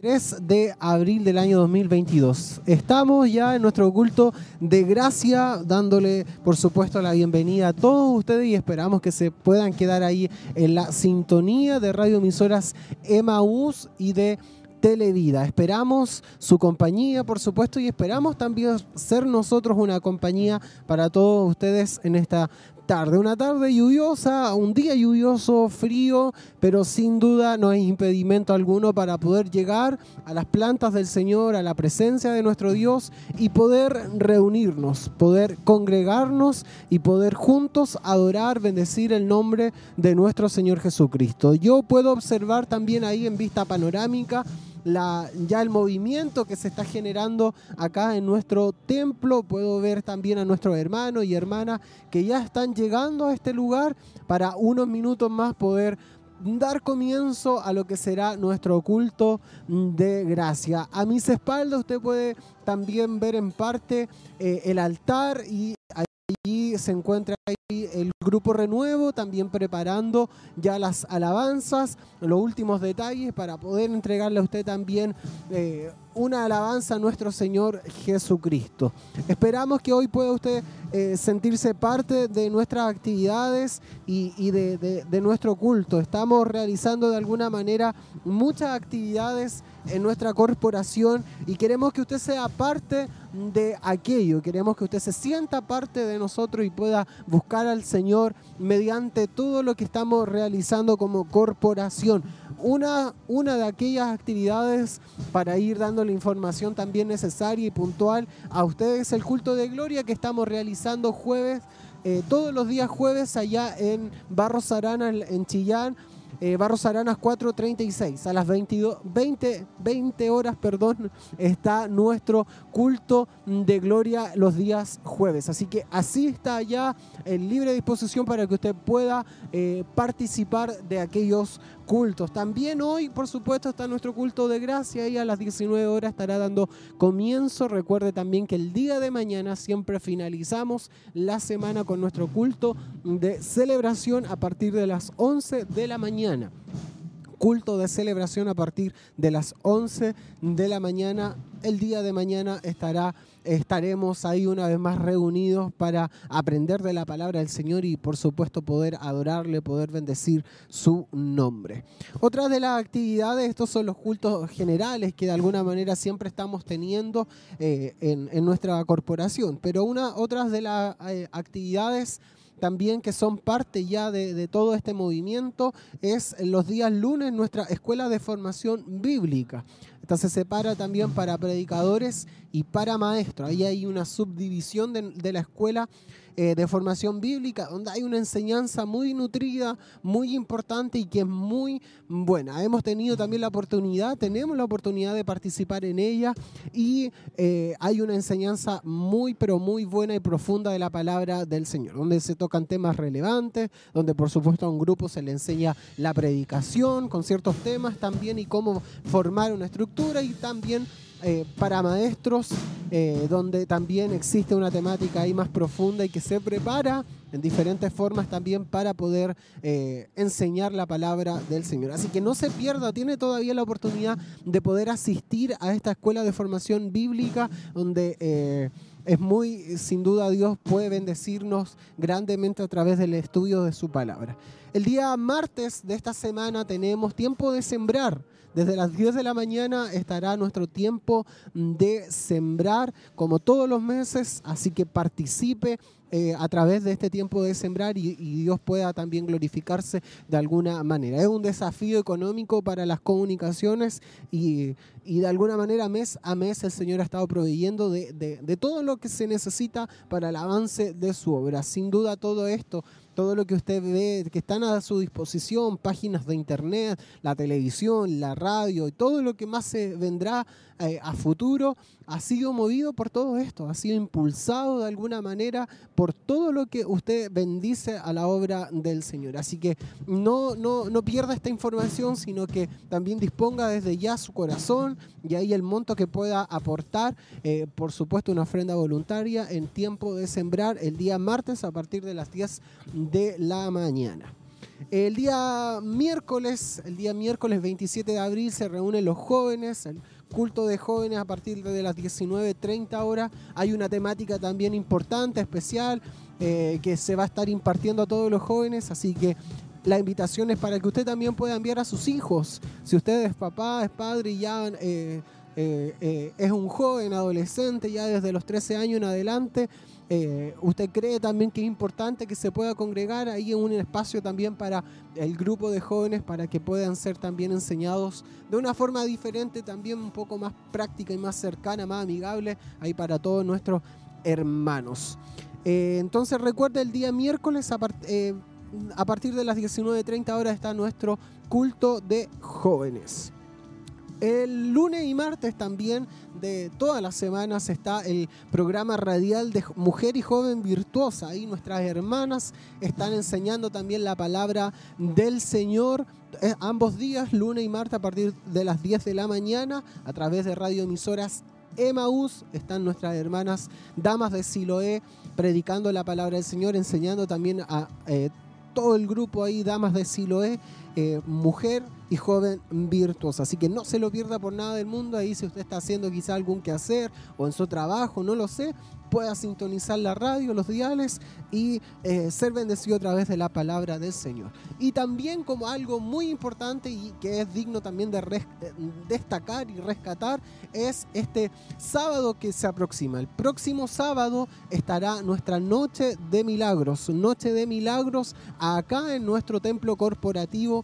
3 de abril del año 2022. Estamos ya en nuestro culto de gracia, dándole por supuesto la bienvenida a todos ustedes y esperamos que se puedan quedar ahí en la sintonía de radioemisoras Emaús y de Televida. Esperamos su compañía, por supuesto, y esperamos también ser nosotros una compañía para todos ustedes en esta tarde. Una tarde lluviosa, un día lluvioso, frío, pero sin duda no hay impedimento alguno para poder llegar a las plantas del Señor, a la presencia de nuestro Dios y poder reunirnos, poder congregarnos y poder juntos adorar, bendecir el nombre de nuestro Señor Jesucristo. Yo puedo observar también ahí en vista panorámica ya el movimiento que se está generando acá en nuestro templo. Puedo ver también a nuestros hermanos y hermanas que ya están llegando a este lugar para unos minutos más poder dar comienzo a lo que será nuestro culto de gracia. A mis espaldas usted puede también ver en parte eh, el altar y allí se encuentra ahí el grupo Renuevo también preparando ya las alabanzas, los últimos detalles para poder entregarle a usted también eh, una alabanza a nuestro Señor Jesucristo. Esperamos que hoy pueda usted eh, sentirse parte de nuestras actividades y, de, nuestro culto. Estamos realizando de alguna manera muchas actividades en nuestra corporación y queremos que usted sea parte de aquello. Queremos que usted se sienta parte de nosotros y pueda buscar al Señor mediante todo lo que estamos realizando como corporación una, una de aquellas actividades para ir dando la información también necesaria y puntual a ustedes, el culto de gloria que estamos realizando jueves, eh, todos los días jueves allá en Barros Arana, en Chillán eh, Barros Aranas 436. A las 22, 20, 20 horas perdón, está nuestro culto de gloria los días jueves. Así que así está ya en libre disposición para que usted pueda eh, participar de aquellos cultos. También hoy, por supuesto, está nuestro culto de gracia y a las 19 horas estará dando comienzo. Recuerde también que el día de mañana siempre finalizamos la semana con nuestro culto de celebración a partir de las 11 de la mañana culto de celebración a partir de las 11 de la mañana. El día de mañana estará, estaremos ahí una vez más reunidos para aprender de la palabra del Señor y por supuesto poder adorarle, poder bendecir su nombre. Otra de las actividades, estos son los cultos generales que de alguna manera siempre estamos teniendo eh, en, nuestra corporación, pero una, otras de las eh, actividades también que son parte ya de, todo este movimiento es los días lunes nuestra escuela de formación bíblica. Esta se separa también para predicadores y para maestros. Ahí hay una subdivisión de la escuela eh, de formación bíblica, donde hay una enseñanza muy nutrida, muy importante y que es muy buena. Hemos tenido también la oportunidad, tenemos la oportunidad de participar en ella y eh, hay una enseñanza muy, pero muy buena y profunda de la palabra del Señor, donde se tocan temas relevantes, donde por supuesto a un grupo se le enseña la predicación con ciertos temas también y cómo formar una estructura y también eh, para maestros, eh, donde también existe una temática ahí más profunda y que se prepara en diferentes formas también para poder eh, enseñar la palabra del Señor. Así que no se pierda, tiene todavía la oportunidad de poder asistir a esta escuela de formación bíblica donde es muy, sin duda Dios puede bendecirnos grandemente a través del estudio de su palabra. El día martes de esta semana tenemos tiempo de sembrar. Desde las 10 de la mañana estará nuestro tiempo de sembrar, como todos los meses, así que participe eh, a través de este tiempo de sembrar y, Dios pueda también glorificarse de alguna manera. Es un desafío económico para las comunicaciones y, de alguna manera mes a mes el Señor ha estado proveyendo de, de todo lo que se necesita para el avance de su obra. Sin duda todo esto todo lo que usted ve, que están a su disposición, páginas de internet, la televisión, la radio y todo lo que más se vendrá eh, a futuro, ha sido movido por todo esto, ha sido impulsado de alguna manera por todo lo que usted bendice a la obra del Señor. Así que no, no, no pierda esta información, sino que también disponga desde ya su corazón y ahí el monto que pueda aportar, eh, por supuesto una ofrenda voluntaria en tiempo de sembrar el día martes a partir de las 10 de la mañana. El día miércoles, el día miércoles 27 de abril se reúnen los jóvenes, culto de jóvenes a partir de las 19.30 horas. Hay una temática también importante, especial, eh, que se va a estar impartiendo a todos los jóvenes, así que la invitación es para que usted también pueda enviar a sus hijos. Si usted es papá, es padre y ya eh, eh, es un joven, adolescente, ya desde los 13 años en adelante, eh, ¿Usted cree también que es importante que se pueda congregar ahí en un espacio también para el grupo de jóvenes para que puedan ser también enseñados de una forma diferente, también un poco más práctica y más cercana, más amigable ahí para todos nuestros hermanos? Eh, entonces recuerde el día miércoles a, eh, a partir de las 19.30 horas está nuestro culto de jóvenes. El lunes y martes también de todas las semanas está el programa radial de Mujer y Joven Virtuosa. Ahí nuestras hermanas están enseñando también la palabra del Señor eh, ambos días, lunes y martes, a partir de las 10 de la mañana, a través de radioemisoras Emaús. Están nuestras hermanas damas de Siloé predicando la palabra del Señor, enseñando también a eh, todo el grupo ahí, damas de Siloé, eh, mujer y joven virtuosa. Así que no se lo pierda por nada del mundo. Ahí si usted está haciendo quizá algún quehacer o en su trabajo, no lo sé, pueda sintonizar la radio, los diales y eh, ser bendecido a través de la palabra del Señor. Y también como algo muy importante y que es digno también de eh, destacar y rescatar es este sábado que se aproxima. El próximo sábado estará nuestra noche de milagros, noche de milagros acá en nuestro templo corporativo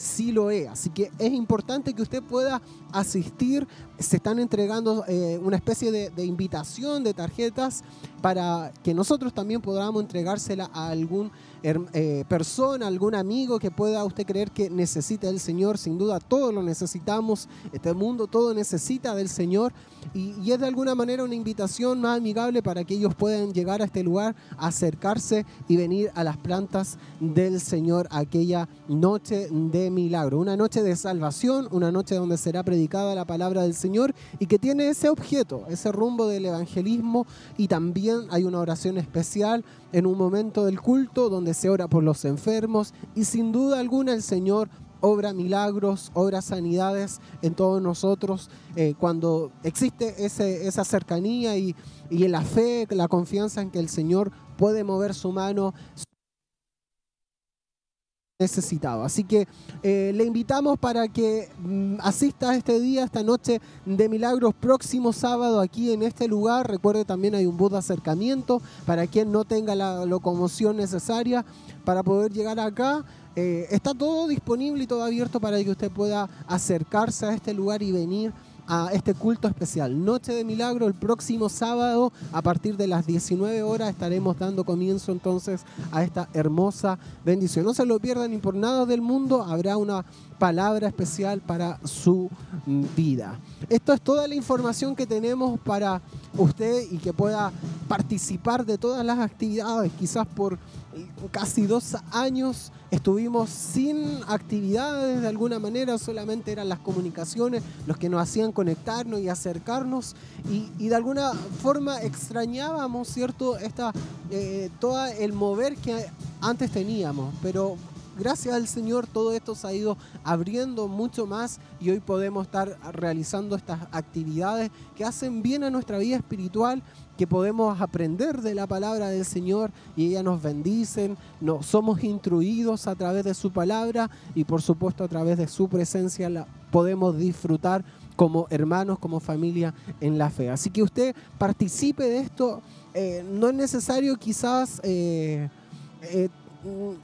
Siloé. Así que es importante que usted pueda asistir. Se están entregando eh, una especie de invitación de tarjetas para que nosotros también podamos entregársela a algún eh, persona, algún amigo que pueda usted creer que necesita del Señor. Sin duda, todos lo necesitamos. Este mundo todo necesita del Señor. Y, es de alguna manera una invitación más amigable para que ellos puedan llegar a este lugar, acercarse y venir a las plantas del Señor aquella noche de milagro. Una noche de salvación, una noche donde será predicada la palabra del Señor y que tiene ese objeto, ese rumbo del evangelismo. Y también hay una oración especial en un momento del culto donde se ora por los enfermos y sin duda alguna el Señor obra milagros, obra sanidades en todos nosotros. Eh, cuando existe ese, esa cercanía y, y la fe, la confianza en que el Señor puede mover su mano necesitado. Así que eh, le invitamos para que mm, asista a este día, esta noche de milagros, próximo sábado aquí en este lugar. Recuerde también hay un bus de acercamiento para quien no tenga la locomoción necesaria para poder llegar acá. Eh, está todo disponible y todo abierto para que usted pueda acercarse a este lugar y venir a este culto especial. Noche de Milagro el próximo sábado a partir de las 19 horas estaremos dando comienzo entonces a esta hermosa bendición. No se lo pierdan ni por nada del mundo, habrá una palabra especial para su vida. Esto es toda la información que tenemos para usted y que pueda participar de todas las actividades, quizás por casi dos años estuvimos sin actividades de alguna manera, solamente eran las comunicaciones los que nos hacían conectarnos y acercarnos y, de alguna forma extrañábamos, ¿cierto? Esta, eh, todo el mover que antes teníamos, pero gracias al Señor todo esto se ha ido abriendo mucho más y hoy podemos estar realizando estas actividades que hacen bien a nuestra vida espiritual, que podemos aprender de la palabra del Señor y ella nos bendicen, nos somos instruidos a través de su palabra y por supuesto a través de su presencia la podemos disfrutar como hermanos, como familia en la fe. Así que usted participe de esto. Eh, no es necesario quizás eh, eh,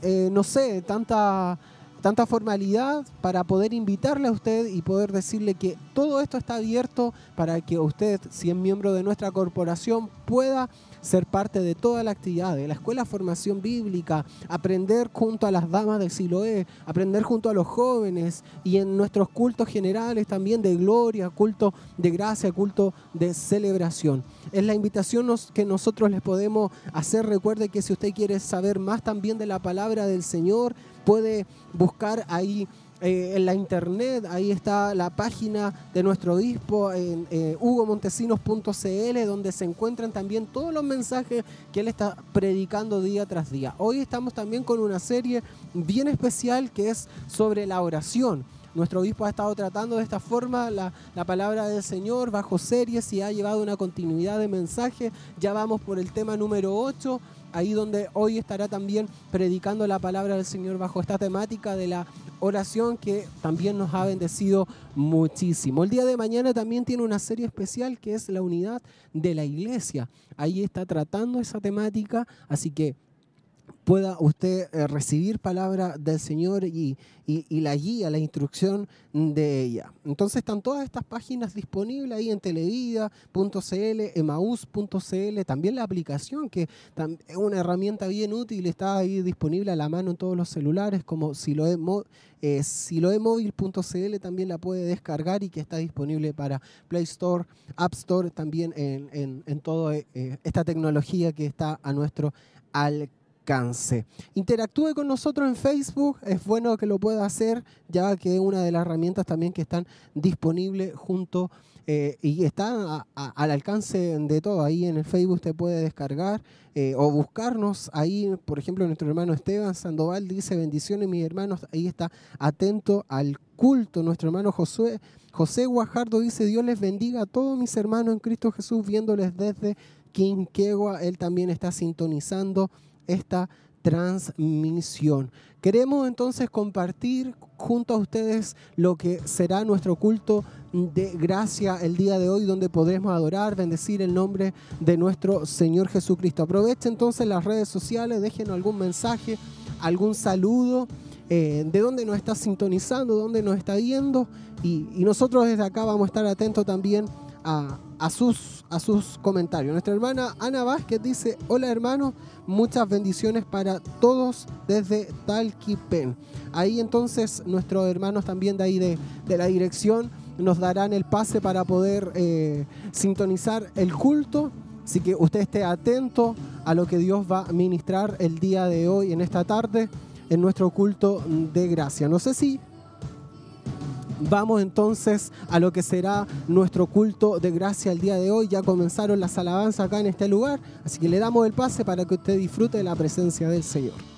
eh, no sé, tanta, tanta formalidad para poder invitarle a usted y poder decirle que todo esto está abierto para que usted, si es miembro de nuestra corporación, pueda ser parte de toda la actividad de la escuela formación bíblica, aprender junto a las damas de Siloé, aprender junto a los jóvenes y en nuestros cultos generales también de gloria, culto de gracia, culto de celebración. Es la invitación que nosotros les podemos hacer. Recuerde que si usted quiere saber más también de la palabra del Señor, puede buscar ahí eh, en la internet, ahí está la página de nuestro obispo en eh, hugomontesinos.cl, donde se encuentran también todos los mensajes que él está predicando día tras día. Hoy estamos también con una serie bien especial que es sobre la oración. Nuestro obispo ha estado tratando de esta forma la, la, palabra del Señor bajo series y ha llevado una continuidad de mensajes. Ya vamos por el tema número 8, ahí donde hoy estará también predicando la palabra del Señor bajo esta temática de la oración que también nos ha bendecido muchísimo. El día de mañana también tiene una serie especial que es la unidad de la iglesia. Ahí está tratando esa temática, así que pueda usted eh, recibir palabra del Señor y, la guía, la instrucción de ella. Entonces están todas estas páginas disponibles ahí en televida.cl, emaús.cl, también la aplicación que es una herramienta bien útil, está ahí disponible a la mano en todos los celulares, como si lo eh, siloemóvil.cl también la puede descargar y que está disponible para Play Store, App Store, también en, en, toda eh, esta tecnología que está a nuestro alcance Interactúe con nosotros en Facebook, es bueno que lo pueda hacer, ya que es una de las herramientas también que están disponibles junto eh, y está al alcance de todo. Ahí en el Facebook usted puede descargar eh, o buscarnos. Ahí, por ejemplo, nuestro hermano Esteban Sandoval dice bendiciones, mis hermanos. Ahí está atento al culto. Nuestro hermano Josué, José Guajardo dice, Dios les bendiga a todos mis hermanos en Cristo Jesús, viéndoles desde Quinquegua. Él también está sintonizando esta transmisión. Queremos entonces compartir junto a ustedes lo que será nuestro culto de gracia el día de hoy, donde podremos adorar, bendecir el nombre de nuestro Señor Jesucristo. Aproveche entonces las redes sociales, déjenos algún mensaje, algún saludo, eh, de dónde nos está sintonizando, dónde nos está viendo, y, y nosotros desde acá vamos a estar atentos también a, sus, a sus comentarios. Nuestra hermana Ana Vázquez dice, hola hermanos, muchas bendiciones para todos desde Talquipen. Ahí entonces nuestros hermanos también de ahí de, la dirección nos darán el pase para poder eh, sintonizar el culto. Así que usted esté atento a lo que Dios va a ministrar el día de hoy, en esta tarde, en nuestro culto de gracia. No sé si Vamos entonces a lo que será nuestro culto de gracia el día de hoy. Ya comenzaron las alabanzas acá en este lugar, así que le damos el pase para que usted disfrute de la presencia del Señor.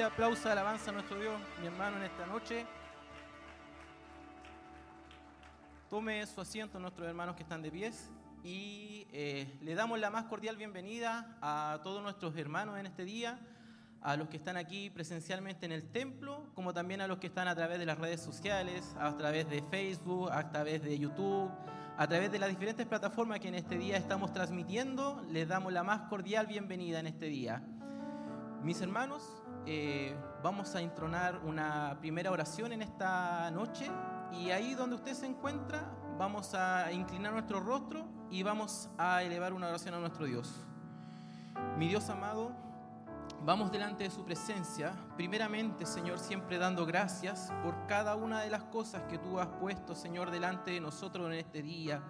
Fuerte aplauso de alabanza a nuestro Dios, mi hermano, en esta noche. Tome su asiento nuestros hermanos que están de pies y eh, le damos la más cordial bienvenida a todos nuestros hermanos en este día, a los que están aquí presencialmente en el templo, como también a los que están a través de las redes sociales, a través de Facebook, a través de YouTube, a través de las diferentes plataformas que en este día estamos transmitiendo. Les damos la más cordial bienvenida en este día. Mis hermanos, eh, vamos a intronar una primera oración en esta noche y ahí donde usted se encuentra vamos a inclinar nuestro rostro y vamos a elevar una oración a nuestro Dios. Mi Dios amado, vamos delante de su presencia, primeramente Señor, siempre dando gracias por cada una de las cosas que tú has puesto, Señor, delante de nosotros en este día.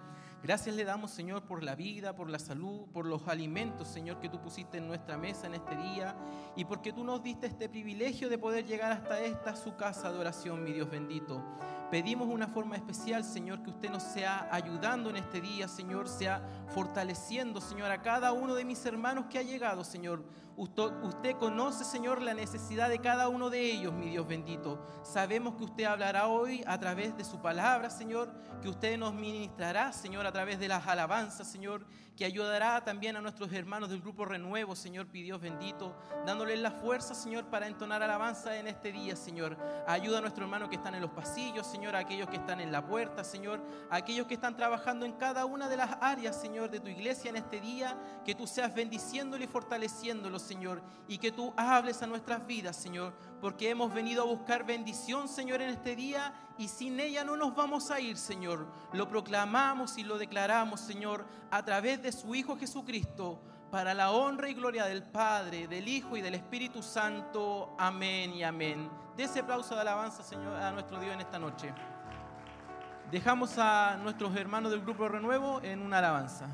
Gracias le damos, Señor, por la vida, por la salud, por los alimentos, Señor, que tú pusiste en nuestra mesa en este día y porque tú nos diste este privilegio de poder llegar hasta esta, su casa de oración, mi Dios bendito. Pedimos una forma especial, Señor, que usted nos sea ayudando en este día, Señor, sea fortaleciendo, Señor, a cada uno de mis hermanos que ha llegado, Señor. Usted, conoce, Señor, la necesidad de cada uno de ellos, mi Dios bendito. Sabemos que usted hablará hoy a través de su palabra, Señor, que usted nos ministrará, Señor, a través de las alabanzas, Señor, que ayudará también a nuestros hermanos del grupo Renuevo, Señor, mi Dios bendito, dándoles la fuerza, Señor, para entonar alabanza en este día, Señor. Ayuda a nuestros hermanos que están en los pasillos, Señor, a aquellos que están en la puerta, Señor, a aquellos que están trabajando en cada una de las áreas, Señor, de tu iglesia en este día, que tú seas bendiciéndolo y fortaleciéndolo, Señor, y que tú hables a nuestras vidas, Señor, porque hemos venido a buscar bendición, Señor, en este día y sin ella no nos vamos a ir, Señor. Lo proclamamos y lo declaramos, Señor, a través de su Hijo Jesucristo, para la honra y gloria del Padre, del Hijo y del Espíritu Santo. Amén y amén. De ese aplauso de alabanza, Señor, a nuestro Dios en esta noche. Dejamos a nuestros hermanos del Grupo Renuevo en una alabanza.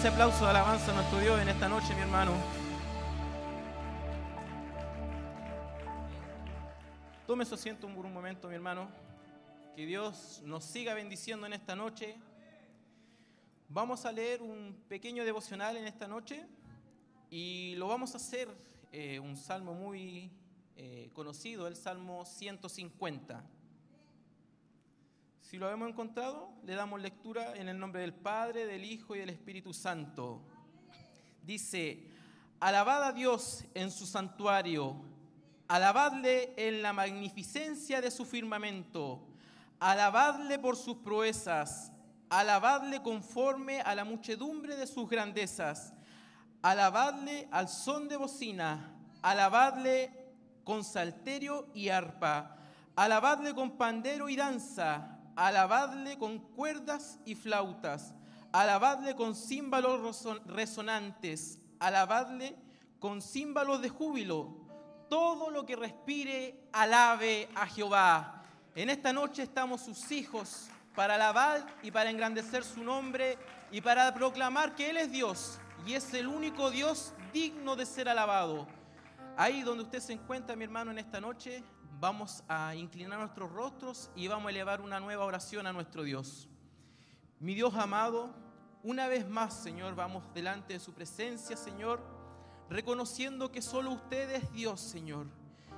Ese aplauso de alabanza a nuestro Dios en esta noche, mi hermano. Tome su asiento por un momento, mi hermano. Que Dios nos siga bendiciendo en esta noche. Vamos a leer un pequeño devocional en esta noche y lo vamos a hacer eh, un salmo muy eh, conocido, el Salmo 150. Si lo hemos encontrado, le damos lectura en el nombre del Padre, del Hijo y del Espíritu Santo. Dice, alabad a Dios en su santuario, alabadle en la magnificencia de su firmamento, alabadle por sus proezas, alabadle conforme a la muchedumbre de sus grandezas, alabadle al son de bocina, alabadle con salterio y arpa, alabadle con pandero y danza, alabadle con cuerdas y flautas, alabadle con címbalos resonantes, alabadle con címbalos de júbilo. Todo lo que respire, alabe a Jehová. En esta noche estamos sus hijos para alabar y para engrandecer su nombre y para proclamar que Él es Dios y es el único Dios digno de ser alabado. Ahí donde usted se encuentra, mi hermano, en esta noche, vamos a inclinar nuestros rostros y vamos a elevar una nueva oración a nuestro Dios. Mi Dios amado, una vez más, Señor, vamos delante de su presencia, Señor, reconociendo que solo usted es Dios, Señor,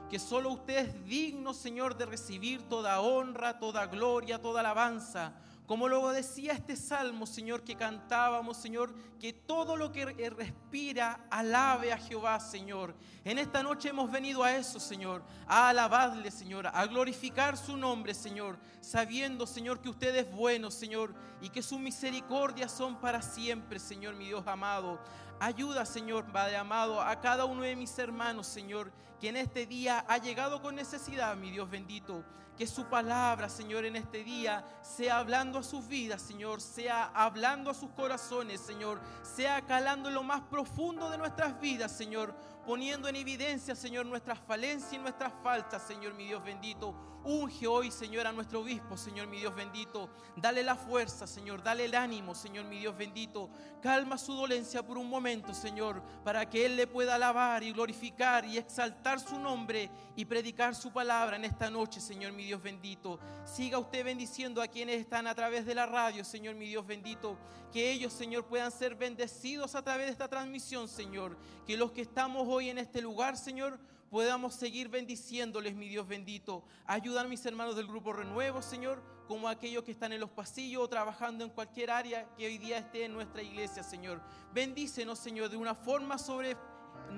que solo usted es digno, Señor, de recibir toda honra, toda gloria, toda alabanza como lo decía este salmo, Señor, que cantábamos, Señor, que todo lo que respira alabe a Jehová, Señor. En esta noche hemos venido a eso, Señor, a alabarle, Señor, a glorificar su nombre, Señor, sabiendo, Señor, que usted es bueno, Señor, y que sus misericordias son para siempre, Señor, mi Dios amado. Ayuda, Señor, Padre amado, a cada uno de mis hermanos, Señor, que en este día ha llegado con necesidad, mi Dios bendito. Que su palabra, Señor, en este día sea hablando a sus vidas, Señor, sea hablando a sus corazones, Señor, sea calando lo más profundo de nuestras vidas, Señor, poniendo en evidencia, Señor, nuestras falencias y nuestras faltas, Señor, mi Dios bendito. Unge hoy, Señor, a nuestro obispo, Señor, mi Dios bendito. Dale la fuerza, Señor, dale el ánimo, Señor, mi Dios bendito. Calma su dolencia por un momento, Señor, para que Él le pueda alabar y glorificar y exaltar su nombre y predicar su palabra en esta noche, Señor, mi Dios bendito. Siga usted bendiciendo a quienes están a través de la radio, Señor, mi Dios bendito. Que ellos, Señor, puedan ser bendecidos a través de esta transmisión, Señor. Que los que estamos hoy en este lugar, Señor, podamos seguir bendiciéndoles, mi Dios bendito. Ayudar a mis hermanos del grupo Renuevo, Señor, como aquellos que están en los pasillos o trabajando en cualquier área que hoy día esté en nuestra iglesia, Señor. Bendícenos, Señor, de una forma sobre,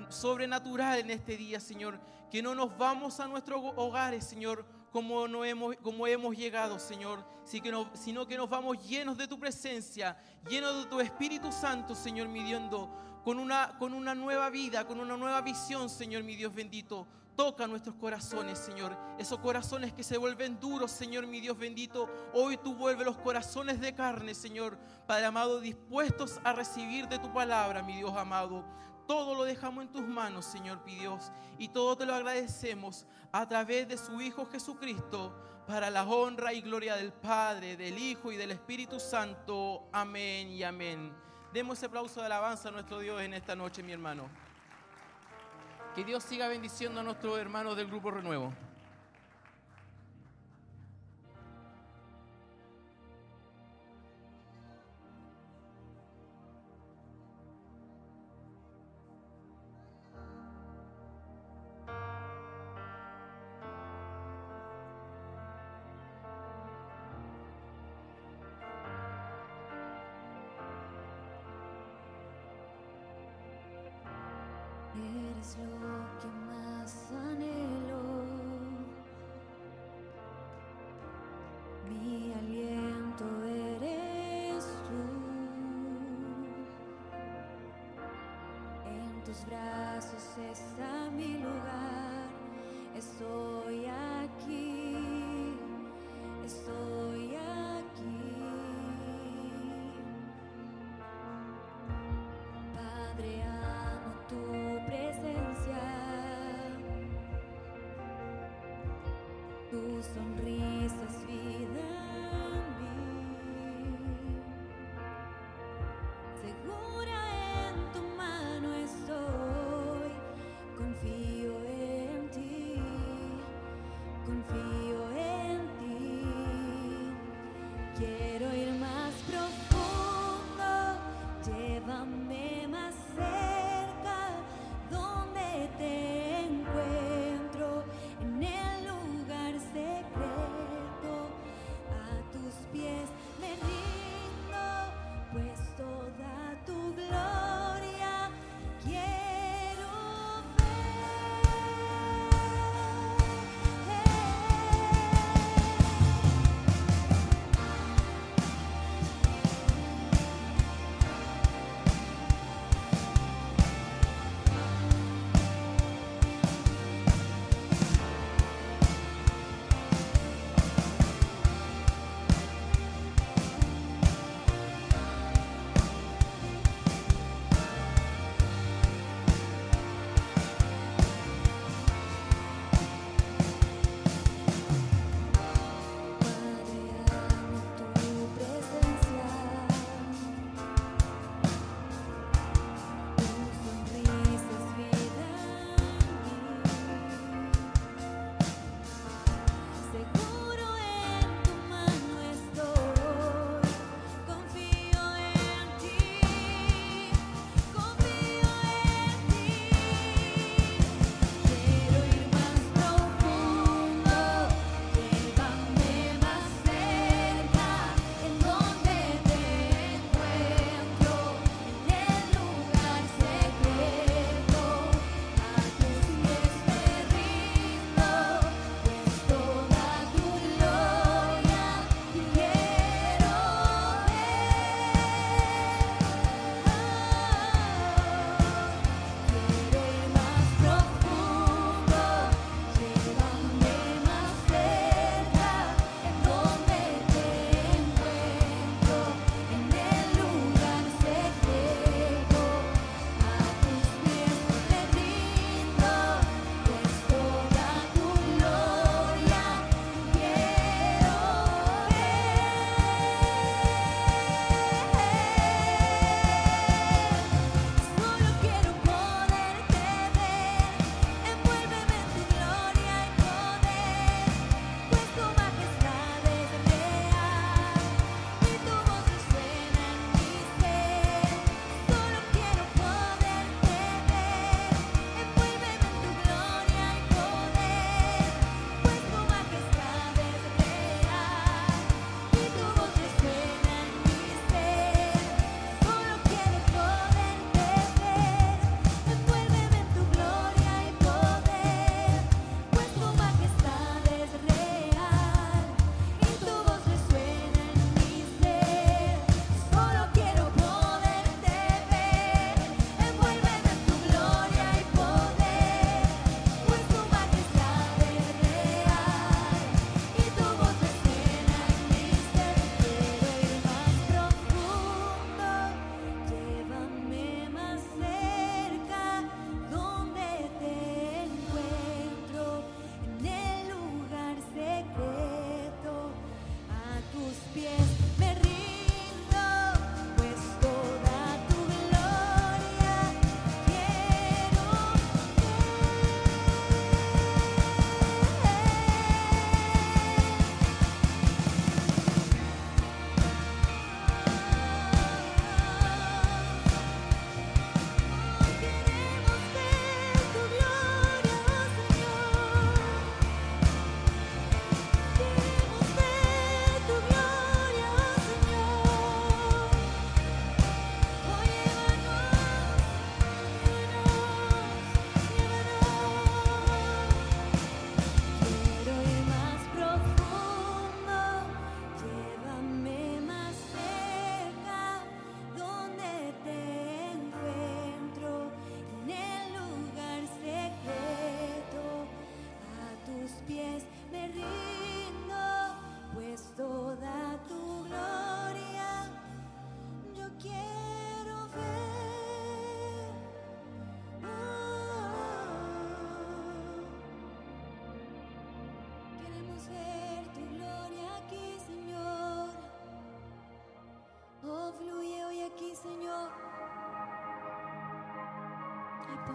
sobrenatural en este día, Señor. Que no nos vamos a nuestros hogares, Señor, como, no hemos, como hemos llegado, Señor, sino que nos vamos llenos de tu presencia, llenos de tu Espíritu Santo, Señor, midiendo con una, con una nueva vida, con una nueva visión, Señor, mi Dios bendito. Toca nuestros corazones, Señor. Esos corazones que se vuelven duros, Señor, mi Dios bendito. Hoy tú vuelves los corazones de carne, Señor, Padre amado, dispuestos a recibir de tu palabra, mi Dios amado. Todo lo dejamos en tus manos, Señor, mi Dios. Y todo te lo agradecemos a través de su Hijo Jesucristo, para la honra y gloria del Padre, del Hijo y del Espíritu Santo. Amén y amén. Demos ese aplauso de alabanza a nuestro Dios en esta noche, mi hermano. Que Dios siga bendiciendo a nuestros hermanos del Grupo Renuevo. Lo que más anhelo.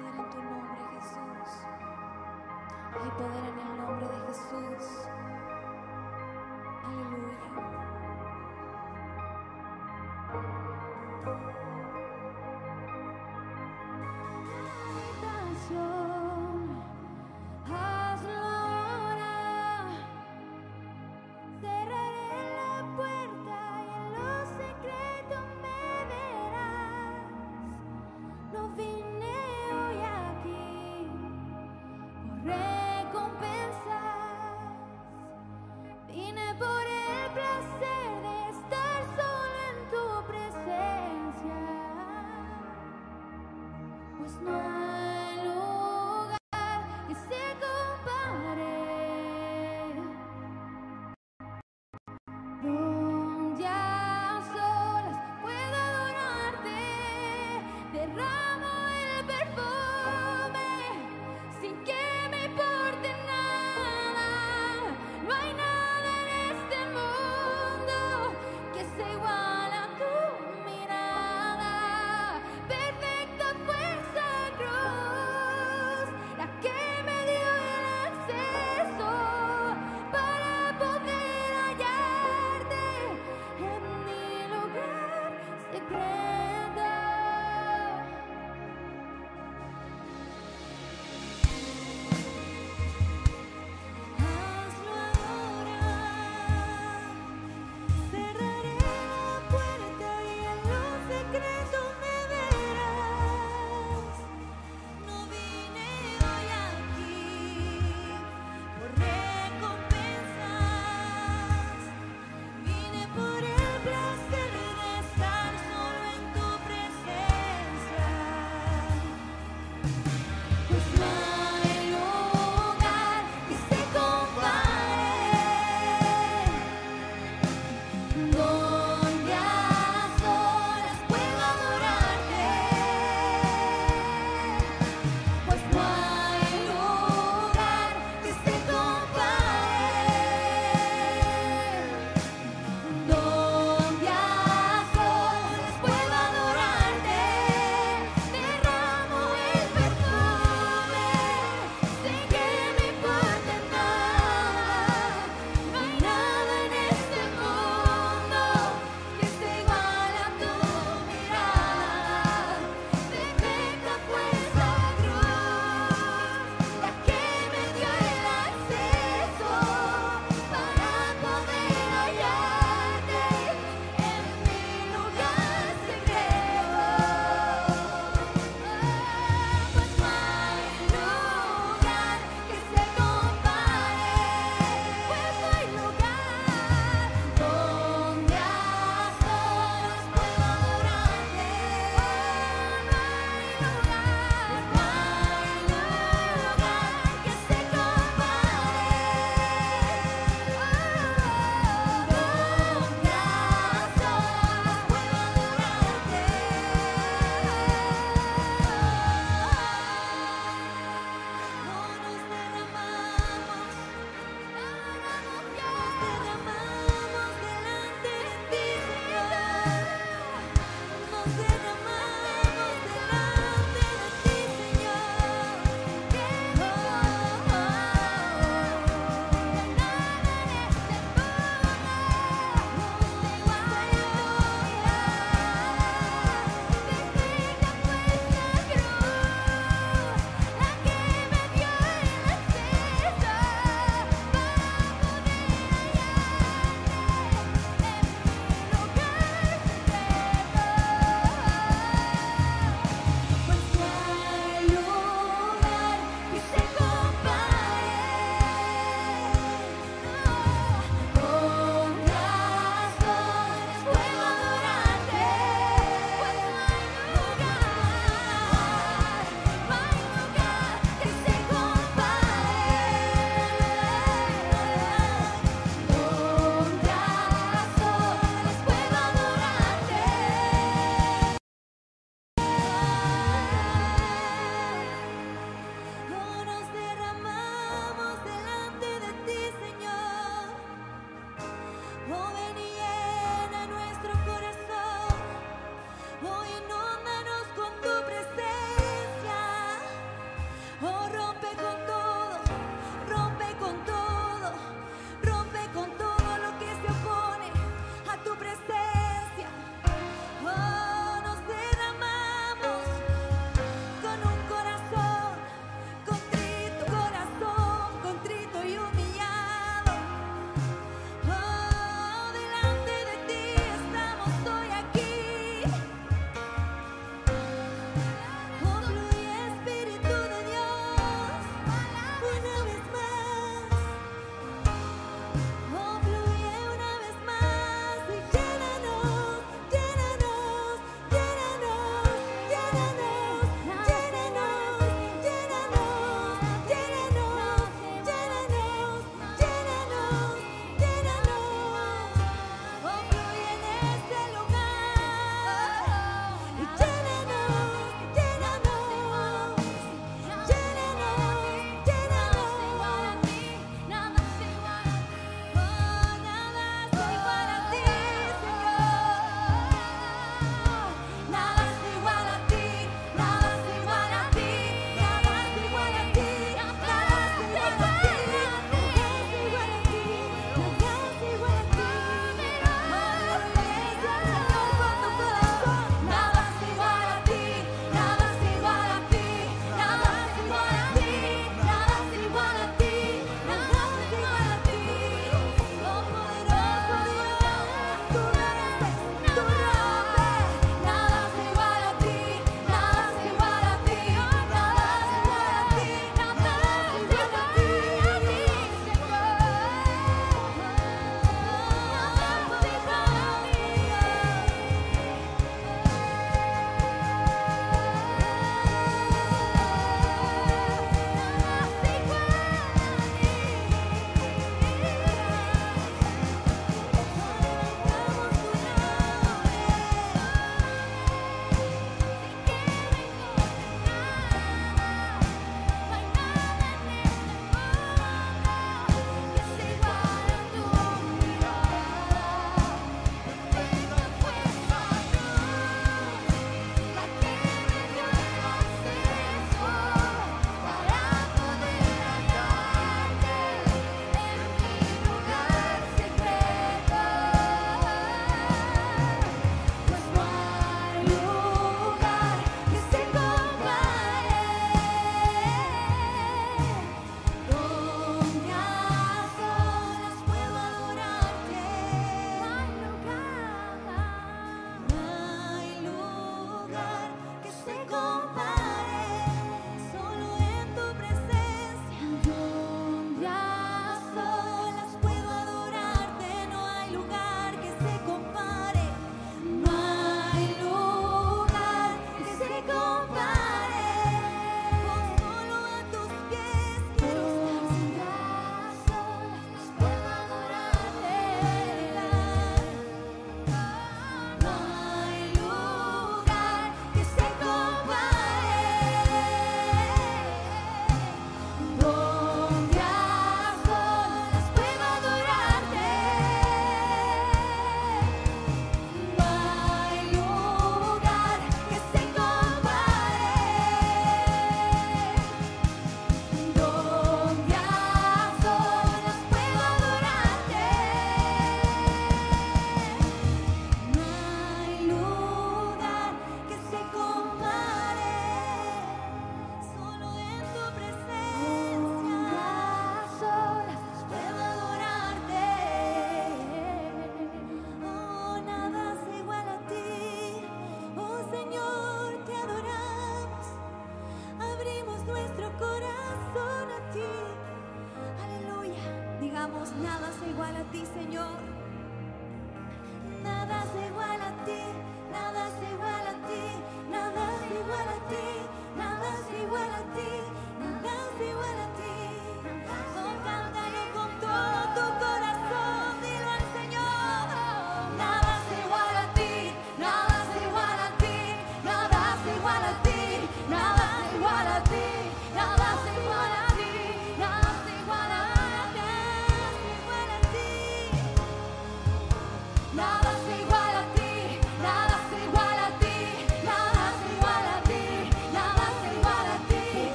poder en tu nombre, Jesús. Hay poder en el nombre de Jesús.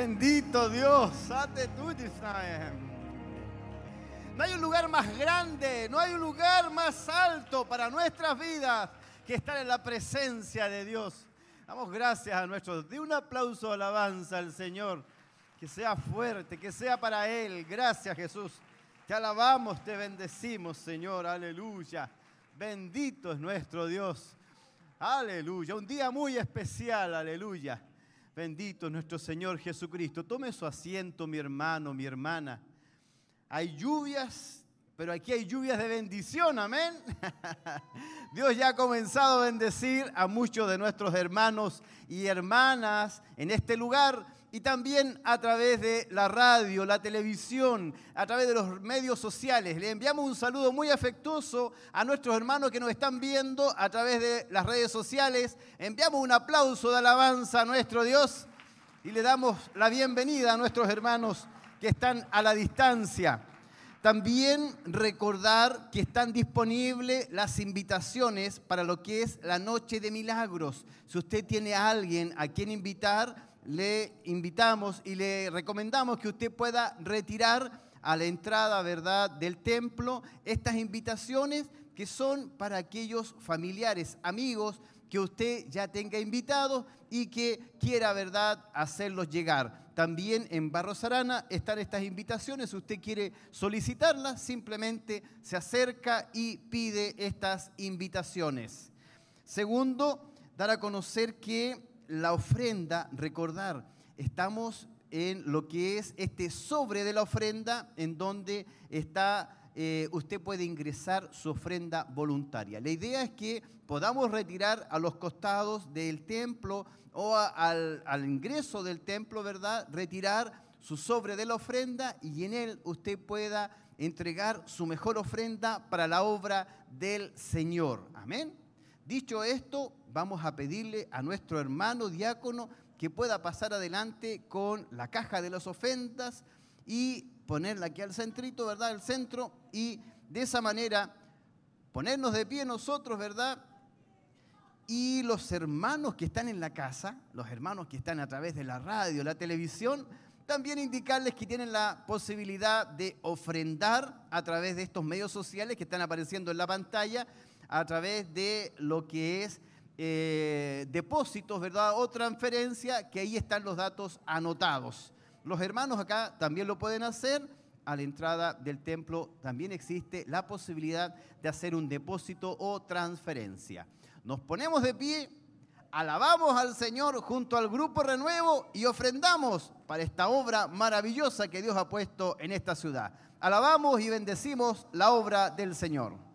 Bendito Dios. No hay un lugar más grande, no hay un lugar más alto para nuestras vidas que estar en la presencia de Dios. Damos gracias a nuestro. De un aplauso de alabanza al Señor. Que sea fuerte, que sea para Él. Gracias Jesús. Te alabamos, te bendecimos, Señor. Aleluya. Bendito es nuestro Dios. Aleluya. Un día muy especial. Aleluya. Bendito es nuestro Señor Jesucristo. Tome su asiento, mi hermano, mi hermana. Hay lluvias, pero aquí hay lluvias de bendición, amén. Dios ya ha comenzado a bendecir a muchos de nuestros hermanos y hermanas en este lugar y también a través de la radio, la televisión, a través de los medios sociales. Le enviamos un saludo muy afectuoso a nuestros hermanos que nos están viendo a través de las redes sociales. Enviamos un aplauso de alabanza a nuestro Dios y le damos la bienvenida a nuestros hermanos que están a la distancia. También recordar que están disponibles las invitaciones para lo que es la Noche de Milagros. Si usted tiene a alguien a quien invitar, le invitamos y le recomendamos que usted pueda retirar a la entrada, ¿verdad?, del templo estas invitaciones que son para aquellos familiares, amigos que usted ya tenga invitados y que quiera, ¿verdad?, hacerlos llegar. También en Barros Arana están estas invitaciones. Si usted quiere solicitarlas, simplemente se acerca y pide estas invitaciones. Segundo, dar a conocer que la ofrenda, recordar, estamos en lo que es este sobre de la ofrenda, en donde está eh, usted puede ingresar su ofrenda voluntaria. La idea es que podamos retirar a los costados del templo o al, al ingreso del templo, ¿verdad? Retirar su sobre de la ofrenda y en él usted pueda entregar su mejor ofrenda para la obra del Señor. Amén. Dicho esto, vamos a pedirle a nuestro hermano diácono que pueda pasar adelante con la caja de las ofrendas y ponerla aquí al centrito, ¿verdad? El centro y de esa manera ponernos de pie nosotros, ¿verdad? Y los hermanos que están en la casa, los hermanos que están a través de la radio, la televisión, también indicarles que tienen la posibilidad de ofrendar a través de estos medios sociales que están apareciendo en la pantalla, a través de lo que es eh, depósitos, ¿verdad? O transferencia, que ahí están los datos anotados. Los hermanos acá también lo pueden hacer. A la entrada del templo también existe la posibilidad de hacer un depósito o transferencia. Nos ponemos de pie, alabamos al Señor junto al grupo Renuevo y ofrendamos para esta obra maravillosa que Dios ha puesto en esta ciudad. Alabamos y bendecimos la obra del Señor.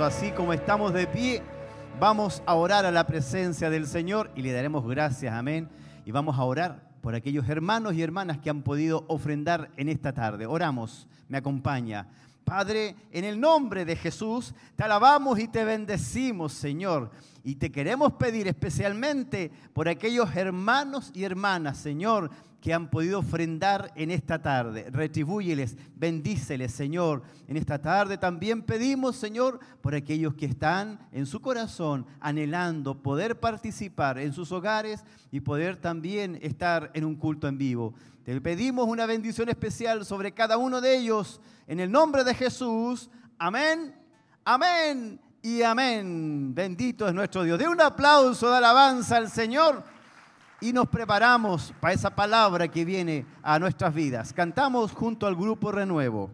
Así como estamos de pie, vamos a orar a la presencia del Señor y le daremos gracias, amén. Y vamos a orar por aquellos hermanos y hermanas que han podido ofrendar en esta tarde. Oramos, me acompaña. Padre, en el nombre de Jesús, te alabamos y te bendecimos, Señor. Y te queremos pedir especialmente por aquellos hermanos y hermanas, Señor, que han podido ofrendar en esta tarde. Retribúyeles, bendíceles, Señor. En esta tarde también pedimos, Señor, por aquellos que están en su corazón anhelando poder participar en sus hogares y poder también estar en un culto en vivo. Te pedimos una bendición especial sobre cada uno de ellos. En el nombre de Jesús. Amén. Amén y amén. Bendito es nuestro Dios. De un aplauso de alabanza al Señor y nos preparamos para esa palabra que viene a nuestras vidas. Cantamos junto al grupo Renuevo.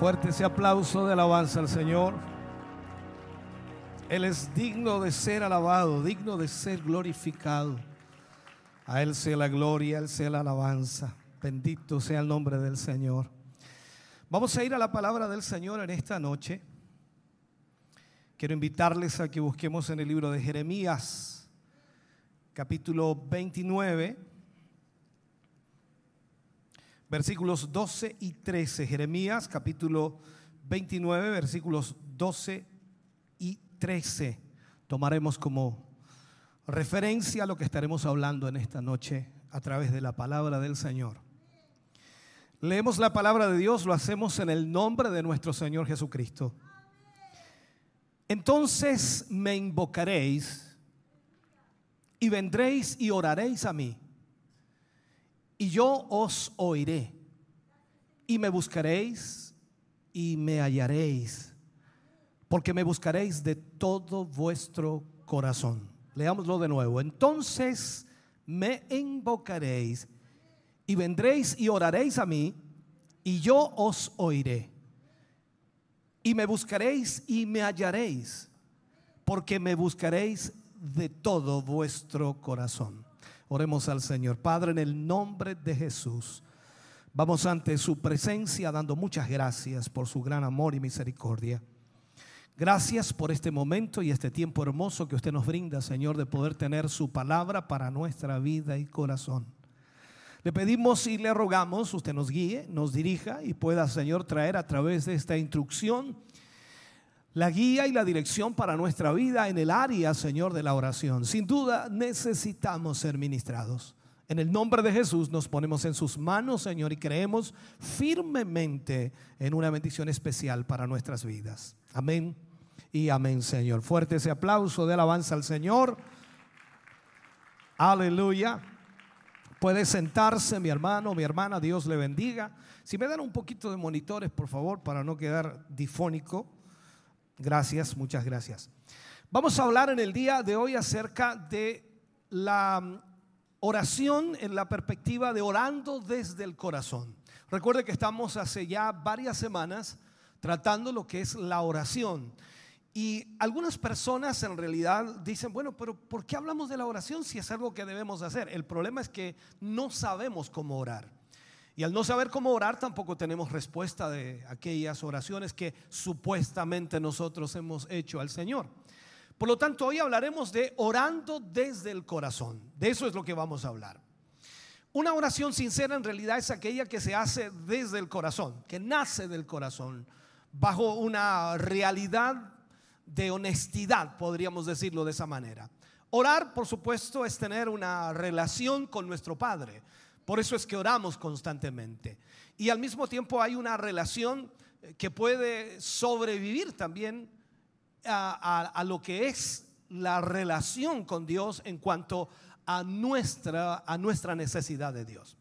Fuerte ese aplauso de alabanza al Señor. Él es digno de ser alabado, digno de ser glorificado. A Él sea la gloria, a Él sea la alabanza. Bendito sea el nombre del Señor. Vamos a ir a la palabra del Señor en esta noche. Quiero invitarles a que busquemos en el libro de Jeremías, capítulo 29, versículos 12 y 13. Jeremías, capítulo 29, versículos 12 y 13. Tomaremos como referencia lo que estaremos hablando en esta noche a través de la palabra del Señor. Leemos la palabra de Dios, lo hacemos en el nombre de nuestro Señor Jesucristo. Entonces me invocaréis y vendréis y oraréis a mí, y yo os oiré, y me buscaréis y me hallaréis, porque me buscaréis de todo vuestro corazón. Leámoslo de nuevo. Entonces me invocaréis y vendréis y oraréis a mí, y yo os oiré. Y me buscaréis y me hallaréis, porque me buscaréis de todo vuestro corazón. Oremos al Señor. Padre, en el nombre de Jesús, vamos ante su presencia dando muchas gracias por su gran amor y misericordia. Gracias por este momento y este tiempo hermoso que usted nos brinda, Señor, de poder tener su palabra para nuestra vida y corazón. Le pedimos y le rogamos, usted nos guíe, nos dirija y pueda, Señor, traer a través de esta instrucción la guía y la dirección para nuestra vida en el área, Señor, de la oración. Sin duda necesitamos ser ministrados. En el nombre de Jesús nos ponemos en sus manos, Señor, y creemos firmemente en una bendición especial para nuestras vidas. Amén y amén, Señor. Fuerte ese aplauso de alabanza al Señor. Aleluya. Puede sentarse, mi hermano, mi hermana, Dios le bendiga. Si me dan un poquito de monitores, por favor, para no quedar difónico. Gracias, muchas gracias. Vamos a hablar en el día de hoy acerca de la mm, oración en la perspectiva de orando desde el corazón. Recuerde que estamos hace ya varias semanas tratando lo que es la oración. Y algunas personas en realidad dicen, bueno, pero ¿por qué hablamos de la oración si es algo que debemos hacer? El problema es que no sabemos cómo orar. Y al no saber cómo orar, tampoco tenemos respuesta de aquellas oraciones que supuestamente nosotros hemos hecho al Señor. Por lo tanto, hoy hablaremos de orando desde el corazón. De eso es lo que vamos a hablar. Una oración sincera en realidad es aquella que se hace desde el corazón, que nace del corazón, bajo una realidad de honestidad, podríamos decirlo de esa manera. Orar, por supuesto, es tener una relación con nuestro Padre. Por eso es que oramos constantemente. Y al mismo tiempo hay una relación que puede sobrevivir también a lo que es la relación con Dios en cuanto a nuestra, a nuestra necesidad de Dios.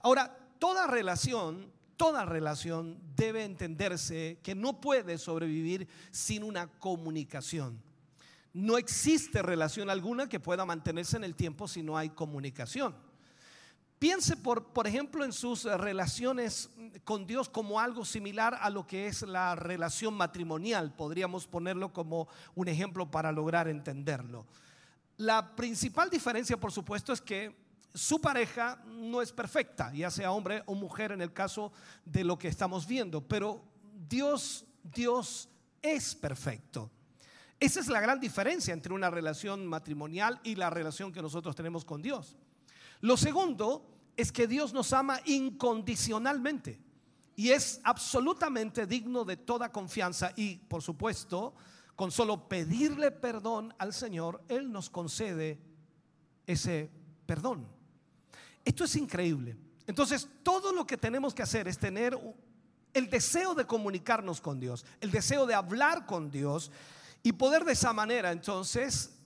Ahora, toda relación, toda relación debe entenderse que no puede sobrevivir sin una comunicación. No existe relación alguna que pueda mantenerse en el tiempo si no hay comunicación. Piense, por, por ejemplo, en sus relaciones con Dios como algo similar a lo que es la relación matrimonial. Podríamos ponerlo como un ejemplo para lograr entenderlo. La principal diferencia, por supuesto, es que su pareja no es perfecta, ya sea hombre o mujer en el caso de lo que estamos viendo, pero Dios, Dios es perfecto. Esa es la gran diferencia entre una relación matrimonial y la relación que nosotros tenemos con Dios. Lo segundo es que Dios nos ama incondicionalmente y es absolutamente digno de toda confianza y, por supuesto, con solo pedirle perdón al Señor, Él nos concede ese perdón. Esto es increíble. Entonces, todo lo que tenemos que hacer es tener el deseo de comunicarnos con Dios, el deseo de hablar con Dios y poder de esa manera entonces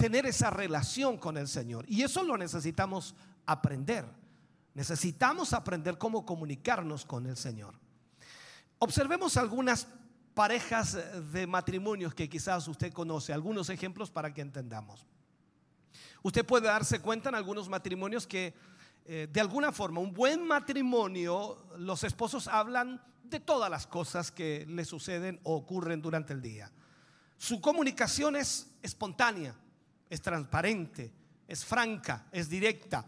tener esa relación con el Señor. Y eso lo necesitamos aprender. Necesitamos aprender cómo comunicarnos con el Señor. Observemos algunas parejas de matrimonios que quizás usted conoce, algunos ejemplos para que entendamos. Usted puede darse cuenta en algunos matrimonios que eh, de alguna forma un buen matrimonio, los esposos hablan de todas las cosas que le suceden o ocurren durante el día. Su comunicación es espontánea, es transparente, es franca, es directa,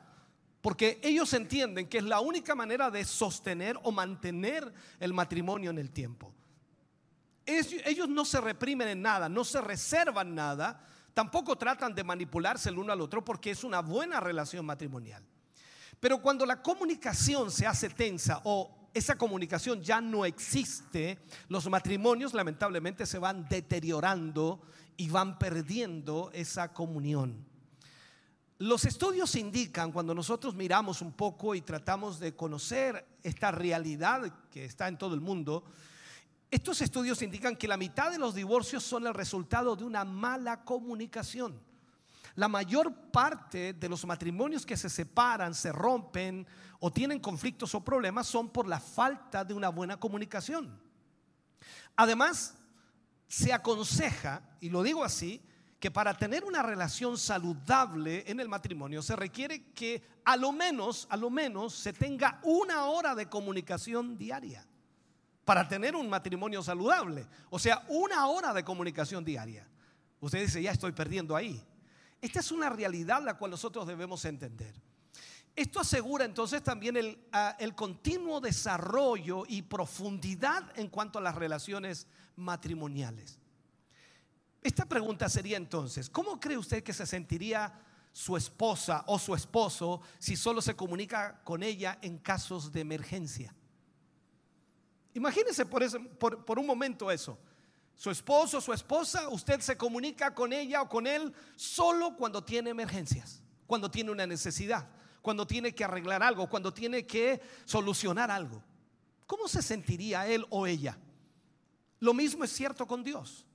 porque ellos entienden que es la única manera de sostener o mantener el matrimonio en el tiempo. Ellos no se reprimen en nada, no se reservan nada, tampoco tratan de manipularse el uno al otro porque es una buena relación matrimonial. Pero cuando la comunicación se hace tensa o esa comunicación ya no existe, los matrimonios lamentablemente se van deteriorando y van perdiendo esa comunión. Los estudios indican, cuando nosotros miramos un poco y tratamos de conocer esta realidad que está en todo el mundo, estos estudios indican que la mitad de los divorcios son el resultado de una mala comunicación. La mayor parte de los matrimonios que se separan, se rompen o tienen conflictos o problemas son por la falta de una buena comunicación. Además, se aconseja, y lo digo así, que para tener una relación saludable en el matrimonio se requiere que a lo menos, a lo menos se tenga una hora de comunicación diaria para tener un matrimonio saludable. O sea, una hora de comunicación diaria. Usted dice, ya estoy perdiendo ahí. Esta es una realidad la cual nosotros debemos entender. Esto asegura entonces también el, ah, el, continuo desarrollo y profundidad en cuanto a las relaciones matrimoniales. Esta pregunta sería entonces, ¿cómo cree usted que se sentiría su esposa o su esposo si solo se comunica con ella en casos de emergencia? Imagínese por, por, por un momento eso su esposo, su esposa, usted se comunica con ella o con él solo cuando tiene emergencias, cuando tiene una necesidad, cuando tiene que arreglar algo, cuando tiene que solucionar algo. ¿Cómo se sentiría él o ella? Lo mismo es cierto con Dios.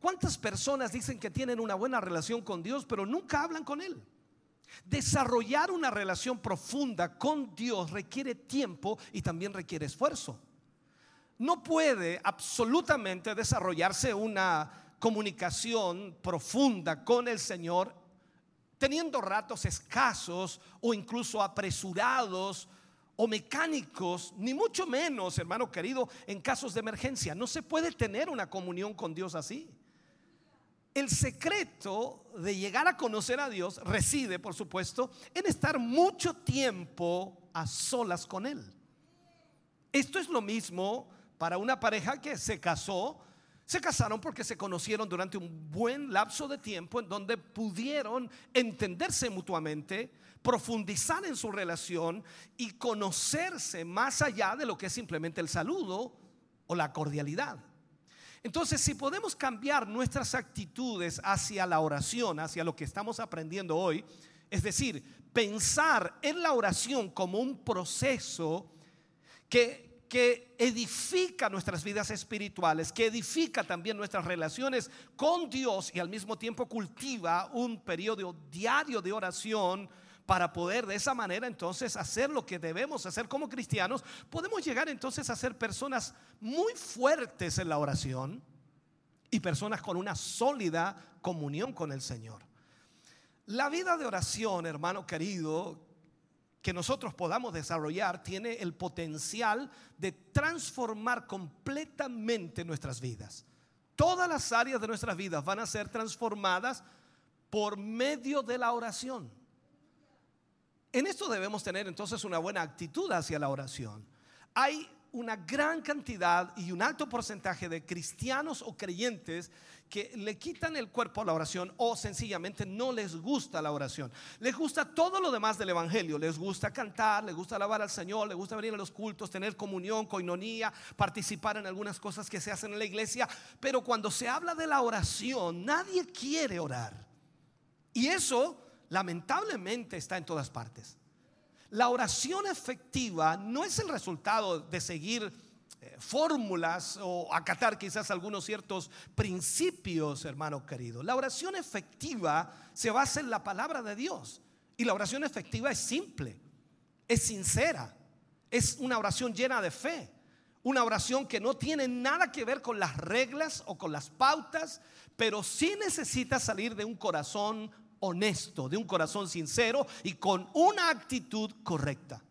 ¿Cuántas personas dicen que tienen una buena relación con Dios, pero nunca hablan con Él? Desarrollar una relación profunda con Dios requiere tiempo y también requiere esfuerzo no puede absolutamente desarrollarse una comunicación profunda con el Señor teniendo ratos escasos o incluso apresurados o mecánicos, ni mucho menos, hermano querido, en casos de emergencia. No se puede tener una comunión con Dios así. El secreto de llegar a conocer a Dios reside, por supuesto, en estar mucho tiempo a solas con Él. Esto es lo mismo para una pareja que se casó, se casaron porque se conocieron durante un buen lapso de tiempo en donde pudieron entenderse mutuamente, profundizar en su relación y conocerse más allá de lo que es simplemente el saludo o la cordialidad. Entonces, si podemos cambiar nuestras actitudes hacia la oración, hacia lo que estamos aprendiendo hoy, es decir, pensar en la oración como un proceso que que edifica nuestras vidas espirituales, que edifica también nuestras relaciones con Dios y al mismo tiempo cultiva un periodo diario de oración para poder de esa manera entonces hacer lo que debemos hacer como cristianos, podemos llegar entonces a ser personas muy fuertes en la oración y personas con una sólida comunión con el Señor. La vida de oración, hermano querido, que nosotros podamos desarrollar tiene el potencial de transformar completamente nuestras vidas. Todas las áreas de nuestras vidas van a ser transformadas por medio de la oración. En esto debemos tener entonces una buena actitud hacia la oración. Hay una gran cantidad y un alto porcentaje de cristianos o creyentes que le quitan el cuerpo a la oración o sencillamente no les gusta la oración. Les gusta todo lo demás del Evangelio. Les gusta cantar, les gusta alabar al Señor, les gusta venir a los cultos, tener comunión, coinonía, participar en algunas cosas que se hacen en la iglesia. Pero cuando se habla de la oración, nadie quiere orar. Y eso lamentablemente está en todas partes. La oración efectiva no es el resultado de seguir eh, fórmulas o acatar quizás algunos ciertos principios, hermano querido. La oración efectiva se basa en la palabra de Dios. Y la oración efectiva es simple, es sincera, es una oración llena de fe. Una oración que no tiene nada que ver con las reglas o con las pautas, pero sí necesita salir de un corazón honesto, de un corazón sincero y con una actitud correcta.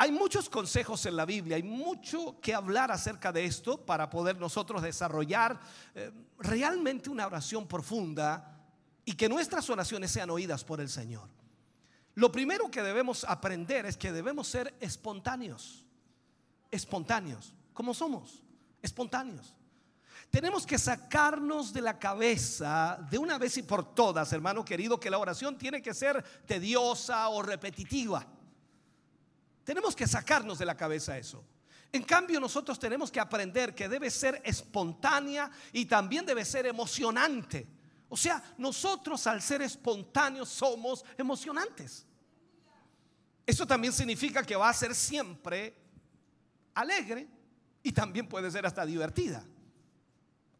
Hay muchos consejos en la Biblia, hay mucho que hablar acerca de esto para poder nosotros desarrollar eh, realmente una oración profunda y que nuestras oraciones sean oídas por el Señor. Lo primero que debemos aprender es que debemos ser espontáneos, espontáneos, como somos, espontáneos. Tenemos que sacarnos de la cabeza de una vez y por todas, hermano querido, que la oración tiene que ser tediosa o repetitiva. Tenemos que sacarnos de la cabeza eso. En cambio, nosotros tenemos que aprender que debe ser espontánea y también debe ser emocionante. O sea, nosotros al ser espontáneos somos emocionantes. Eso también significa que va a ser siempre alegre y también puede ser hasta divertida.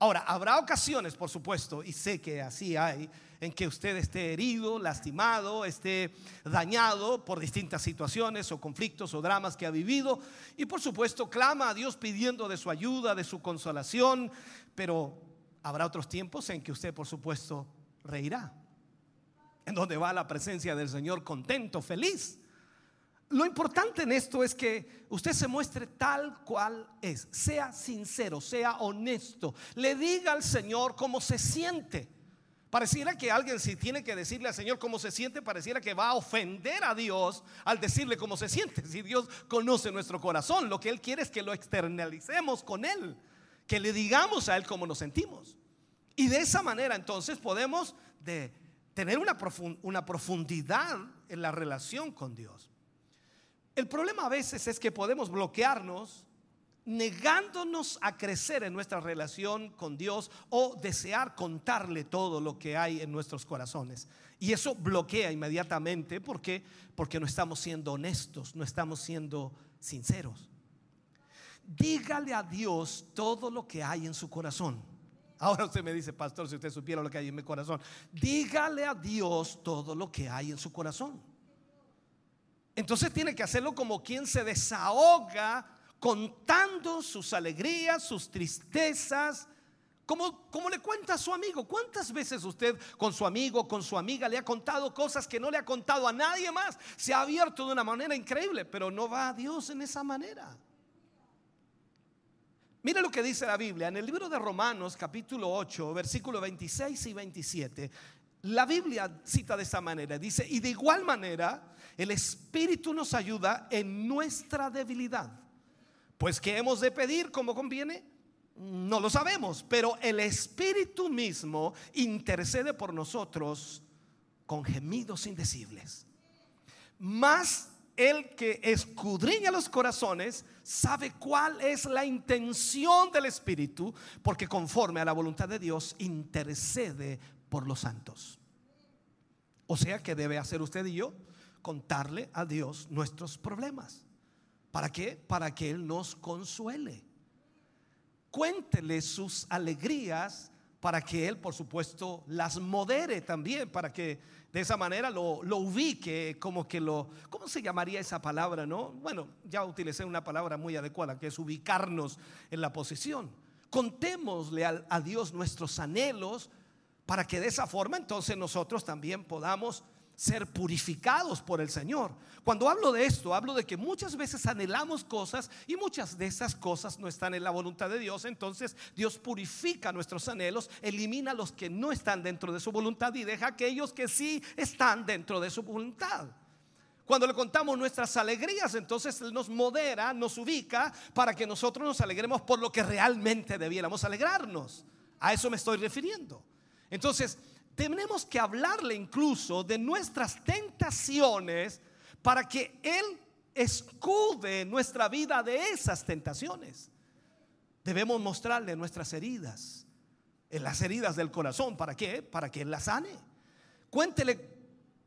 Ahora, habrá ocasiones, por supuesto, y sé que así hay, en que usted esté herido, lastimado, esté dañado por distintas situaciones o conflictos o dramas que ha vivido. Y por supuesto, clama a Dios pidiendo de su ayuda, de su consolación. Pero habrá otros tiempos en que usted, por supuesto, reirá. En donde va la presencia del Señor contento, feliz. Lo importante en esto es que usted se muestre tal cual es, sea sincero, sea honesto, le diga al Señor cómo se siente. Pareciera que alguien si tiene que decirle al Señor cómo se siente, pareciera que va a ofender a Dios al decirle cómo se siente. Si Dios conoce nuestro corazón, lo que Él quiere es que lo externalicemos con Él, que le digamos a Él cómo nos sentimos. Y de esa manera entonces podemos de tener una, profundidad en la relación con Dios. El problema a veces es que podemos bloquearnos negándonos a crecer en nuestra relación con Dios o desear contarle todo lo que hay en nuestros corazones. Y eso bloquea inmediatamente porque porque no estamos siendo honestos, no estamos siendo sinceros. Dígale a Dios todo lo que hay en su corazón. Ahora usted me dice, pastor, si usted supiera lo que hay en mi corazón, dígale a Dios todo lo que hay en su corazón. Entonces tiene que hacerlo como quien se desahoga contando sus alegrías, sus tristezas, como, como, le cuenta a su amigo. ¿Cuántas veces usted con su amigo, con su amiga le ha contado cosas que no le ha contado a nadie más? Se ha abierto de una manera increíble, pero no va a Dios en esa manera. Mira lo que dice la Biblia en el libro de Romanos capítulo 8, versículo 26 y 27. La Biblia cita de esta manera, dice, y de igual manera el Espíritu nos ayuda en nuestra debilidad. Pues ¿qué hemos de pedir como conviene? No lo sabemos, pero el Espíritu mismo intercede por nosotros con gemidos indecibles. Más el que escudriña los corazones sabe cuál es la intención del Espíritu, porque conforme a la voluntad de Dios intercede por los santos. O sea que debe hacer usted y yo contarle a Dios nuestros problemas. ¿Para qué? Para que Él nos consuele. Cuéntele sus alegrías para que Él, por supuesto, las modere también, para que de esa manera lo, lo, ubique, como que lo, ¿cómo se llamaría esa palabra? No? Bueno, ya utilicé una palabra muy adecuada, que es ubicarnos en la posición. Contémosle a, a Dios nuestros anhelos para que de esa forma entonces nosotros también podamos ser purificados por el Señor. Cuando hablo de esto, hablo de que muchas veces anhelamos cosas y muchas de esas cosas no están en la voluntad de Dios. Entonces Dios purifica nuestros anhelos, elimina los que no están dentro de su voluntad y deja aquellos que sí están dentro de su voluntad. Cuando le contamos nuestras alegrías, entonces Él nos modera, nos ubica para que nosotros nos alegremos por lo que realmente debiéramos alegrarnos. A eso me estoy refiriendo. Entonces, tenemos que hablarle incluso de nuestras tentaciones para que Él escude nuestra vida de esas tentaciones. Debemos mostrarle nuestras heridas, las heridas del corazón. ¿Para qué? Para que Él las sane. Cuéntele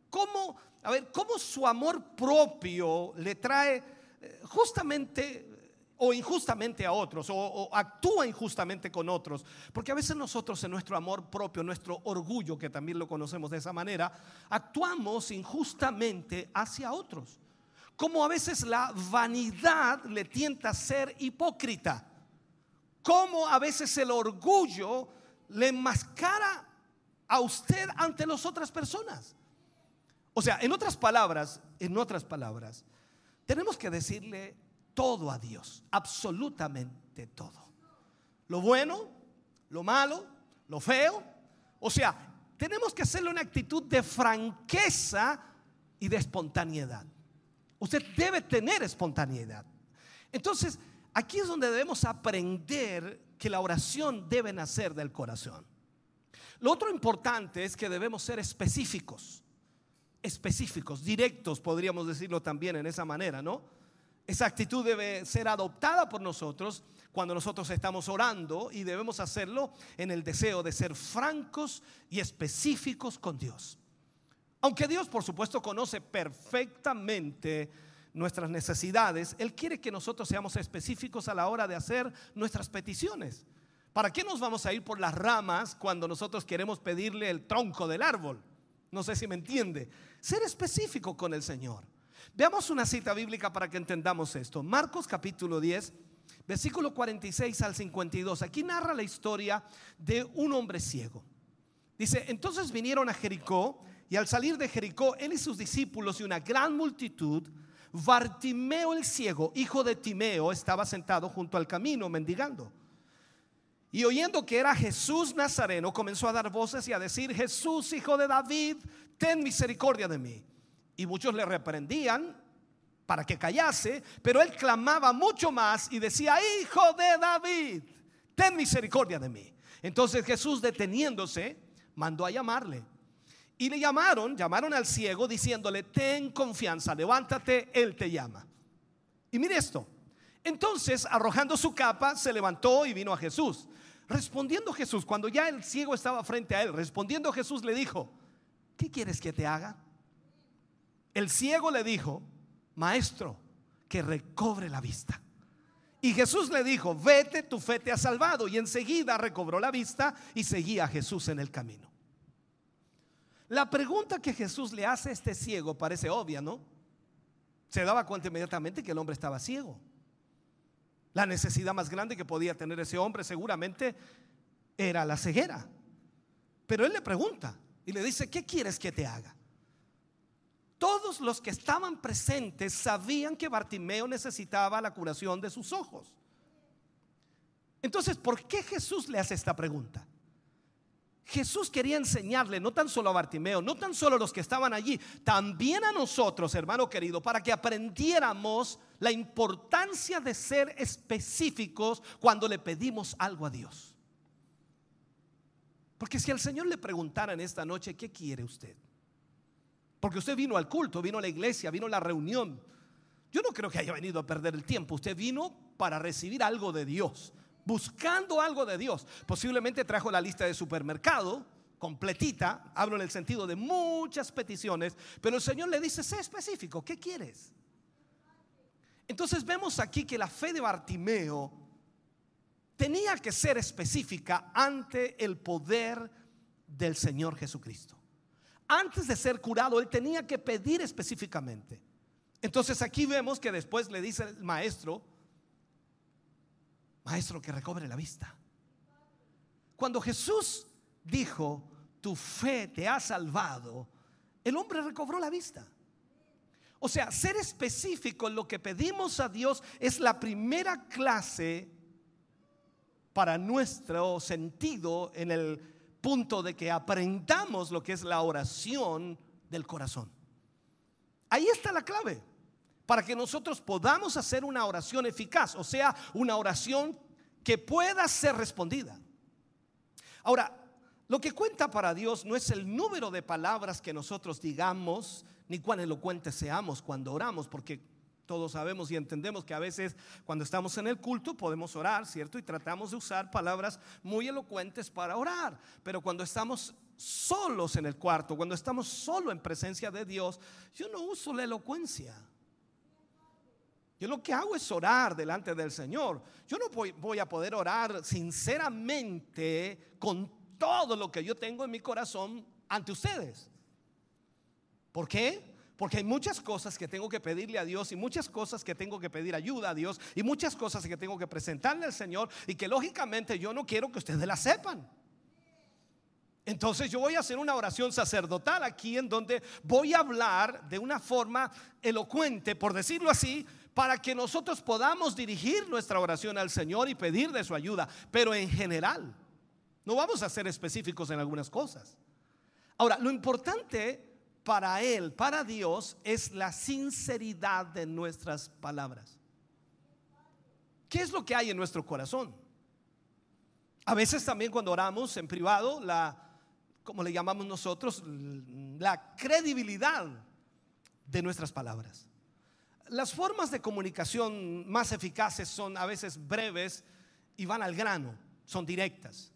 cómo, a ver, cómo su amor propio le trae eh, justamente o injustamente a otros o, actúa injustamente con otros. Porque a veces nosotros en nuestro amor propio, nuestro orgullo, que también lo conocemos de esa manera, actuamos injustamente hacia otros. Como a veces la vanidad le tienta a ser hipócrita. Como a veces el orgullo le enmascara a usted ante las otras personas. O sea, en otras palabras, en otras palabras, tenemos que decirle todo a Dios, absolutamente todo. Lo bueno, lo malo, lo feo. O sea, tenemos que hacerle una actitud de franqueza y de espontaneidad. Usted debe tener espontaneidad. Entonces, aquí es donde debemos aprender que la oración debe nacer del corazón. Lo otro importante es que debemos ser específicos, específicos, directos, podríamos decirlo también en esa manera, ¿no? Esa actitud debe ser adoptada por nosotros cuando nosotros estamos orando y debemos hacerlo en el deseo de ser francos y específicos con Dios. Aunque Dios, por supuesto, conoce perfectamente nuestras necesidades, Él quiere que nosotros seamos específicos a la hora de hacer nuestras peticiones. ¿Para qué nos vamos a ir por las ramas cuando nosotros queremos pedirle el tronco del árbol? No sé si me entiende. Ser específico con el Señor. Veamos una cita bíblica para que entendamos esto. Marcos capítulo 10, versículo 46 al 52. Aquí narra la historia de un hombre ciego. Dice, entonces vinieron a Jericó y al salir de Jericó, él y sus discípulos y una gran multitud, Bartimeo el ciego, hijo de Timeo, estaba sentado junto al camino mendigando. Y oyendo que era Jesús Nazareno, comenzó a dar voces y a decir, Jesús, hijo de David, ten misericordia de mí. Y muchos le reprendían para que callase, pero él clamaba mucho más y decía, hijo de David, ten misericordia de mí. Entonces Jesús deteniéndose, mandó a llamarle. Y le llamaron, llamaron al ciego diciéndole, ten confianza, levántate, él te llama. Y mire esto. Entonces, arrojando su capa, se levantó y vino a Jesús. Respondiendo Jesús, cuando ya el ciego estaba frente a él, respondiendo Jesús le dijo, ¿qué quieres que te haga? El ciego le dijo, maestro, que recobre la vista. Y Jesús le dijo, vete, tu fe te ha salvado. Y enseguida recobró la vista y seguía a Jesús en el camino. La pregunta que Jesús le hace a este ciego parece obvia, ¿no? Se daba cuenta inmediatamente que el hombre estaba ciego. La necesidad más grande que podía tener ese hombre seguramente era la ceguera. Pero él le pregunta y le dice, ¿qué quieres que te haga? Todos los que estaban presentes sabían que Bartimeo necesitaba la curación de sus ojos. Entonces, ¿por qué Jesús le hace esta pregunta? Jesús quería enseñarle no tan solo a Bartimeo, no tan solo a los que estaban allí, también a nosotros, hermano querido, para que aprendiéramos la importancia de ser específicos cuando le pedimos algo a Dios. Porque si al Señor le preguntara en esta noche, ¿qué quiere usted? Porque usted vino al culto, vino a la iglesia, vino a la reunión. Yo no creo que haya venido a perder el tiempo. Usted vino para recibir algo de Dios, buscando algo de Dios. Posiblemente trajo la lista de supermercado completita, hablo en el sentido de muchas peticiones, pero el Señor le dice, sé específico, ¿qué quieres? Entonces vemos aquí que la fe de Bartimeo tenía que ser específica ante el poder del Señor Jesucristo. Antes de ser curado, él tenía que pedir específicamente. Entonces aquí vemos que después le dice el maestro, maestro que recobre la vista. cuando Jesús dijo, tu fe te ha salvado, el hombre recobró la vista. O sea, ser específico en lo que pedimos a Dios es la primera clase para nuestro sentido en el punto de que aprendamos lo que es la oración del corazón. Ahí está la clave para que nosotros podamos hacer una oración eficaz, o sea, una oración que pueda ser respondida. Ahora, lo que cuenta para Dios no es el número de palabras que nosotros digamos, ni cuán elocuentes seamos cuando oramos, porque todos sabemos y entendemos que a veces cuando estamos en el culto podemos orar, ¿cierto? Y tratamos de usar palabras muy elocuentes para orar. Pero cuando estamos solos en el cuarto, cuando estamos solo en presencia de Dios, yo no uso la elocuencia. Yo lo que hago es orar delante del Señor. Yo no voy, a poder orar sinceramente con todo lo que yo tengo en mi corazón ante ustedes. ¿Por qué? Porque hay muchas cosas que tengo que pedirle a Dios y muchas cosas que tengo que pedir ayuda a Dios y muchas cosas que tengo que presentarle al Señor y que lógicamente yo no quiero que ustedes las sepan. Entonces yo voy a hacer una oración sacerdotal aquí en donde voy a hablar de una forma elocuente, por decirlo así, para que nosotros podamos dirigir nuestra oración al Señor y pedir de su ayuda, pero en general. No vamos a ser específicos en algunas cosas. Ahora, lo importante para Él, para Dios, es la sinceridad de nuestras palabras. ¿Qué es lo que hay en nuestro corazón? A veces también cuando oramos en privado, la, como le llamamos nosotros, la credibilidad de nuestras palabras. Las formas de comunicación más eficaces son a veces breves y van al grano, son directas.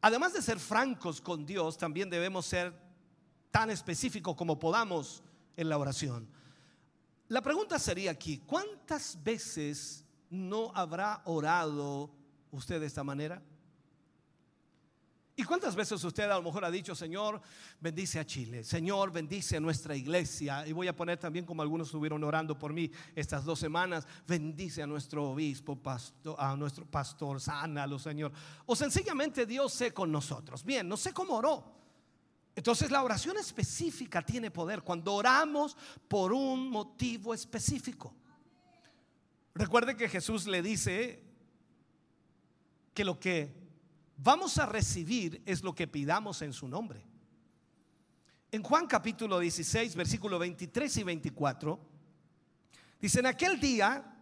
Además de ser francos con Dios, también debemos ser tan específicos como podamos en la oración. La pregunta sería aquí, ¿cuántas veces no habrá orado usted de esta manera? ¿Y cuántas veces usted a lo mejor ha dicho, Señor, bendice a Chile, Señor, bendice a nuestra iglesia? Y voy a poner también como algunos estuvieron orando por mí estas dos semanas, bendice a nuestro obispo, a nuestro pastor, sánalo, Señor. O sencillamente Dios sé con nosotros. Bien, no sé cómo oró. Entonces la oración específica tiene poder cuando oramos por un motivo específico. Recuerde que Jesús le dice que lo que vamos a recibir es lo que pidamos en su nombre. En Juan capítulo 16, versículo 23 y 24, dice, en aquel día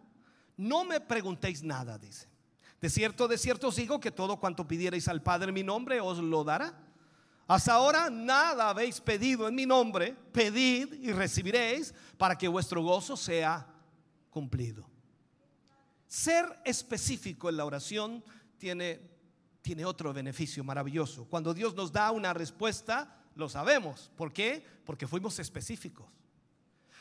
no me preguntéis nada, dice. De cierto, de cierto os digo que todo cuanto pidierais al Padre en mi nombre os lo dará. Hasta ahora nada habéis pedido en mi nombre, pedid y recibiréis para que vuestro gozo sea cumplido. Ser específico en la oración tiene tiene otro beneficio maravilloso. Cuando Dios nos da una respuesta, lo sabemos. ¿Por qué? Porque fuimos específicos.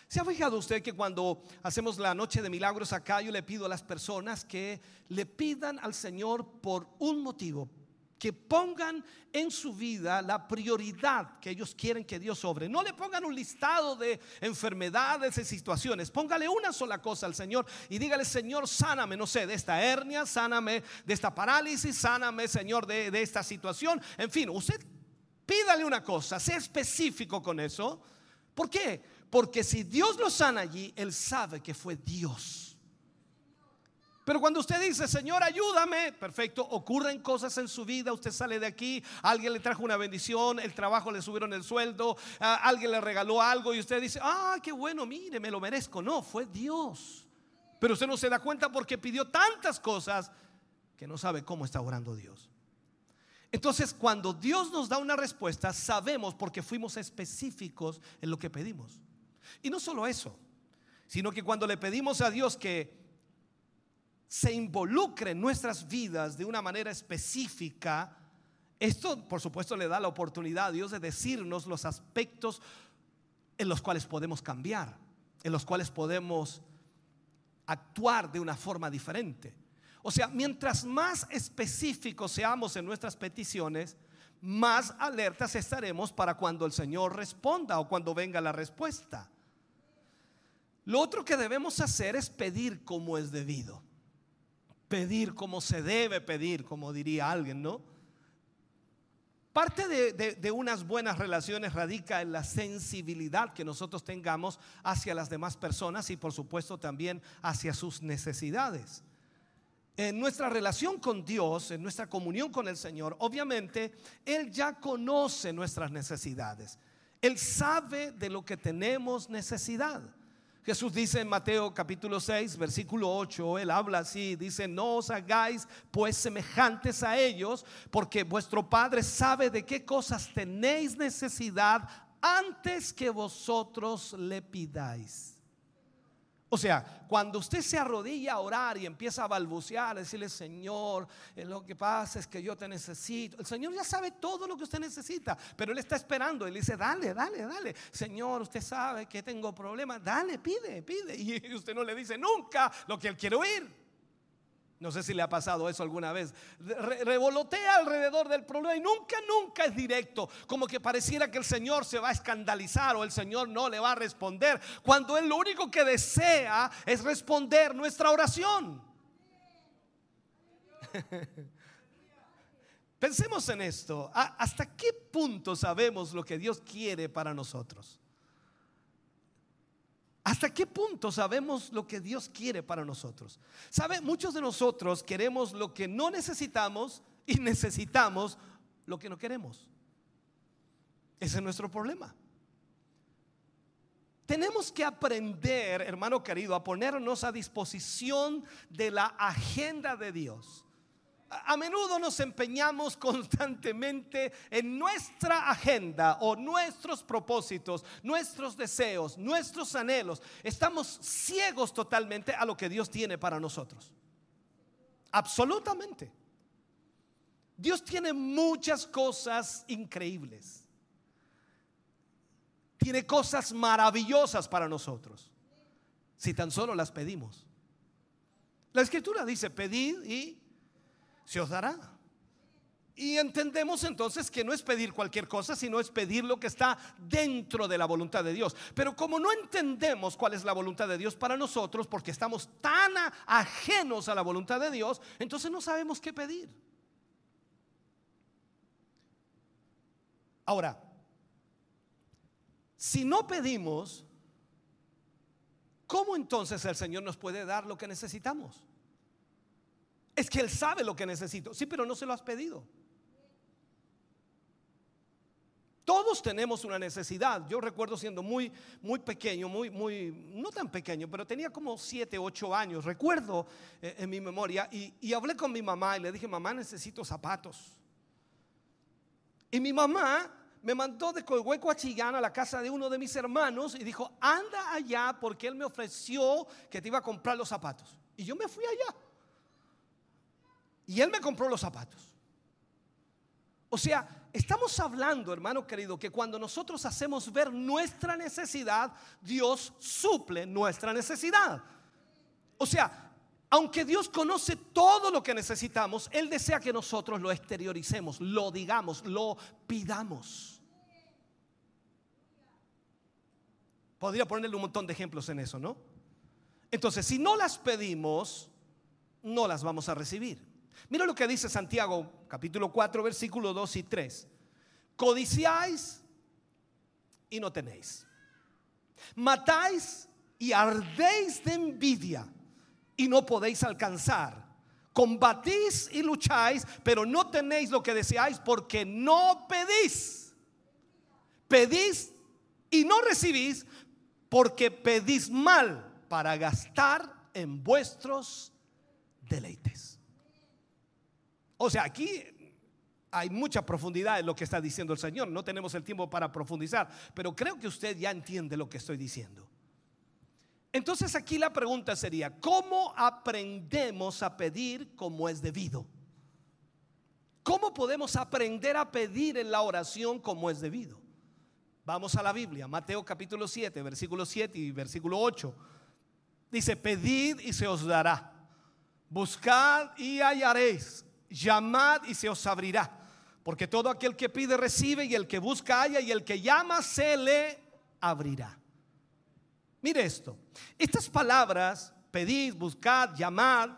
¿Se ha fijado usted que cuando hacemos la noche de milagros acá, yo le pido a las personas que le pidan al Señor por un motivo, que pongan en su vida la prioridad que ellos quieren que Dios sobre. No le pongan un listado de enfermedades y situaciones. Póngale una sola cosa al Señor y dígale, Señor, sáname, no sé, de esta hernia, sáname de esta parálisis, sáname, Señor, de, de esta situación. En fin, usted pídale una cosa, sea específico con eso. ¿Por qué? Porque si Dios lo sana allí, Él sabe que fue Dios. Pero cuando usted dice, Señor, ayúdame, perfecto, ocurren cosas en su vida, usted sale de aquí, alguien le trajo una bendición, el trabajo le subieron el sueldo, alguien le regaló algo y usted dice, ah, qué bueno, mire, me lo merezco. No, fue Dios. Pero usted no se da cuenta porque pidió tantas cosas que no sabe cómo está orando Dios. Entonces, cuando Dios nos da una respuesta, sabemos porque fuimos específicos en lo que pedimos. Y no solo eso, sino que cuando le pedimos a Dios que se involucre en nuestras vidas de una manera específica, esto por supuesto le da la oportunidad a Dios de decirnos los aspectos en los cuales podemos cambiar, en los cuales podemos actuar de una forma diferente. O sea, mientras más específicos seamos en nuestras peticiones, más alertas estaremos para cuando el Señor responda o cuando venga la respuesta. Lo otro que debemos hacer es pedir como es debido pedir como se debe pedir, como diría alguien, ¿no? Parte de, unas buenas relaciones radica en la sensibilidad que nosotros tengamos hacia las demás personas y por supuesto también hacia sus necesidades. En nuestra relación con Dios, en nuestra comunión con el Señor, obviamente Él ya conoce nuestras necesidades. Él sabe de lo que tenemos necesidad. Jesús dice en Mateo capítulo 6, versículo 8, Él habla así, dice, no os hagáis pues semejantes a ellos, porque vuestro Padre sabe de qué cosas tenéis necesidad antes que vosotros le pidáis. O sea, cuando usted se arrodilla a orar y empieza a balbucear, a decirle, Señor, eh, lo que pasa es que yo te necesito. El Señor ya sabe todo lo que usted necesita, pero Él está esperando. Él dice, dale, dale, dale. Señor, usted sabe que tengo problemas. Dale, pide, pide. Y usted no le dice nunca lo que Él quiere oír. No sé si le ha pasado eso alguna vez. Re- revolotea alrededor del problema y nunca, nunca es directo. Como que pareciera que el Señor se va a escandalizar o el Señor no le va a responder. Cuando Él lo único que desea es responder nuestra oración. Pensemos en esto. ¿A- ¿Hasta qué punto sabemos lo que Dios quiere para nosotros? ¿Hasta qué punto sabemos lo que Dios quiere para nosotros? ¿Sabe? Muchos de nosotros queremos lo que no necesitamos y necesitamos lo que no queremos. Ese es nuestro problema. Tenemos que aprender, hermano querido, a ponernos a disposición de la agenda de Dios. A menudo nos empeñamos constantemente en nuestra agenda o nuestros propósitos, nuestros deseos, nuestros anhelos. Estamos ciegos totalmente a lo que Dios tiene para nosotros. Absolutamente. Dios tiene muchas cosas increíbles. Tiene cosas maravillosas para nosotros. Si tan solo las pedimos. La escritura dice, pedid y se os dará. Y entendemos entonces que no es pedir cualquier cosa, sino es pedir lo que está dentro de la voluntad de Dios. Pero como no entendemos cuál es la voluntad de Dios para nosotros, porque estamos tan ajenos a la voluntad de Dios, entonces no sabemos qué pedir. Ahora, si no pedimos, ¿cómo entonces el Señor nos puede dar lo que necesitamos? Es que Él sabe lo que necesito. Sí, pero no se lo has pedido. Todos tenemos una necesidad. Yo recuerdo siendo muy, muy pequeño, muy, muy, no tan pequeño, pero tenía como 7, 8 años. Recuerdo eh, en mi memoria y, hablé con mi mamá y le dije, mamá, necesito zapatos. Y mi mamá me mandó de Colhueco a Chillán a la casa de uno de mis hermanos y dijo, anda allá porque él me ofreció que te iba a comprar los zapatos. Y yo me fui allá. Y él me compró los zapatos. O sea, estamos hablando, hermano querido, que cuando nosotros hacemos ver nuestra necesidad, Dios suple nuestra necesidad. O sea, aunque Dios conoce todo lo que necesitamos, Él desea que nosotros lo exterioricemos, lo digamos, lo pidamos. Podría ponerle un montón de ejemplos en eso, ¿no? Entonces, si no las pedimos, no las vamos a recibir. Mira lo que dice Santiago, capítulo 4, versículo 2 y 3. Codiciáis y no tenéis. Matáis y ardéis de envidia y no podéis alcanzar. Combatís y lucháis, pero no tenéis lo que deseáis porque no pedís. Pedís y no recibís porque pedís mal para gastar en vuestros deleites. O sea, aquí hay mucha profundidad en lo que está diciendo el Señor. No tenemos el tiempo para profundizar, pero creo que usted ya entiende lo que estoy diciendo. Entonces aquí la pregunta sería, ¿cómo aprendemos a pedir como es debido? ¿Cómo podemos aprender a pedir en la oración como es debido? Vamos a la Biblia, Mateo capítulo 7, versículo 7 y versículo 8. Dice, pedid y se os dará. Buscad y hallaréis. Llamad y se os abrirá. Porque todo aquel que pide recibe y el que busca halla y el que llama se le abrirá. Mire esto. Estas palabras, pedid, buscad, llamad,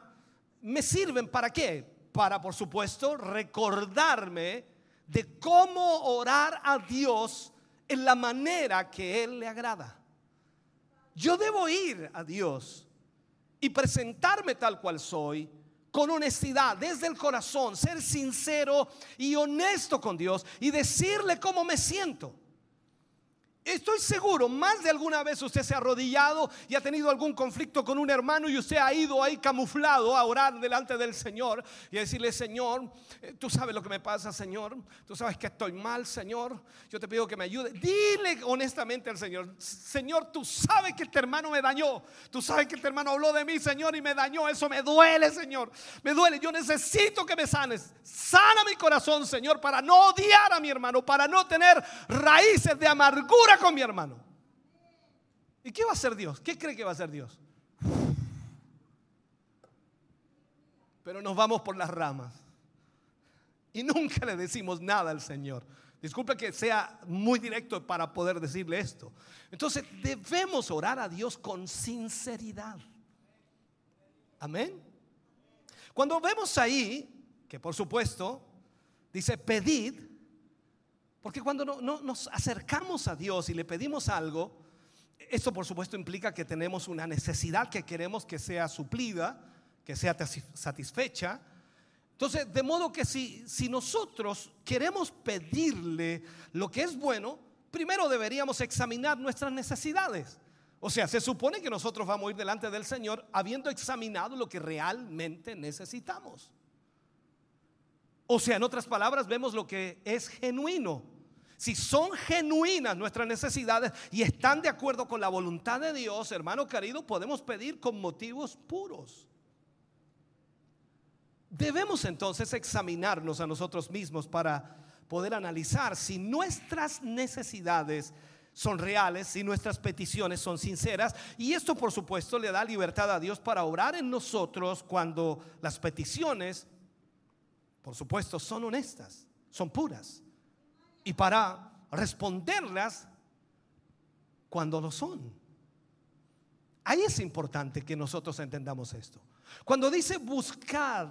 me sirven para qué? Para, por supuesto, recordarme de cómo orar a Dios en la manera que Él le agrada. Yo debo ir a Dios y presentarme tal cual soy, con honestidad, desde el corazón, ser sincero y honesto con Dios y decirle cómo me siento. Estoy seguro, más de alguna vez usted se ha arrodillado y ha tenido algún conflicto con un hermano y usted ha ido ahí camuflado a orar delante del Señor y a decirle, Señor, eh, tú sabes lo que me pasa, Señor, tú sabes que estoy mal, Señor, yo te pido que me ayude. Dile honestamente al Señor, Señor, tú sabes que este hermano me dañó, tú sabes que este hermano habló de mí, Señor, y me dañó, eso me duele, Señor, me duele, yo necesito que me sanes. Sana mi corazón, Señor, para no odiar a mi hermano, para no tener raíces de amargura con mi hermano. ¿Y qué va a hacer Dios? ¿Qué cree que va a hacer Dios? Pero nos vamos por las ramas. Y nunca le decimos nada al Señor. Disculpe que sea muy directo para poder decirle esto. Entonces debemos orar a Dios con sinceridad. Amén. Cuando vemos ahí, que por supuesto dice pedid, porque cuando no, no- nos acercamos a Dios y le pedimos algo, esto por supuesto implica que tenemos una necesidad que queremos que sea suplida, que sea satisfecha. Entonces, de modo que si nosotros queremos pedirle lo que es bueno, primero deberíamos examinar nuestras necesidades. O sea, se supone que nosotros vamos a ir delante del Señor habiendo examinado lo que realmente necesitamos. O sea, en otras palabras, vemos lo que es genuino. Si son genuinas nuestras necesidades y están de acuerdo con la voluntad de Dios, hermano querido, podemos pedir con motivos puros. Debemos entonces examinarnos a nosotros mismos para poder analizar si nuestras necesidades son reales, si nuestras peticiones son sinceras. Y esto, por supuesto, le da libertad a Dios para obrar en nosotros cuando las peticiones por supuesto, son honestas, son puras. Y para responderlas cuando lo son. Ahí es importante que nosotros entendamos esto. Cuando dice buscad,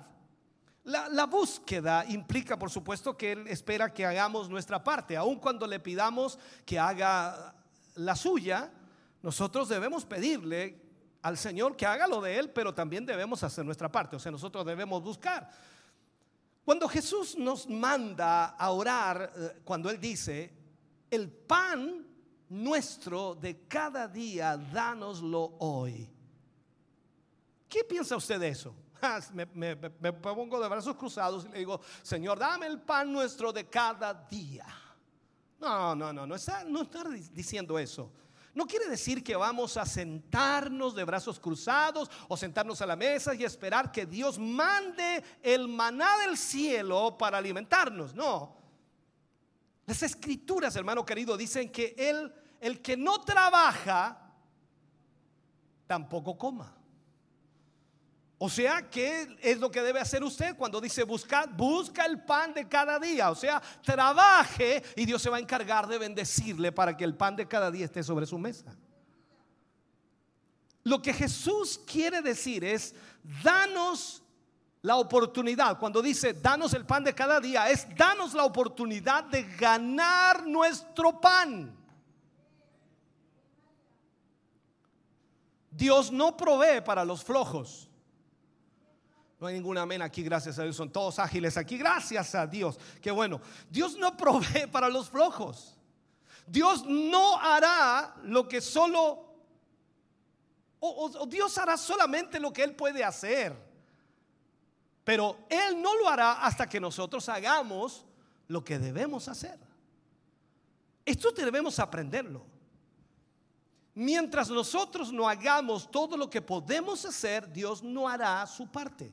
la, la búsqueda implica, por supuesto, que Él espera que hagamos nuestra parte. Aun cuando le pidamos que haga la suya, nosotros debemos pedirle al Señor que haga lo de Él, pero también debemos hacer nuestra parte. O sea, nosotros debemos buscar. Cuando Jesús nos manda a orar, eh, cuando Él dice, el pan nuestro de cada día, dánoslo hoy. ¿Qué piensa usted de eso? Ah, Me, me- pongo de brazos cruzados y le digo, Señor, dame el pan nuestro de cada día. No, no, no, no está, no está diciendo eso. No quiere decir que vamos a sentarnos de brazos cruzados o sentarnos a la mesa y esperar que Dios mande el maná del cielo para alimentarnos. No. Las escrituras, hermano querido, dicen que él, el que no trabaja, tampoco coma. O sea, ¿qué es lo que debe hacer usted cuando dice buscar? Busca el pan de cada día. O sea, trabaje y Dios se va a encargar de bendecirle para que el pan de cada día esté sobre su mesa. Lo que Jesús quiere decir es, danos la oportunidad. Cuando dice, danos el pan de cada día, es danos la oportunidad de ganar nuestro pan. Dios no provee para los flojos. No hay ningún amén aquí, gracias a Dios. Son todos ágiles aquí, gracias a Dios. Qué bueno. Dios no provee para los flojos. Dios no hará lo que solo... O, o- o Dios hará solamente lo que Él puede hacer. Pero Él no lo hará hasta que nosotros hagamos lo que debemos hacer. Esto debemos aprenderlo. Mientras nosotros no hagamos todo lo que podemos hacer, Dios no hará su parte.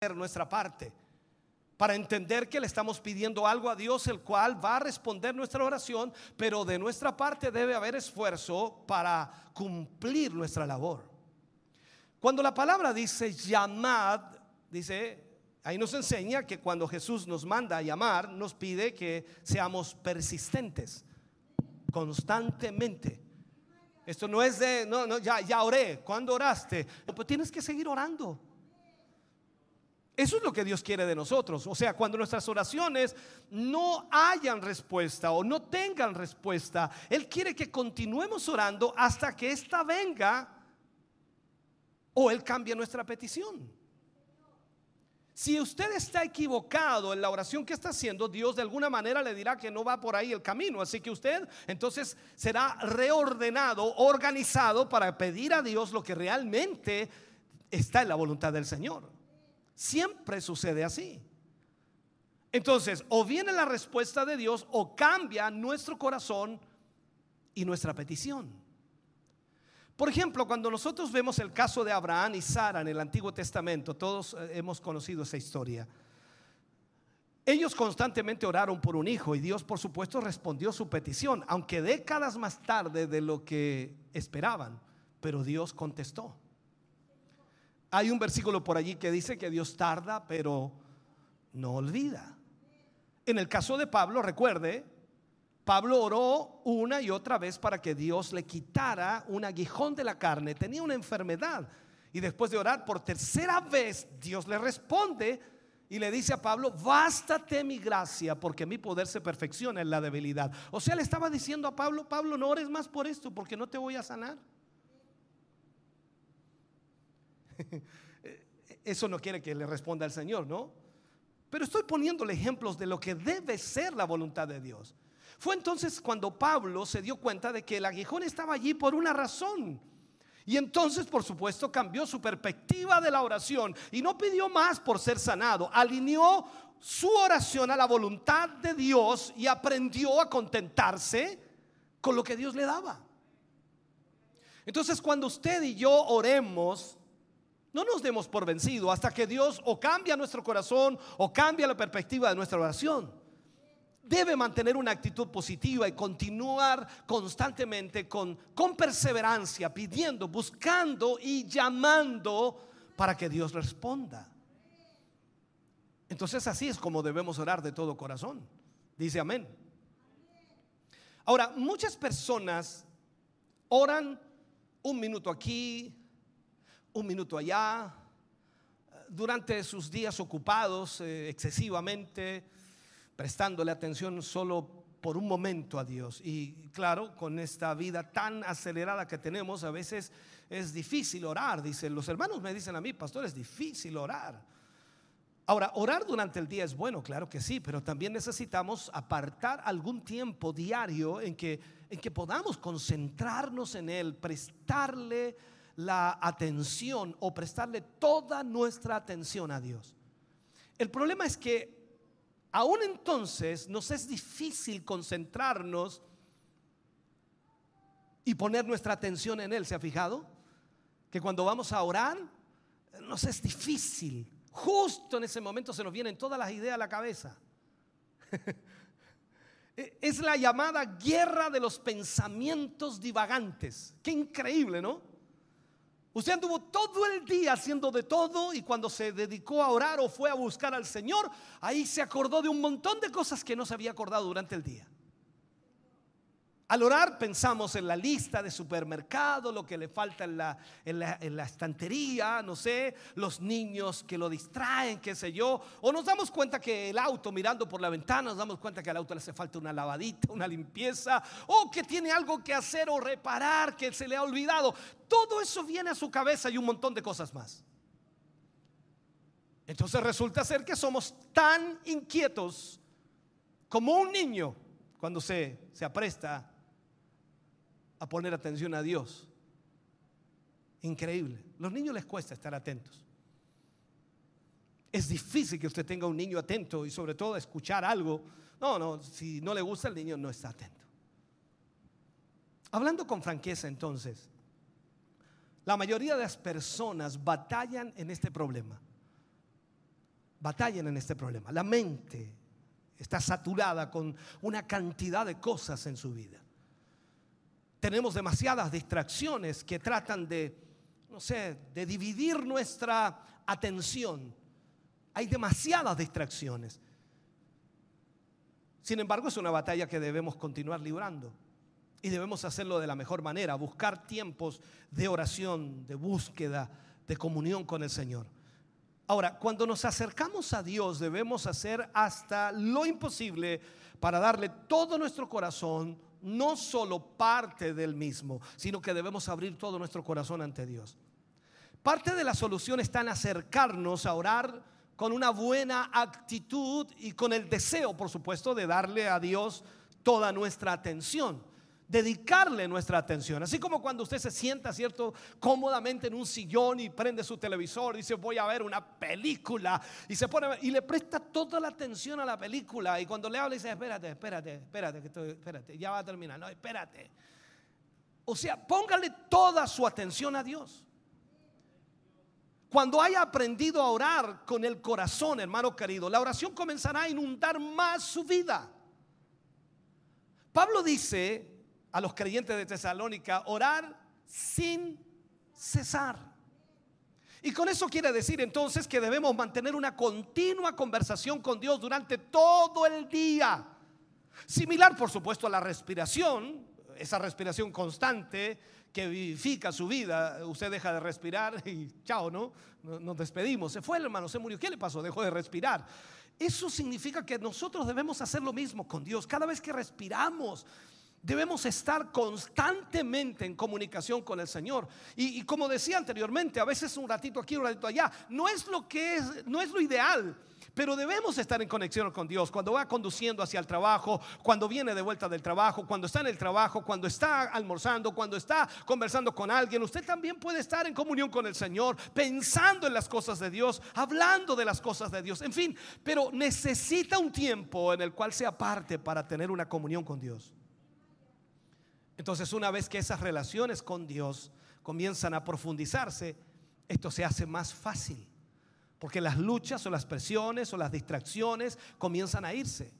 Nuestra parte para entender que le estamos pidiendo algo a Dios, el cual va a responder nuestra oración, pero de nuestra parte debe haber esfuerzo para cumplir nuestra labor. Cuando la palabra dice llamad, dice, ahí nos enseña que cuando Jesús nos manda a llamar, nos pide que seamos persistentes, constantemente. Esto no es de, no, no, ya, ya oré, ¿cuándo oraste? Pues tienes que seguir orando. Eso es lo que Dios quiere de nosotros. O sea, cuando nuestras oraciones no hayan respuesta o no tengan respuesta, Él quiere que continuemos orando hasta que ésta venga o Él cambie nuestra petición. Si usted está equivocado en la oración que está haciendo, Dios de alguna manera le dirá que no va por ahí el camino. Así que usted entonces será reordenado, organizado para pedir a Dios lo que realmente está en la voluntad del Señor. Siempre sucede así. Entonces, o viene la respuesta de Dios o cambia nuestro corazón y nuestra petición. Por ejemplo, cuando nosotros vemos el caso de Abraham y Sara en el Antiguo Testamento, todos eh, hemos conocido esa historia. Ellos constantemente oraron por un hijo y Dios, por supuesto, respondió su petición, aunque décadas más tarde de lo que esperaban, pero Dios contestó. Hay un versículo por allí que dice que Dios tarda, pero no olvida. En el caso de Pablo, recuerde, Pablo oró una y otra vez para que Dios le quitara un aguijón de la carne. Tenía una enfermedad. Y después de orar por tercera vez, Dios le responde y le dice a Pablo, bástate mi gracia porque mi poder se perfecciona en la debilidad. O sea, le estaba diciendo a Pablo, Pablo, no ores más por esto porque no te voy a sanar. Eso no quiere que le responda al Señor, ¿no? Pero estoy poniéndole ejemplos de lo que debe ser la voluntad de Dios. Fue entonces cuando Pablo se dio cuenta de que el aguijón estaba allí por una razón. Y entonces, por supuesto, cambió su perspectiva de la oración y no pidió más por ser sanado. Alineó su oración a la voluntad de Dios y aprendió a contentarse con lo que Dios le daba. Entonces, cuando usted y yo oremos, no nos demos por vencido hasta que Dios o cambia nuestro corazón o cambia la perspectiva de nuestra oración. Debe mantener una actitud positiva y continuar constantemente con, con perseverancia, pidiendo, buscando y llamando para que Dios responda. Entonces así es como debemos orar de todo corazón. Dice amén. Ahora, muchas personas oran un minuto aquí, un minuto allá, durante sus días ocupados eh, excesivamente, prestándole atención solo por un momento a Dios. Y claro, con esta vida tan acelerada que tenemos, a veces es difícil orar. Dicen, los hermanos me dicen a mí, pastor, es difícil orar. Ahora, orar durante el día es bueno, claro que sí, pero también necesitamos apartar algún tiempo diario en que, en que podamos concentrarnos en Él, prestarle la atención o prestarle toda nuestra atención a Dios. El problema es que aún entonces nos es difícil concentrarnos y poner nuestra atención en Él. ¿Se ha fijado? Que cuando vamos a orar nos es difícil. Justo en ese momento se nos vienen todas las ideas a la cabeza. es la llamada guerra de los pensamientos divagantes. Qué increíble, ¿no? Usted anduvo todo el día haciendo de todo y cuando se dedicó a orar o fue a buscar al Señor, ahí se acordó de un montón de cosas que no se había acordado durante el día. Al orar pensamos en la lista de supermercado, lo que le falta en la, estantería, no sé, los niños que lo distraen, qué sé yo. O nos damos cuenta que el auto mirando por la ventana, nos damos cuenta que al auto le hace falta una lavadita, una limpieza, o que tiene algo que hacer o reparar que se le ha olvidado. Todo eso viene a su cabeza y un montón de cosas más. Entonces resulta ser que somos tan inquietos como un niño cuando se, se apresta a poner atención a Dios. Increíble. Los niños les cuesta estar atentos. Es difícil que usted tenga un niño atento y sobre todo escuchar algo. No, no, si no le gusta el niño no está atento. Hablando con franqueza entonces, la mayoría de las personas batallan en este problema. Batallan en este problema. La mente está saturada con una cantidad de cosas en su vida tenemos demasiadas distracciones que tratan de, no sé, de dividir nuestra atención. Hay demasiadas distracciones. Sin embargo, es una batalla que debemos continuar librando. Y debemos hacerlo de la mejor manera, buscar tiempos de oración, de búsqueda, de comunión con el Señor. Ahora, cuando nos acercamos a Dios debemos hacer hasta lo imposible para darle todo nuestro corazón, no solo parte del mismo, sino que debemos abrir todo nuestro corazón ante Dios. Parte de la solución está en acercarnos a orar con una buena actitud y con el deseo, por supuesto, de darle a Dios toda nuestra atención dedicarle nuestra atención. Así como cuando usted se sienta, ¿cierto? Cómodamente en un sillón y prende su televisor, dice voy a ver una película y se pone y le presta toda la atención a la película y cuando le habla dice espérate, espérate, espérate, que estoy- espérate, ya va a terminar, no, espérate. O sea, póngale toda su atención a Dios. Cuando haya aprendido a orar con el corazón, hermano querido, la oración comenzará a inundar más su vida. Pablo dice a los creyentes de Tesalónica, orar sin cesar. Y con eso quiere decir entonces que debemos mantener una continua conversación con Dios durante todo el día. Similar, por supuesto, a la respiración, esa respiración constante que vivifica su vida. Usted deja de respirar y chao, ¿no? No- Nos despedimos. Se fue el hermano, se murió. ¿Qué le pasó? Dejó de respirar. Eso significa que nosotros debemos hacer lo mismo con Dios. Cada vez que respiramos, Debemos estar constantemente en comunicación con el Señor. Y, como decía anteriormente, a veces un ratito aquí, un ratito allá, no es lo que es, no es lo ideal. Pero debemos estar en conexión con Dios cuando va conduciendo hacia el trabajo, cuando viene de vuelta del trabajo, cuando está en el trabajo, cuando está almorzando, cuando está conversando con alguien. Usted también puede estar en comunión con el Señor, pensando en las cosas de Dios, hablando de las cosas de Dios. En fin, pero necesita un tiempo en el cual se aparte para tener una comunión con Dios. Entonces, una vez que esas relaciones con Dios comienzan a profundizarse, esto se hace más fácil. Porque las luchas o las presiones o las distracciones comienzan a irse.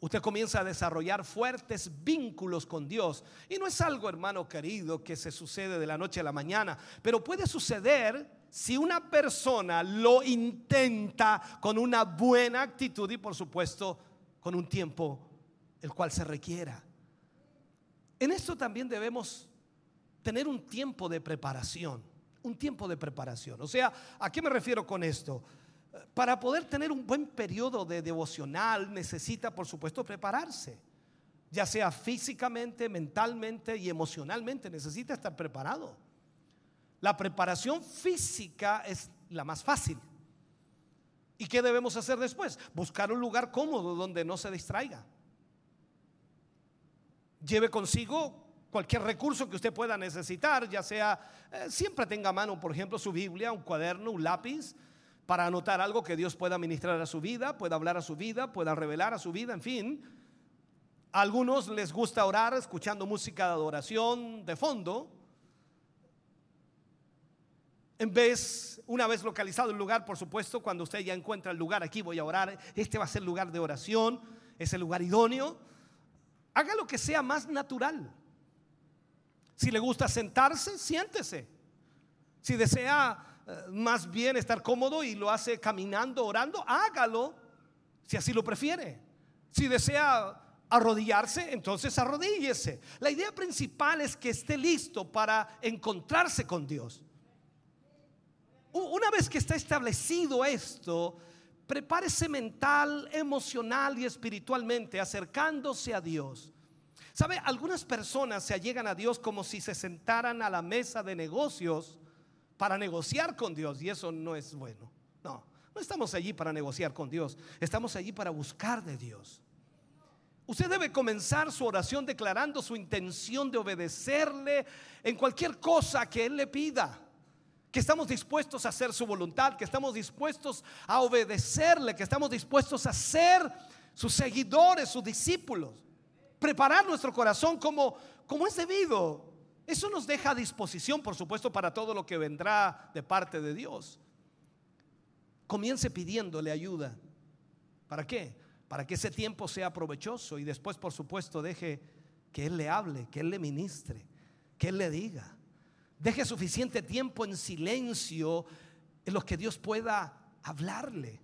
Usted comienza a desarrollar fuertes vínculos con Dios. Y no es algo, hermano querido, que se sucede de la noche a la mañana, pero puede suceder si una persona lo intenta con una buena actitud y por supuesto con un tiempo el cual se requiera. En esto también debemos tener un tiempo de preparación, un tiempo de preparación. O sea, ¿a qué me refiero con esto? Para poder tener un buen periodo de devocional necesita, por supuesto, prepararse. Ya sea físicamente, mentalmente y emocionalmente, necesita estar preparado. La preparación física es la más fácil. ¿Y qué debemos hacer después? Buscar un lugar cómodo donde no se distraiga. Lleve consigo cualquier recurso que usted pueda necesitar, ya sea, eh, siempre tenga a mano, por ejemplo, su Biblia, un cuaderno, un lápiz, para anotar algo que Dios pueda ministrar a su vida, pueda hablar a su vida, pueda revelar a su vida, en fin. A algunos les gusta orar escuchando música de adoración de fondo. En vez, una vez localizado el lugar, por supuesto, cuando usted ya encuentra el lugar, aquí voy a orar, este va a ser el lugar de oración, es el lugar idóneo. Haga lo que sea más natural. Si le gusta sentarse, siéntese. Si desea eh, más bien estar cómodo y lo hace caminando, orando, hágalo, si así lo prefiere. Si desea arrodillarse, entonces arrodíllese. La idea principal es que esté listo para encontrarse con Dios. Una vez que está establecido esto, prepárese mental, emocional y espiritualmente acercándose a Dios. ¿Sabe? Algunas personas se allegan a Dios como si se sentaran a la mesa de negocios para negociar con Dios y eso no es bueno. No, no estamos allí para negociar con Dios, estamos allí para buscar de Dios. Usted debe comenzar su oración declarando su intención de obedecerle en cualquier cosa que Él le pida. Que estamos dispuestos a hacer su voluntad, que estamos dispuestos a obedecerle, que estamos dispuestos a ser sus seguidores, sus discípulos. Preparar nuestro corazón como, como es debido. Eso nos deja a disposición, por supuesto, para todo lo que vendrá de parte de Dios. Comience pidiéndole ayuda. ¿Para qué? Para que ese tiempo sea provechoso y después, por supuesto, deje que Él le hable, que Él le ministre, que Él le diga. Deje suficiente tiempo en silencio en los que Dios pueda hablarle.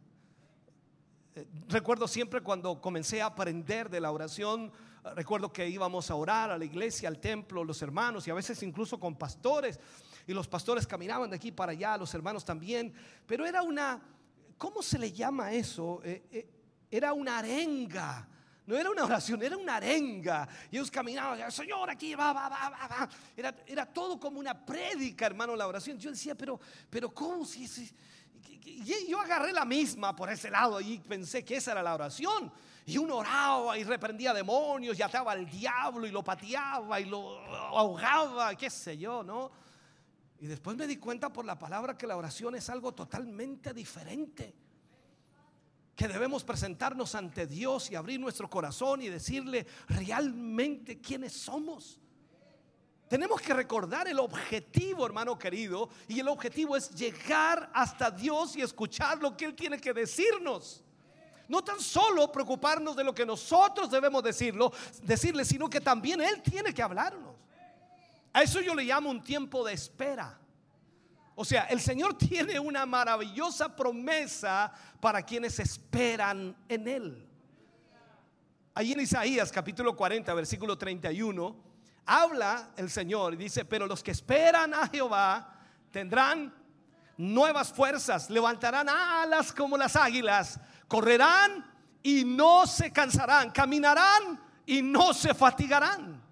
Eh, Recuerdo siempre cuando comencé a aprender de la oración, eh, recuerdo que íbamos a orar a la iglesia, al templo, los hermanos y a veces incluso con pastores. Y los pastores caminaban de aquí para allá, los hermanos también. Pero era una, ¿cómo se le llama eso? Eh, era una arenga. No era una oración, era una arenga. Y ellos caminaban, Señor, aquí va, va, va, va. Era, era todo como una prédica, hermano, la oración. Yo decía, pero, pero ¿cómo si, si- y yo agarré la misma por ese lado y pensé que esa era la oración. Y uno oraba y reprendía demonios y ataba al diablo y lo pateaba y lo ahogaba, qué sé yo, ¿no? Y después me di cuenta por la palabra que la oración es algo totalmente diferente. Que debemos presentarnos ante Dios y abrir nuestro corazón y decirle realmente quiénes somos. Tenemos que recordar el objetivo, hermano querido, y el objetivo es llegar hasta Dios y escuchar lo que Él tiene que decirnos. No tan solo preocuparnos de lo que nosotros debemos decirlo, decirle, sino que también Él tiene que hablarnos. A eso yo le llamo un tiempo de espera. O sea, el Señor tiene una maravillosa promesa para quienes esperan en Él. Allí en Isaías capítulo 40, versículo 31, habla el Señor y dice, pero los que esperan a Jehová tendrán nuevas fuerzas, levantarán alas como las águilas, correrán y no se cansarán, caminarán y no se fatigarán.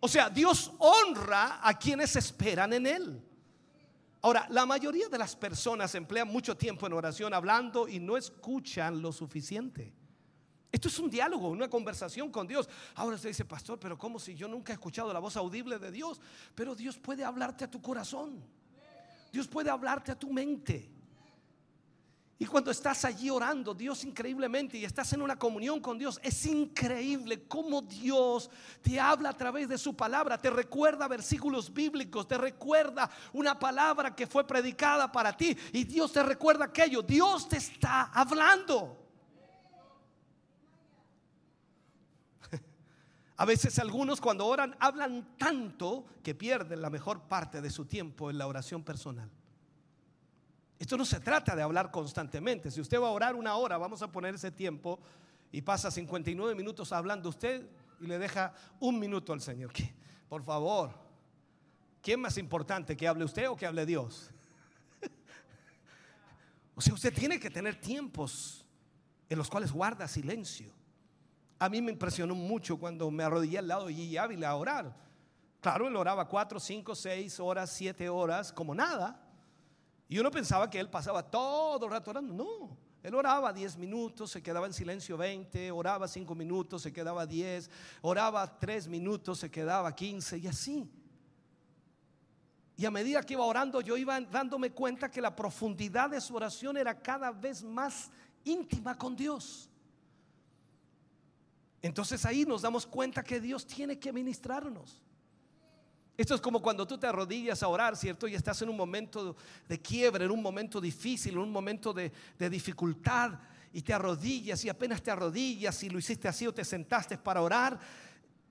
O sea, Dios honra a quienes esperan en Él. Ahora, la mayoría de las personas emplean mucho tiempo en oración hablando y no escuchan lo suficiente. Esto es un diálogo, una conversación con Dios. Ahora usted dice, pastor, pero ¿cómo si yo nunca he escuchado la voz audible de Dios? Pero Dios puede hablarte a tu corazón. Dios puede hablarte a tu mente. Y cuando estás allí orando, Dios increíblemente, y estás en una comunión con Dios, es increíble cómo Dios te habla a través de su palabra, te recuerda versículos bíblicos, te recuerda una palabra que fue predicada para ti, y Dios te recuerda aquello, Dios te está hablando. A veces algunos cuando oran hablan tanto que pierden la mejor parte de su tiempo en la oración personal. Esto no se trata de hablar constantemente. Si usted va a orar una hora, vamos a poner ese tiempo y pasa 59 minutos hablando usted y le deja un minuto al Señor. Por favor, ¿quién más importante que hable usted o que hable Dios? O sea, usted tiene que tener tiempos en los cuales guarda silencio. A mí me impresionó mucho cuando me arrodillé al lado de Gigi Ávila a orar. Claro, él oraba cuatro, cinco, seis horas, siete horas, como nada. Y uno pensaba que él pasaba todo el rato orando. No, él oraba 10 minutos, se quedaba en silencio 20, oraba 5 minutos, se quedaba 10, oraba 3 minutos, se quedaba 15 y así. Y a medida que iba orando, yo iba dándome cuenta que la profundidad de su oración era cada vez más íntima con Dios. Entonces ahí nos damos cuenta que Dios tiene que ministrarnos. Esto es como cuando tú te arrodillas a orar, ¿cierto? Y estás en un momento de quiebre, en un momento difícil, en un momento de, de dificultad, y te arrodillas y apenas te arrodillas y lo hiciste así o te sentaste para orar,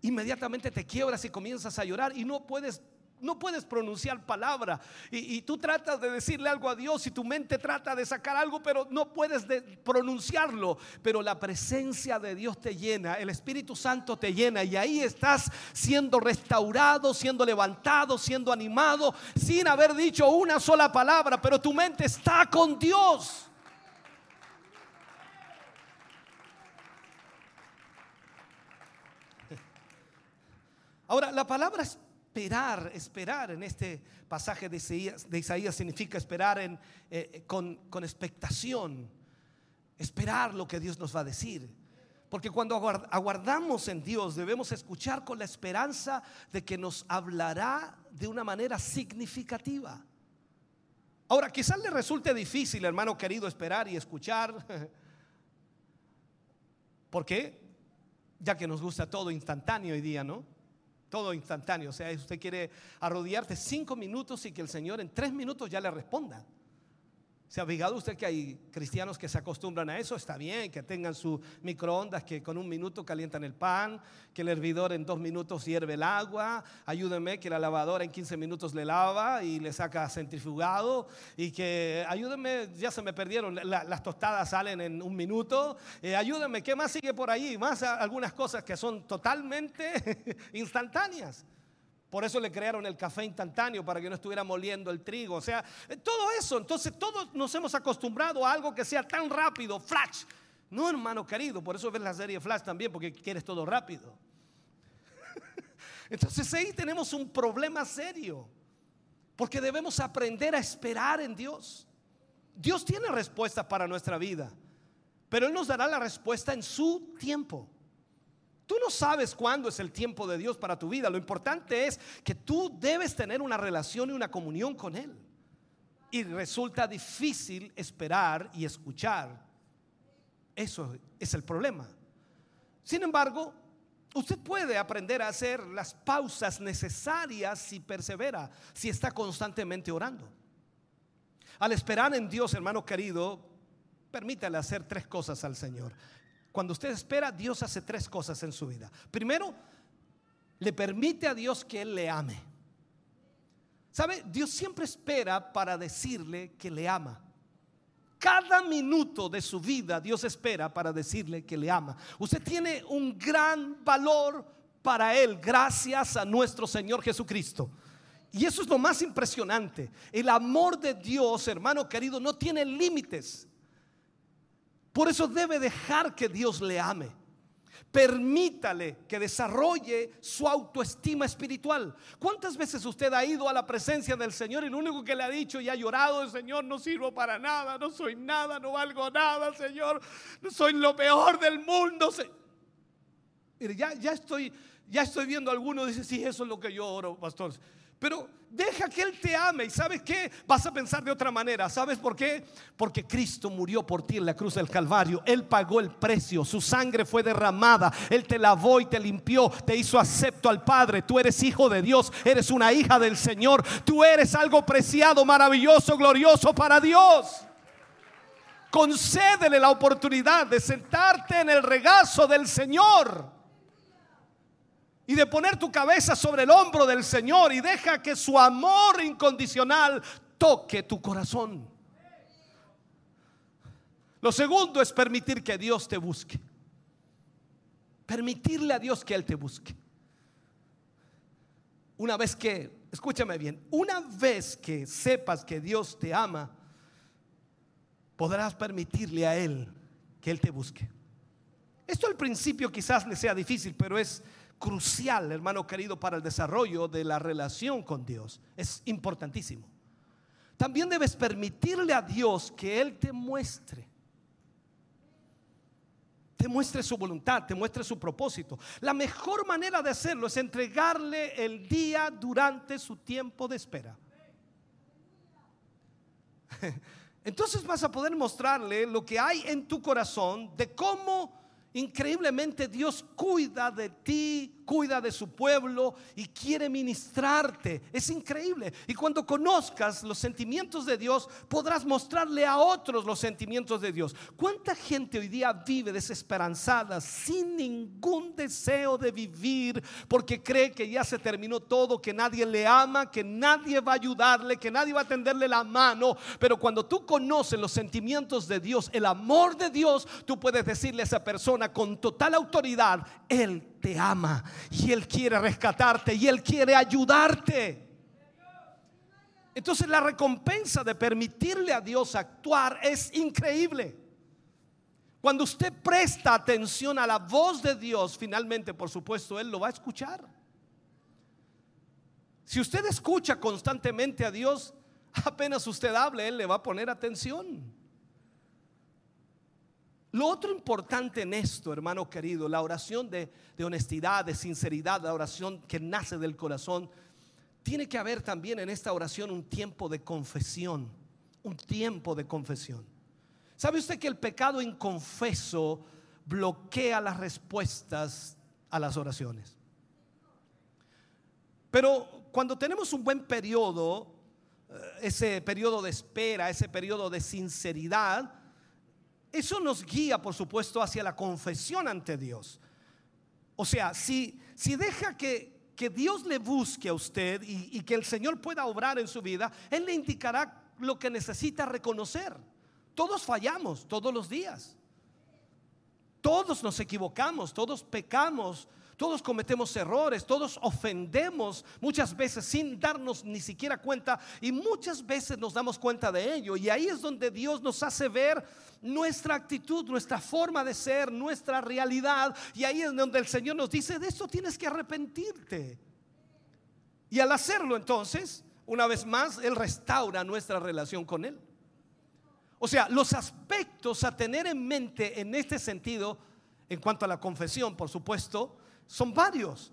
inmediatamente te quiebras y comienzas a llorar y no puedes no puedes pronunciar palabra y, tú tratas de decirle algo a Dios y tu mente trata de sacar algo, pero no puedes de pronunciarlo. Pero la presencia de Dios te llena, el Espíritu Santo te llena y ahí estás siendo restaurado, siendo levantado, siendo animado, sin haber dicho una sola palabra, pero tu mente está con Dios. Ahora, la palabra es esperar, esperar en este pasaje de Isaías, significa esperar en, eh, con, con, expectación, esperar lo que Dios nos va a decir. Porque cuando aguardamos en Dios debemos escuchar con la esperanza de que nos hablará de una manera significativa. Ahora, quizás le resulte difícil, hermano querido, esperar y escuchar. ¿Por qué? Ya que nos gusta todo instantáneo hoy día, ¿no? Todo instantáneo. O sea, usted quiere arrodillarte cinco minutos y que el Señor en tres minutos ya le responda. ¿Se ha fijado usted que hay cristianos que se acostumbran a eso? Está bien, que tengan su microondas, que con un minuto calientan el pan, que el hervidor en dos minutos hierve el agua, ayúdenme que la lavadora en 15 minutos le lava y le saca centrifugado, y que ayúdenme, ya se me perdieron, la, las tostadas salen en un minuto, eh, ayúdenme, ¿qué más sigue por ahí? Más algunas cosas que son totalmente instantáneas. Por eso le crearon el café instantáneo para que no estuviera moliendo el trigo. O sea, eh, todo eso. Entonces todos nos hemos acostumbrado a algo que sea tan rápido, flash. No, hermano querido, por eso ves la serie Flash también, porque quieres todo rápido. Entonces ahí tenemos un problema serio, porque debemos aprender a esperar en Dios. Dios tiene respuesta para nuestra vida, pero Él nos dará la respuesta en su tiempo. Tú no sabes cuándo es el tiempo de Dios para tu vida. Lo importante es que tú debes tener una relación y una comunión con Él. Y resulta difícil esperar y escuchar. Eso es el problema. Sin embargo, usted puede aprender a hacer las pausas necesarias si persevera, si está constantemente orando. Al esperar en Dios, hermano querido, permítale hacer tres cosas al Señor. Cuando usted espera, Dios hace tres cosas en su vida. Primero, le permite a Dios que Él le ame. ¿Sabe? Dios siempre espera para decirle que le ama. Cada minuto de su vida Dios espera para decirle que le ama. Usted tiene un gran valor para Él gracias a nuestro Señor Jesucristo. Y eso es lo más impresionante. El amor de Dios, hermano querido, no tiene límites. Por eso debe dejar que Dios le ame. Permítale que desarrolle su autoestima espiritual. ¿Cuántas veces usted ha ido a la presencia del Señor y lo único que le ha dicho y ha llorado el Señor, no sirvo para nada, no soy nada, no valgo nada, Señor, no soy lo peor del mundo? Mire, ya, estoy, ya estoy viendo algunos dice, sí, eso es lo que yo oro, pastor. Pero deja que Él te ame y sabes qué, vas a pensar de otra manera. ¿Sabes por qué? Porque Cristo murió por ti en la cruz del Calvario. Él pagó el precio, su sangre fue derramada. Él te lavó y te limpió, te hizo acepto al Padre. Tú eres hijo de Dios, eres una hija del Señor. Tú eres algo preciado, maravilloso, glorioso para Dios. Concédele la oportunidad de sentarte en el regazo del Señor y de poner tu cabeza sobre el hombro del Señor y deja que su amor incondicional toque tu corazón. Lo segundo es permitir que Dios te busque. Permitirle a Dios que Él te busque. Una vez que, escúchame bien, una vez que sepas que Dios te ama, podrás permitirle a Él que Él te busque. Esto al principio quizás le sea difícil, pero es crucial, hermano querido, para el desarrollo de la relación con Dios. Es importantísimo. También debes permitirle a Dios que Él te muestre. Te muestre su voluntad, te muestre su propósito. La mejor manera de hacerlo es entregarle el día durante su tiempo de espera. Entonces vas a poder mostrarle lo que hay en tu corazón de cómo increíblemente Dios cuida de ti, cuida de su pueblo y quiere ministrarte. Es increíble. Y cuando conozcas los sentimientos de Dios, podrás mostrarle a otros los sentimientos de Dios. ¿Cuánta gente hoy día vive desesperanzada, sin ningún deseo de vivir, porque cree que ya se terminó todo, que nadie le ama, que nadie va a ayudarle, que nadie va a tenderle la mano? Pero cuando tú conoces los sentimientos de Dios, el amor de Dios, tú puedes decirle a esa persona con total autoridad, Él te ama y Él quiere rescatarte y Él quiere ayudarte. Entonces la recompensa de permitirle a Dios actuar es increíble. Cuando usted presta atención a la voz de Dios, finalmente, por supuesto, Él lo va a escuchar. Si usted escucha constantemente a Dios, apenas usted hable, Él le va a poner atención. Lo otro importante en esto, hermano querido, la oración de, honestidad, de sinceridad, la oración que nace del corazón, tiene que haber también en esta oración un tiempo de confesión, un tiempo de confesión. ¿Sabe usted que el pecado inconfeso bloquea las respuestas a las oraciones? Pero cuando tenemos un buen periodo, ese periodo de espera, ese periodo de sinceridad, eso nos guía, por supuesto, hacia la confesión ante Dios. O sea, si, si deja que, que, Dios le busque a usted y, y, que el Señor pueda obrar en su vida, Él le indicará lo que necesita reconocer. Todos fallamos todos los días. Todos nos equivocamos, todos pecamos, Todos cometemos errores, todos ofendemos muchas veces sin darnos ni siquiera cuenta y muchas veces nos damos cuenta de ello. Y ahí es donde Dios nos hace ver nuestra actitud, nuestra forma de ser, nuestra realidad. Y ahí es donde el Señor nos dice, de esto tienes que arrepentirte. Y al hacerlo entonces, una vez más, Él restaura nuestra relación con Él. O sea, los aspectos a tener en mente en este sentido, en cuanto a la confesión, por supuesto, son varios.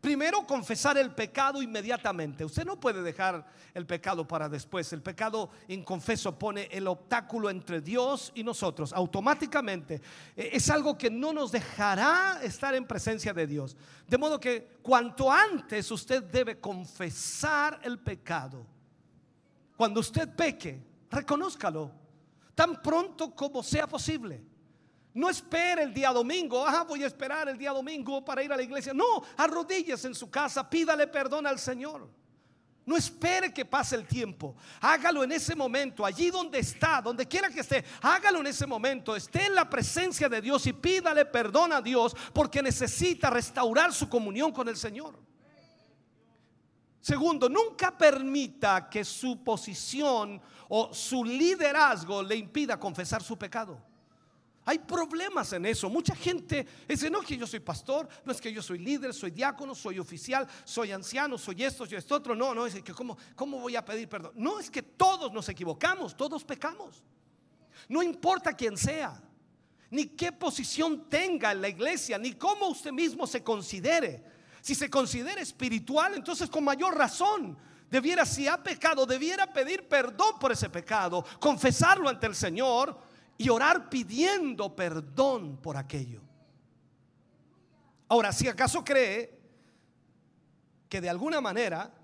Primero, confesar el pecado inmediatamente. Usted no puede dejar el pecado para después. El pecado inconfeso pone el obstáculo entre Dios y nosotros automáticamente. Eh, Es algo que no nos dejará estar en presencia de Dios. De modo que cuanto antes usted debe confesar el pecado. Cuando usted peque, reconózcalo tan pronto como sea posible. No espere el día domingo, ah, voy a esperar el día domingo para ir a la iglesia. No, arrodíllese en su casa, pídale perdón al Señor. No espere que pase el tiempo. Hágalo en ese momento, allí donde está, donde quiera que esté. Hágalo en ese momento. Esté en la presencia de Dios y pídale perdón a Dios porque necesita restaurar su comunión con el Señor. Segundo, nunca permita que su posición o su liderazgo le impida confesar su pecado. Hay problemas en eso. Mucha gente dice, no es que yo soy pastor, no es que yo soy líder, soy diácono, soy oficial, soy anciano, soy esto, soy esto otro. No, no, es que ¿cómo, cómo voy a pedir perdón? No, es que todos nos equivocamos, todos pecamos. No importa quién sea, ni qué posición tenga en la iglesia, ni cómo usted mismo se considere. Si se considera espiritual, entonces con mayor razón debiera, si ha pecado, debiera pedir perdón por ese pecado, confesarlo ante el Señor y orar pidiendo perdón por aquello. Ahora, si acaso cree que de alguna manera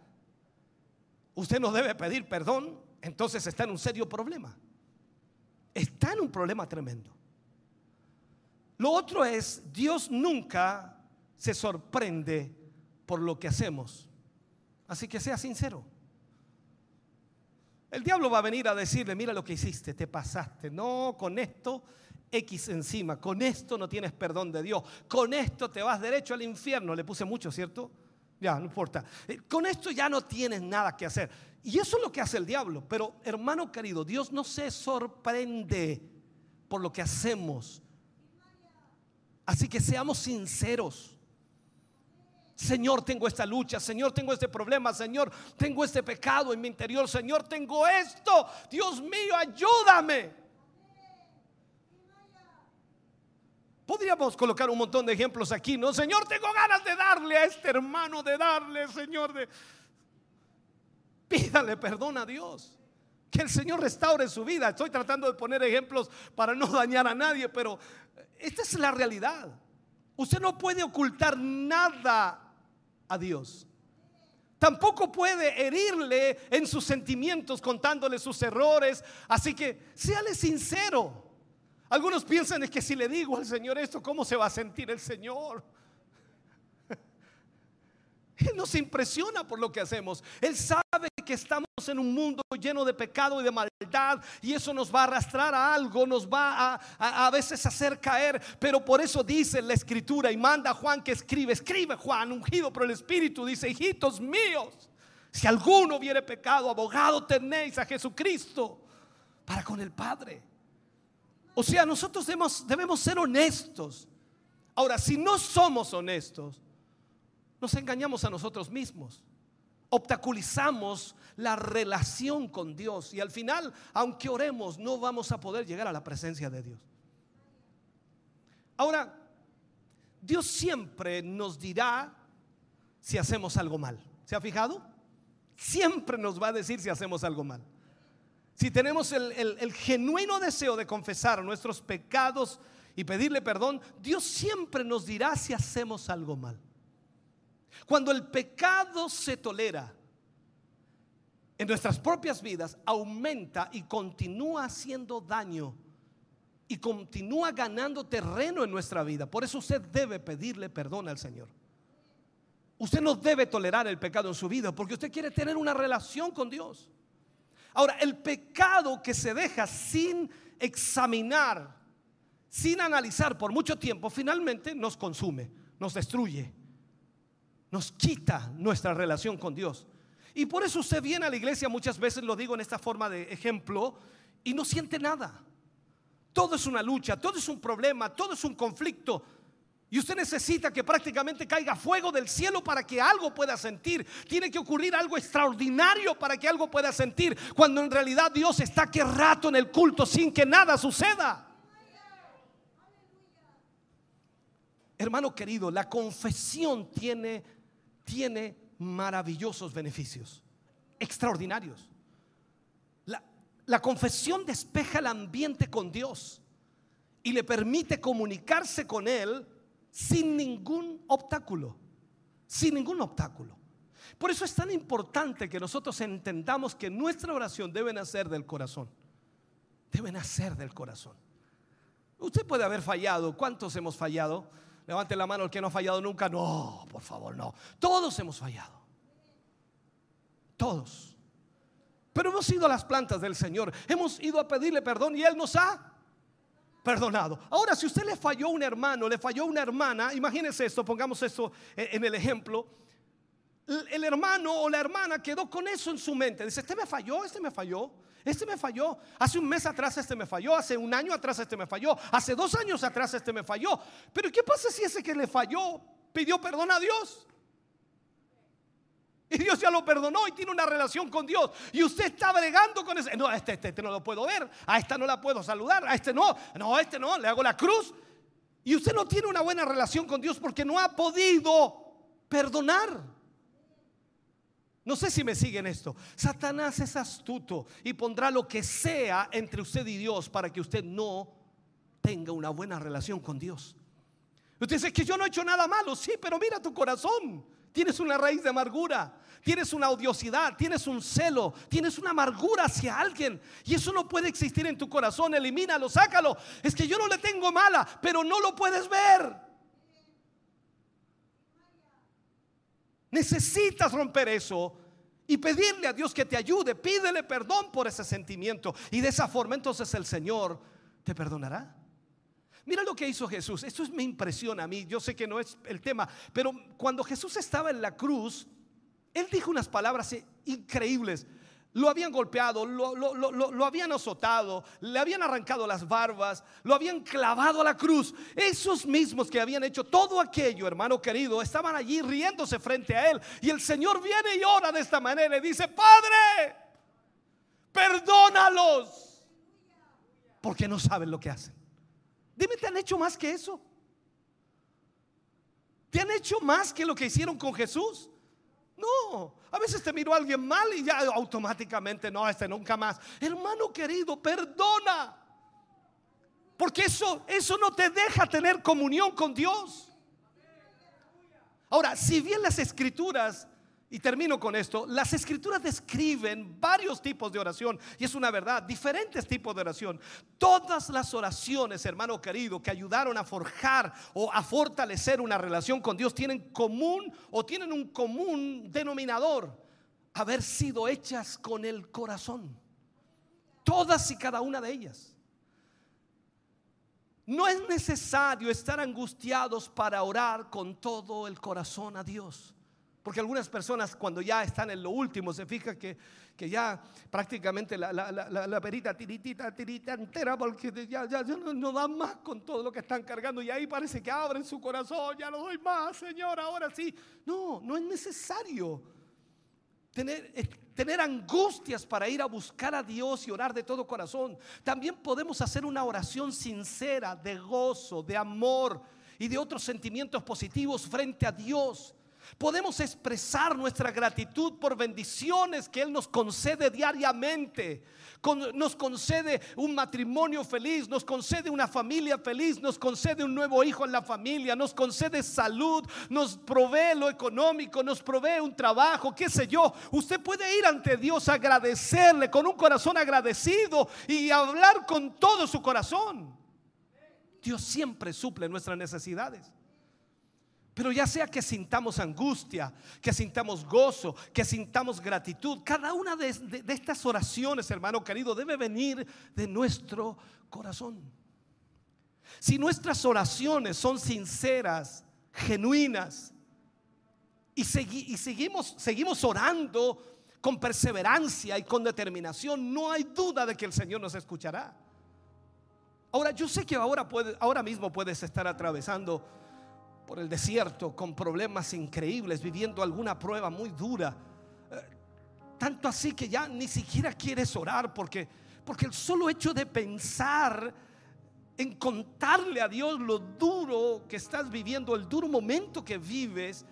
usted no debe pedir perdón, entonces está en un serio problema. Está en un problema tremendo. Lo otro es, Dios nunca se sorprende por lo que hacemos. Así que sea sincero. El diablo va a venir a decirle, mira lo que hiciste, te pasaste. No, con esto X encima, con esto no tienes perdón de Dios, con esto te vas derecho al infierno. Le puse mucho, ¿cierto? Ya, no importa. Eh, Con esto ya no tienes nada que hacer. Y eso es lo que hace el diablo. Pero hermano querido, Dios no se sorprende por lo que hacemos. Así que seamos sinceros. Señor, tengo esta lucha, Señor, tengo este problema, Señor, tengo este pecado en mi interior, Señor, tengo esto. Dios mío, ayúdame. Podríamos colocar un montón de ejemplos aquí, ¿no? Señor, tengo ganas de darle a este hermano, de darle, Señor, de... Pídale perdón a Dios. Que el Señor restaure su vida. Estoy tratando de poner ejemplos para no dañar a nadie, pero esta es la realidad. Usted no puede ocultar nada a Dios. Tampoco puede herirle en sus sentimientos contándole sus errores. Así que séale sincero. Algunos piensan es que si le digo al Señor esto, ¿cómo se va a sentir el Señor? Él no se impresiona por lo que hacemos. Él sabe que estamos en un mundo lleno de pecado y de maldad y eso nos va a arrastrar a algo, nos va a, a, a hacer caer. Pero por eso dice la escritura y manda a Juan que escribe, escribe Juan, ungido por el Espíritu, dice, hijitos míos, si alguno hubiere pecado, abogado tenéis a Jesucristo para con el Padre. O sea, nosotros debemos ser honestos. Ahora, si no somos honestos, nos engañamos a nosotros mismos. Obstaculizamos la relación con Dios y al final, aunque oremos, no vamos a poder llegar a la presencia de Dios. Ahora, Dios siempre nos dirá si hacemos algo mal. ¿Se ha fijado? Siempre nos va a decir si hacemos algo mal. Si tenemos el, el- genuino deseo de confesar nuestros pecados y pedirle perdón, Dios siempre nos dirá si hacemos algo mal. Cuando el pecado se tolera en nuestras propias vidas, aumenta y continúa haciendo daño y continúa ganando terreno en nuestra vida. Por eso usted debe pedirle perdón al Señor. Usted no debe tolerar el pecado en su vida porque usted quiere tener una relación con Dios. Ahora, el pecado que se deja sin examinar, sin analizar por mucho tiempo, finalmente nos consume, nos destruye. Nos quita nuestra relación con Dios. Y por eso usted viene a la iglesia, muchas veces lo digo en esta forma de ejemplo, y no siente nada. Todo es una lucha, todo es un problema, todo es un conflicto. Y usted necesita que prácticamente caiga fuego del cielo para que algo pueda sentir. Tiene que ocurrir algo extraordinario para que algo pueda sentir. Cuando en realidad Dios está que rato en el culto sin que nada suceda. Hermano querido, la confesión tiene, tiene maravillosos beneficios, extraordinarios. La, la confesión despeja el ambiente con Dios y le permite comunicarse con Él sin ningún obstáculo, sin ningún obstáculo. Por eso es tan importante que nosotros entendamos que nuestra oración debe nacer del corazón. Debe nacer del corazón. Usted puede haber fallado. ¿Cuántos hemos fallado? Levante la mano el que no ha fallado nunca. No, por favor, no. Todos hemos fallado. Todos. Pero hemos ido a las plantas del Señor. Hemos ido a pedirle perdón y Él nos ha perdonado. Ahora, si usted le falló un hermano, le falló una hermana, imagínese esto, pongamos esto en el ejemplo. El hermano o la hermana quedó con eso en su mente. Dice, este me falló, este me falló, este me falló. Hace un mes atrás este me falló, hace un año atrás este me falló, hace dos años atrás este me falló. Pero ¿qué pasa si ese que le falló pidió perdón a Dios? Y Dios ya lo perdonó y tiene una relación con Dios. Y usted está bregando con ese. No, este, este, este no lo puedo ver. A esta no la puedo saludar. A este no. No, a este no. Le hago la cruz. Y usted no tiene una buena relación con Dios porque no ha podido perdonar. No sé si me siguen esto. Satanás es astuto y pondrá lo que sea entre usted y Dios para que usted no tenga una buena relación con Dios. Usted dice que yo no he hecho nada malo. Sí, pero mira tu corazón. Tienes una raíz de amargura, tienes una odiosidad, tienes un celo, tienes una amargura hacia alguien. Y eso no puede existir en tu corazón. Elimínalo, sácalo. Es que yo no le tengo mala, pero no lo puedes ver. Necesitas romper eso y pedirle a Dios que te ayude. Pídele perdón por ese sentimiento. Y de esa forma entonces el Señor te perdonará. Mira lo que hizo Jesús. Esto me impresiona a mí. Yo sé que no es el tema. Pero cuando Jesús estaba en la cruz, Él dijo unas palabras increíbles. Lo habían golpeado, lo, lo, lo, lo, habían azotado, le habían arrancado las barbas, lo habían clavado a la cruz. Esos mismos que habían hecho todo aquello, hermano querido, estaban allí riéndose frente a él. Y el Señor viene y ora de esta manera y dice, Padre, perdónalos, porque no saben lo que hacen. Dime, ¿te han hecho más que eso? ¿Te han hecho más que lo que hicieron con Jesús? No, a veces te miró alguien mal y ya automáticamente, no, este nunca más. Hermano querido, perdona. Porque eso, eso no te deja tener comunión con Dios. Ahora, si bien las escrituras y termino con esto. Las escrituras describen varios tipos de oración y es una verdad, diferentes tipos de oración. Todas las oraciones, hermano querido, que ayudaron a forjar o a fortalecer una relación con Dios tienen común o tienen un común denominador, haber sido hechas con el corazón. Todas y cada una de ellas. No es necesario estar angustiados para orar con todo el corazón a Dios. Porque algunas personas cuando ya están en lo último se fija que, que ya prácticamente la, la, la, la, perita tiritita, tirita entera, porque ya, ya, no, no, dan más con todo lo que están cargando y ahí parece que abren su corazón, ya no doy más, Señor, ahora sí. No, no es necesario tener, tener angustias para ir a buscar a Dios y orar de todo corazón. También podemos hacer una oración sincera de gozo, de amor y de otros sentimientos positivos frente a Dios. Podemos expresar nuestra gratitud por bendiciones que Él nos concede diariamente. Nos concede un matrimonio feliz, nos concede una familia feliz, nos concede un nuevo hijo en la familia, nos concede salud, nos provee lo económico, nos provee un trabajo, qué sé yo. Usted puede ir ante Dios agradecerle con un corazón agradecido y hablar con todo su corazón. Dios siempre suple nuestras necesidades. Pero ya sea que sintamos angustia, que sintamos gozo, que sintamos gratitud, cada una de, estas oraciones, hermano querido, debe venir de nuestro corazón. Si nuestras oraciones son sinceras, genuinas, y, segui- y seguimos, orando con perseverancia y con determinación, no hay duda de que el Señor nos escuchará. Ahora, yo sé que ahora mismo puedes estar atravesando por el desierto con problemas increíbles, viviendo alguna prueba muy dura. Eh, Tanto así que ya ni siquiera quieres orar porque, porque el solo hecho de pensar en contarle a Dios lo duro que estás viviendo, el duro momento que vives,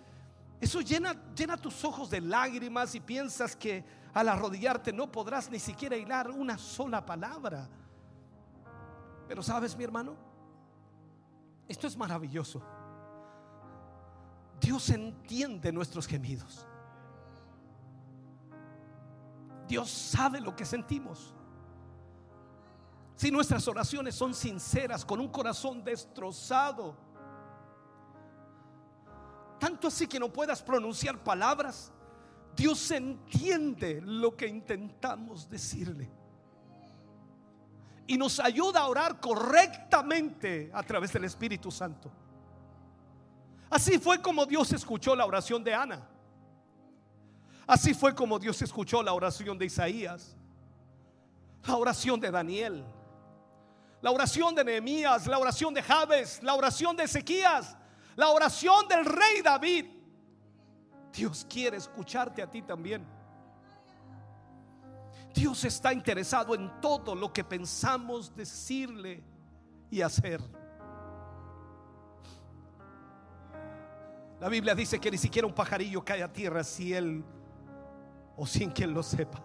eso llena, llena tus ojos de lágrimas y piensas que al arrodillarte no podrás ni siquiera hilar una sola palabra. Pero sabes, mi hermano, esto es maravilloso. Dios entiende nuestros gemidos. Dios sabe lo que sentimos. Si nuestras oraciones son sinceras, con un corazón destrozado, tanto así que no puedas pronunciar palabras, Dios entiende lo que intentamos decirle. Y nos ayuda a orar correctamente a través del Espíritu Santo. Así fue como Dios escuchó la oración de Ana. Así fue como Dios escuchó la oración de Isaías, la oración de Daniel, la oración de Nehemías, la oración de Jabes, la oración de Ezequías, la oración del rey David. Dios quiere escucharte a ti también. Dios está interesado en todo lo que pensamos decirle y hacer. La Biblia dice que ni siquiera un pajarillo cae a tierra si él o sin que él lo sepa.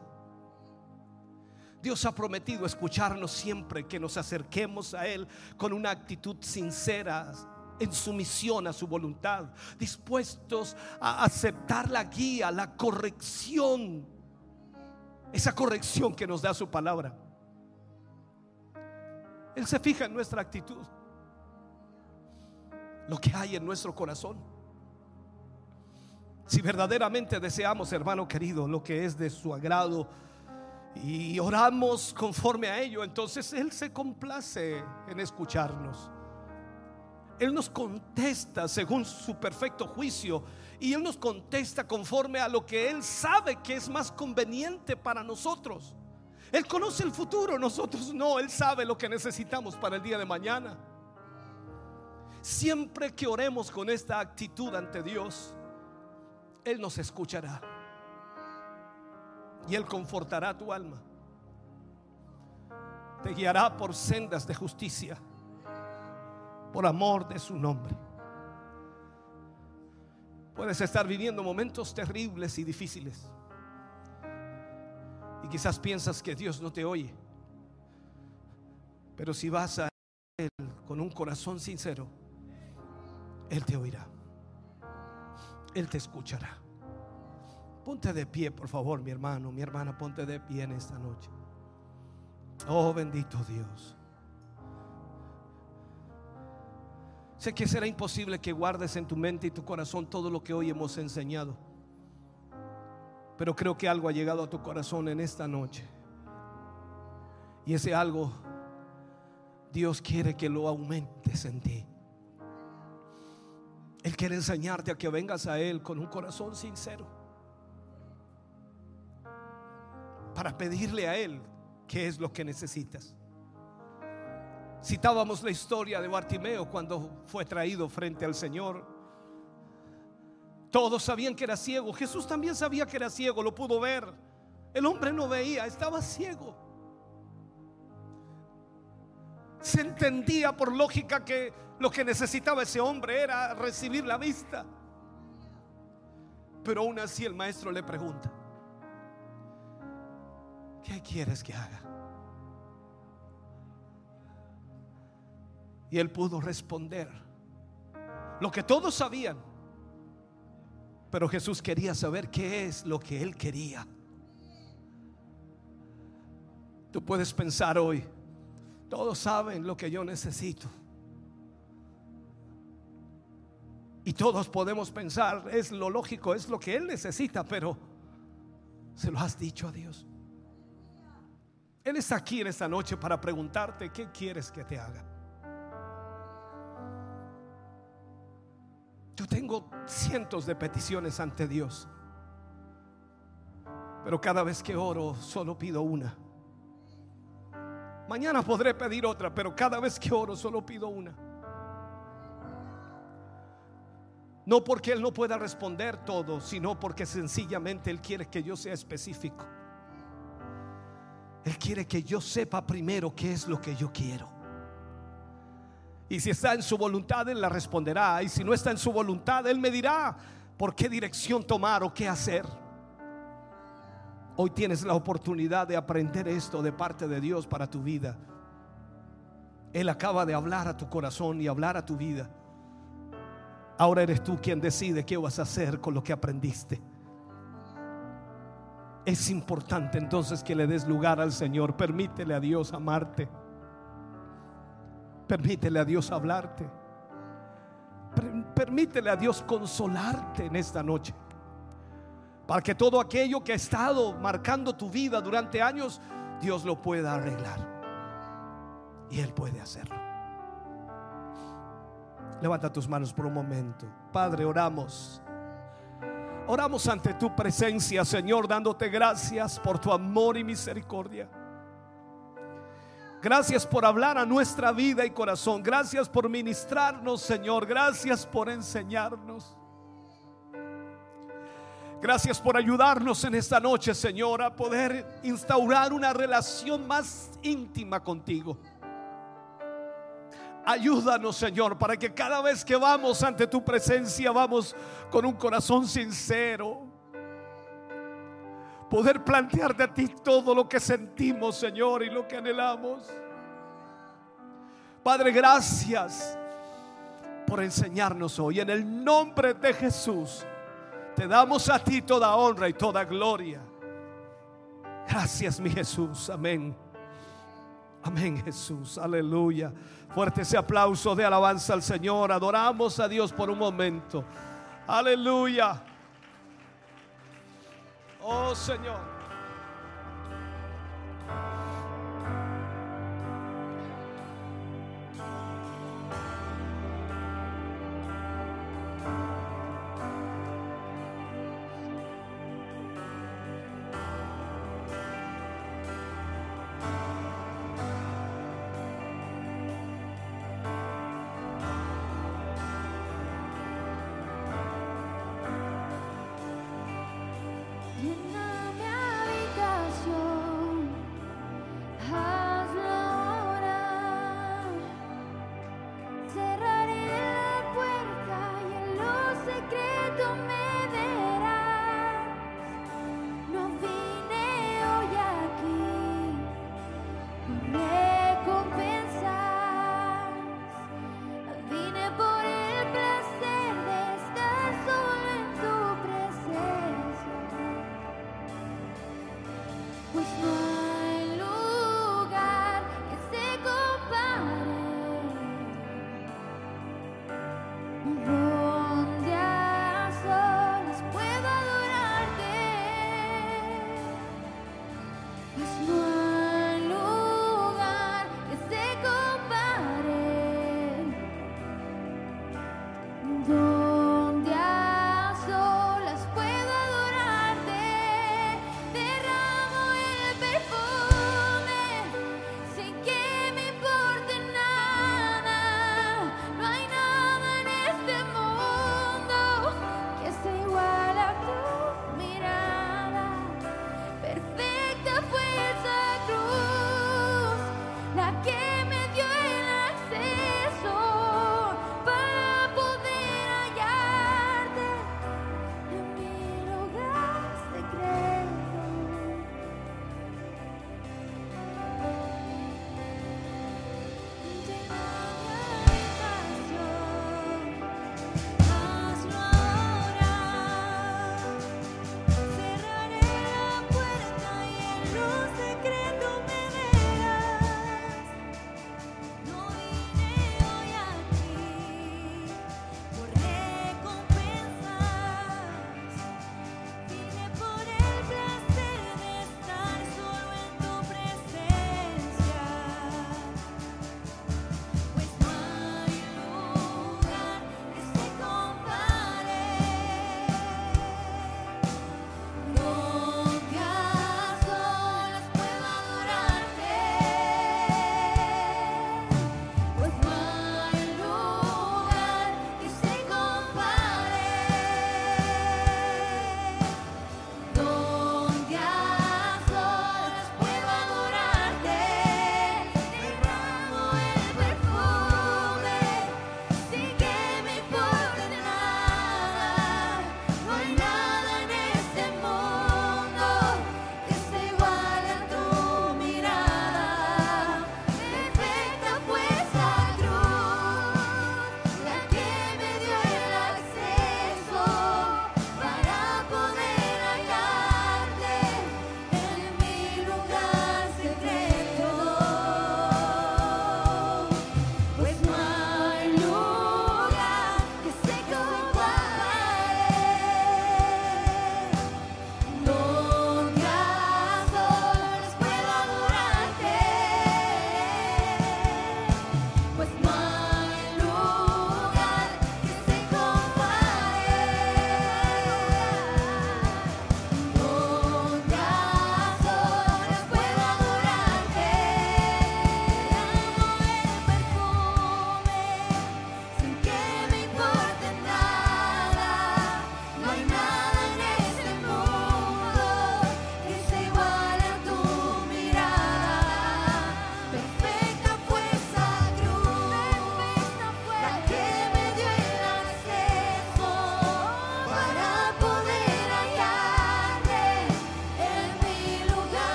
Dios ha prometido escucharnos siempre que nos acerquemos a Él con una actitud sincera, en sumisión a su voluntad, dispuestos a aceptar la guía, la corrección, esa corrección que nos da su palabra. Él se fija en nuestra actitud, lo que hay en nuestro corazón. Si verdaderamente deseamos, hermano querido, lo que es de su agrado y oramos conforme a ello, entonces Él se complace en escucharnos. Él nos contesta según su perfecto juicio y Él nos contesta conforme a lo que Él sabe que es más conveniente para nosotros. Él conoce el futuro, nosotros no. Él sabe lo que necesitamos para el día de mañana. Siempre que oremos con esta actitud ante Dios, Él nos escuchará y Él confortará tu alma. Te guiará por sendas de justicia, por amor de su nombre. Puedes estar viviendo momentos terribles y difíciles. Y quizás piensas que Dios no te oye. Pero si vas a Él con un corazón sincero, Él te oirá. Él te escuchará. Ponte de pie, por favor, mi hermano, mi hermana, ponte de pie en esta noche. Oh, bendito Dios. Sé que será imposible que guardes en tu mente y tu corazón todo lo que hoy hemos enseñado. Pero creo que algo ha llegado a tu corazón en esta noche. Y ese algo Dios quiere que lo aumentes en ti. Él quiere enseñarte a que vengas a Él con un corazón sincero. Para pedirle a Él qué es lo que necesitas. Citábamos la historia de Bartimeo cuando fue traído frente al Señor. Todos sabían que era ciego. Jesús también sabía que era ciego, lo pudo ver. El hombre no veía, estaba ciego. Se entendía por lógica que lo que necesitaba ese hombre era recibir la vista. Pero aún así el maestro le pregunta, ¿qué quieres que haga? Y él pudo responder lo que todos sabían. Pero Jesús quería saber qué es lo que él quería. Tú puedes pensar hoy, todos saben lo que yo necesito. Y todos podemos pensar, es lo lógico, es lo que Él necesita, pero se lo has dicho a Dios. Él está aquí en esta noche para preguntarte, ¿qué quieres que te haga? Yo tengo cientos de peticiones ante Dios. Pero cada vez que oro solo pido una. Mañana podré pedir otra, pero cada vez que oro solo pido una. No porque Él no pueda responder todo, sino porque sencillamente Él quiere que yo sea específico. Él quiere que yo sepa primero qué es lo que yo quiero. Y si está en su voluntad, Él la responderá. Y si no está en su voluntad, Él me dirá por qué dirección tomar o qué hacer. Hoy tienes la oportunidad de aprender esto de parte de Dios para tu vida. Él acaba de hablar a tu corazón y hablar a tu vida. Ahora eres tú quien decide qué vas a hacer con lo que aprendiste. Es importante entonces que le des lugar al Señor. Permítele a Dios amarte. Permítele a Dios hablarte. Per- Permítele a Dios consolarte en esta noche. Para que todo aquello que ha estado marcando tu vida durante años, Dios lo pueda arreglar. Y Él puede hacerlo. Levanta tus manos por un momento. Padre, oramos. Oramos ante tu presencia, Señor, dándote gracias por tu amor y misericordia. Gracias por hablar a nuestra vida y corazón. Gracias por ministrarnos, Señor. Gracias por enseñarnos. Gracias por ayudarnos en esta noche, Señor, a poder instaurar una relación más íntima contigo. Ayúdanos, Señor, para que cada vez que vamos ante tu presencia vamos con un corazón sincero. Poder plantearte a ti todo lo que sentimos, Señor, y lo que anhelamos. Padre, gracias por enseñarnos hoy. En el nombre de Jesús, te damos a ti toda honra y toda gloria. Gracias, mi Jesús. Amén. Amén, Jesús. Aleluya. Fuerte ese aplauso de alabanza al Señor. Adoramos a Dios por un momento. Aleluya. Oh Señor.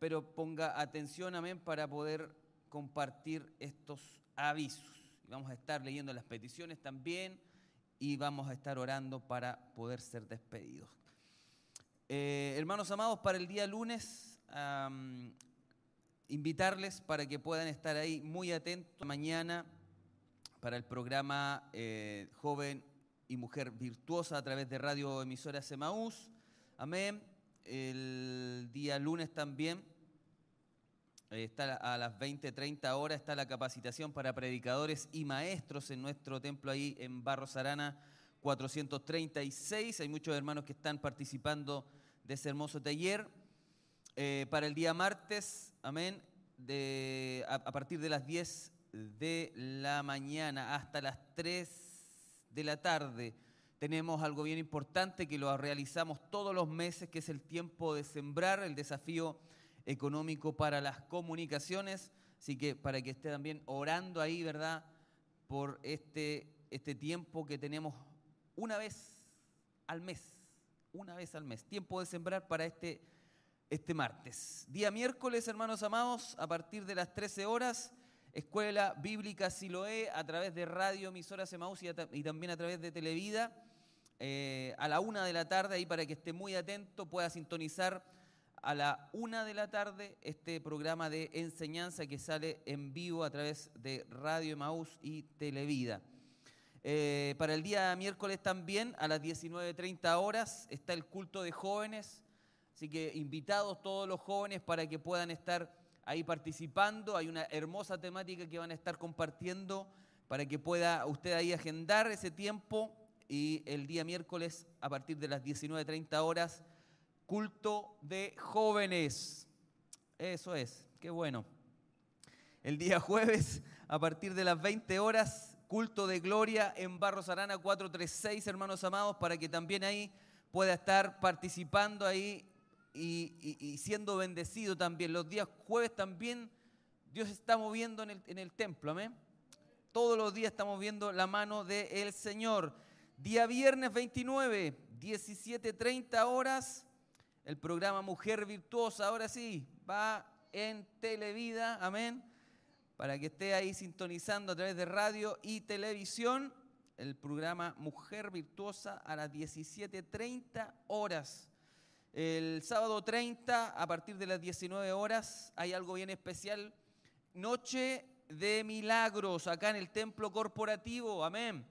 Espero ponga atención, amén, para poder compartir estos avisos. Vamos a estar leyendo las peticiones también y vamos a estar orando para poder ser despedidos. Eh, hermanos amados, para el día lunes, invitarles para que puedan estar ahí muy atentos mañana para el programa eh, Joven y Mujer Virtuosa a través de Radio Emisora Semaús. Amén. El día lunes también está a las 20, 30 horas está la capacitación para predicadores y maestros en nuestro templo ahí en Barros Arana 436. Hay muchos hermanos que están participando de ese hermoso taller. Eh, para el día martes, amén, a, a partir de las 10 de la mañana hasta las 3 de la tarde, tenemos algo bien importante que lo realizamos todos los meses, que es el tiempo de sembrar, el desafío económico para las comunicaciones. Así que para que esté también orando ahí, ¿verdad? Por este, este tiempo que tenemos una vez al mes, una vez al mes. Tiempo de sembrar para este, este martes. Día miércoles, hermanos amados, a partir de las 13 horas, Escuela Bíblica Siloé, a través de Radio Emisora Semaús y, y también a través de Televida, eh, a la una de la tarde, ahí para que esté muy atento, pueda sintonizar a la una de la tarde este programa de enseñanza que sale en vivo a través de Radio Emaús y Televida. Eh, para el día miércoles también, a las 19.30 horas, está el culto de jóvenes. Así que invitados todos los jóvenes para que puedan estar ahí participando. Hay una hermosa temática que van a estar compartiendo para que pueda usted ahí agendar ese tiempo. Y el día miércoles, a partir de las 19.30 horas, culto de jóvenes. Eso es, qué bueno. El día jueves, a partir de las 20 horas, culto de gloria en Barros Arana 436, hermanos amados, para que también ahí pueda estar participando ahí y, siendo bendecido también. Los días jueves también Dios está moviendo en el, en el templo, amén. Todos los días estamos viendo la mano del Señor. Día viernes 29, 17.30 horas, el programa Mujer Virtuosa, ahora sí, va en Televida, amén. Para que esté ahí sintonizando a través de radio y televisión, el programa Mujer Virtuosa a las 17.30 horas. El sábado 30, a partir de las 19 horas, hay algo bien especial. Noche de milagros acá en el templo corporativo, amén.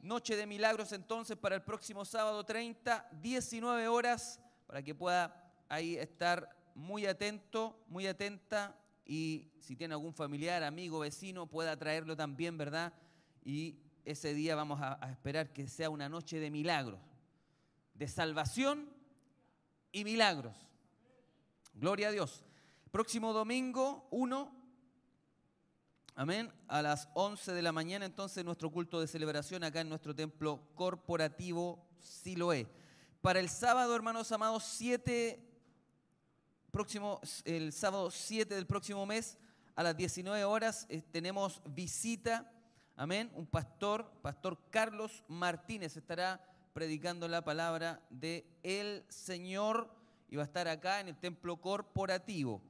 Noche de Milagros entonces para el próximo sábado 30, 19 horas, para que pueda ahí estar muy atento, muy atenta y si tiene algún familiar, amigo, vecino, pueda traerlo también, ¿verdad? Y ese día vamos a, esperar que sea una noche de milagros, de salvación y milagros. Gloria a Dios. Próximo domingo 1, amén, a las 11 de la mañana entonces nuestro culto de celebración acá en nuestro templo corporativo Siloé. Para el sábado, hermanos amados, 7, próximo, el sábado 7 del próximo mes, a las 19 horas, eh, tenemos visita, amén, un pastor, pastor Carlos Martínez, estará predicando la palabra de el Señor y va a estar acá en el templo corporativo.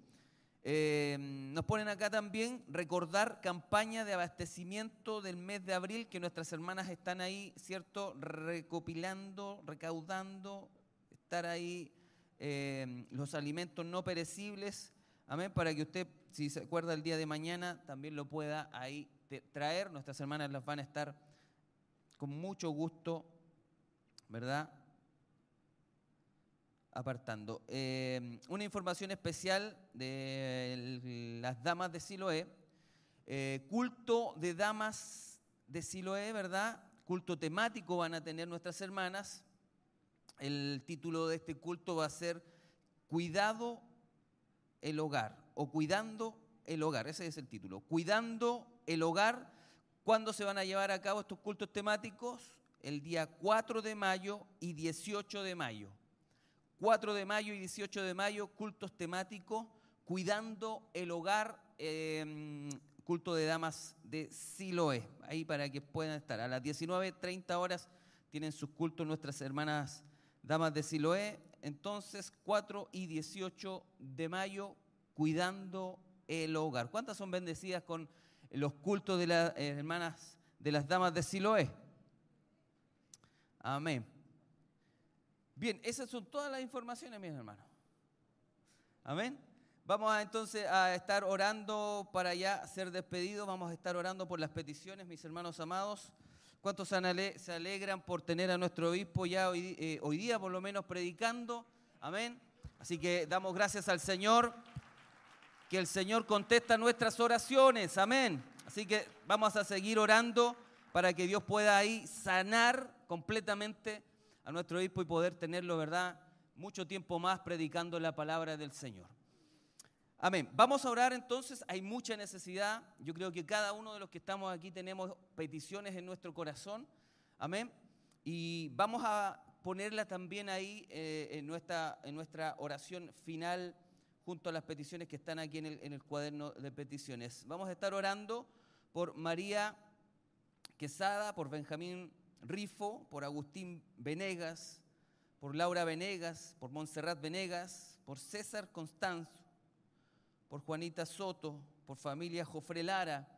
Eh, nos ponen acá también recordar campaña de abastecimiento del mes de abril que nuestras hermanas están ahí, ¿cierto? Recopilando, recaudando, estar ahí eh, los alimentos no perecibles, amén, para que usted, si se acuerda el día de mañana, también lo pueda ahí traer. Nuestras hermanas las van a estar con mucho gusto, ¿verdad? Apartando. Eh, una información especial de las damas de Siloé. Eh, culto de damas de Siloé, ¿verdad? Culto temático van a tener nuestras hermanas. El título de este culto va a ser Cuidado el hogar o Cuidando el hogar. Ese es el título. Cuidando el hogar. ¿Cuándo se van a llevar a cabo estos cultos temáticos? El día 4 de mayo y 18 de mayo. 4 de mayo y 18 de mayo, cultos temáticos, cuidando el hogar, eh, culto de damas de Siloé, ahí para que puedan estar. A las 19.30 horas tienen sus cultos nuestras hermanas damas de Siloé. Entonces, 4 y 18 de mayo, cuidando el hogar. ¿Cuántas son bendecidas con los cultos de las hermanas de las damas de Siloé? Amén. Bien, esas son todas las informaciones, mis hermanos. Amén. Vamos entonces a estar orando para ya ser despedidos. Vamos a estar orando por las peticiones, mis hermanos amados. ¿Cuántos se ale- se alegran por tener a nuestro obispo ya hoy, eh, hoy día, por lo menos, predicando? Amén. Así que damos gracias al Señor, que el Señor contesta nuestras oraciones. Amén. Así que vamos a seguir orando para que Dios pueda ahí sanar completamente a nuestro obispo y poder tenerlo, ¿verdad? Mucho tiempo más predicando la palabra del Señor. Amén. Vamos a orar entonces. Hay mucha necesidad. Yo creo que cada uno de los que estamos aquí tenemos peticiones en nuestro corazón. Amén. Y vamos a ponerla también ahí eh, en, nuestra, en nuestra oración final junto a las peticiones que están aquí en el, en el cuaderno de peticiones. Vamos a estar orando por María Quesada, por Benjamín Rifo, por Agustín Venegas, por Laura Venegas, por Montserrat Venegas, por César Constanzo, por Juanita Soto, por familia Jofre Lara,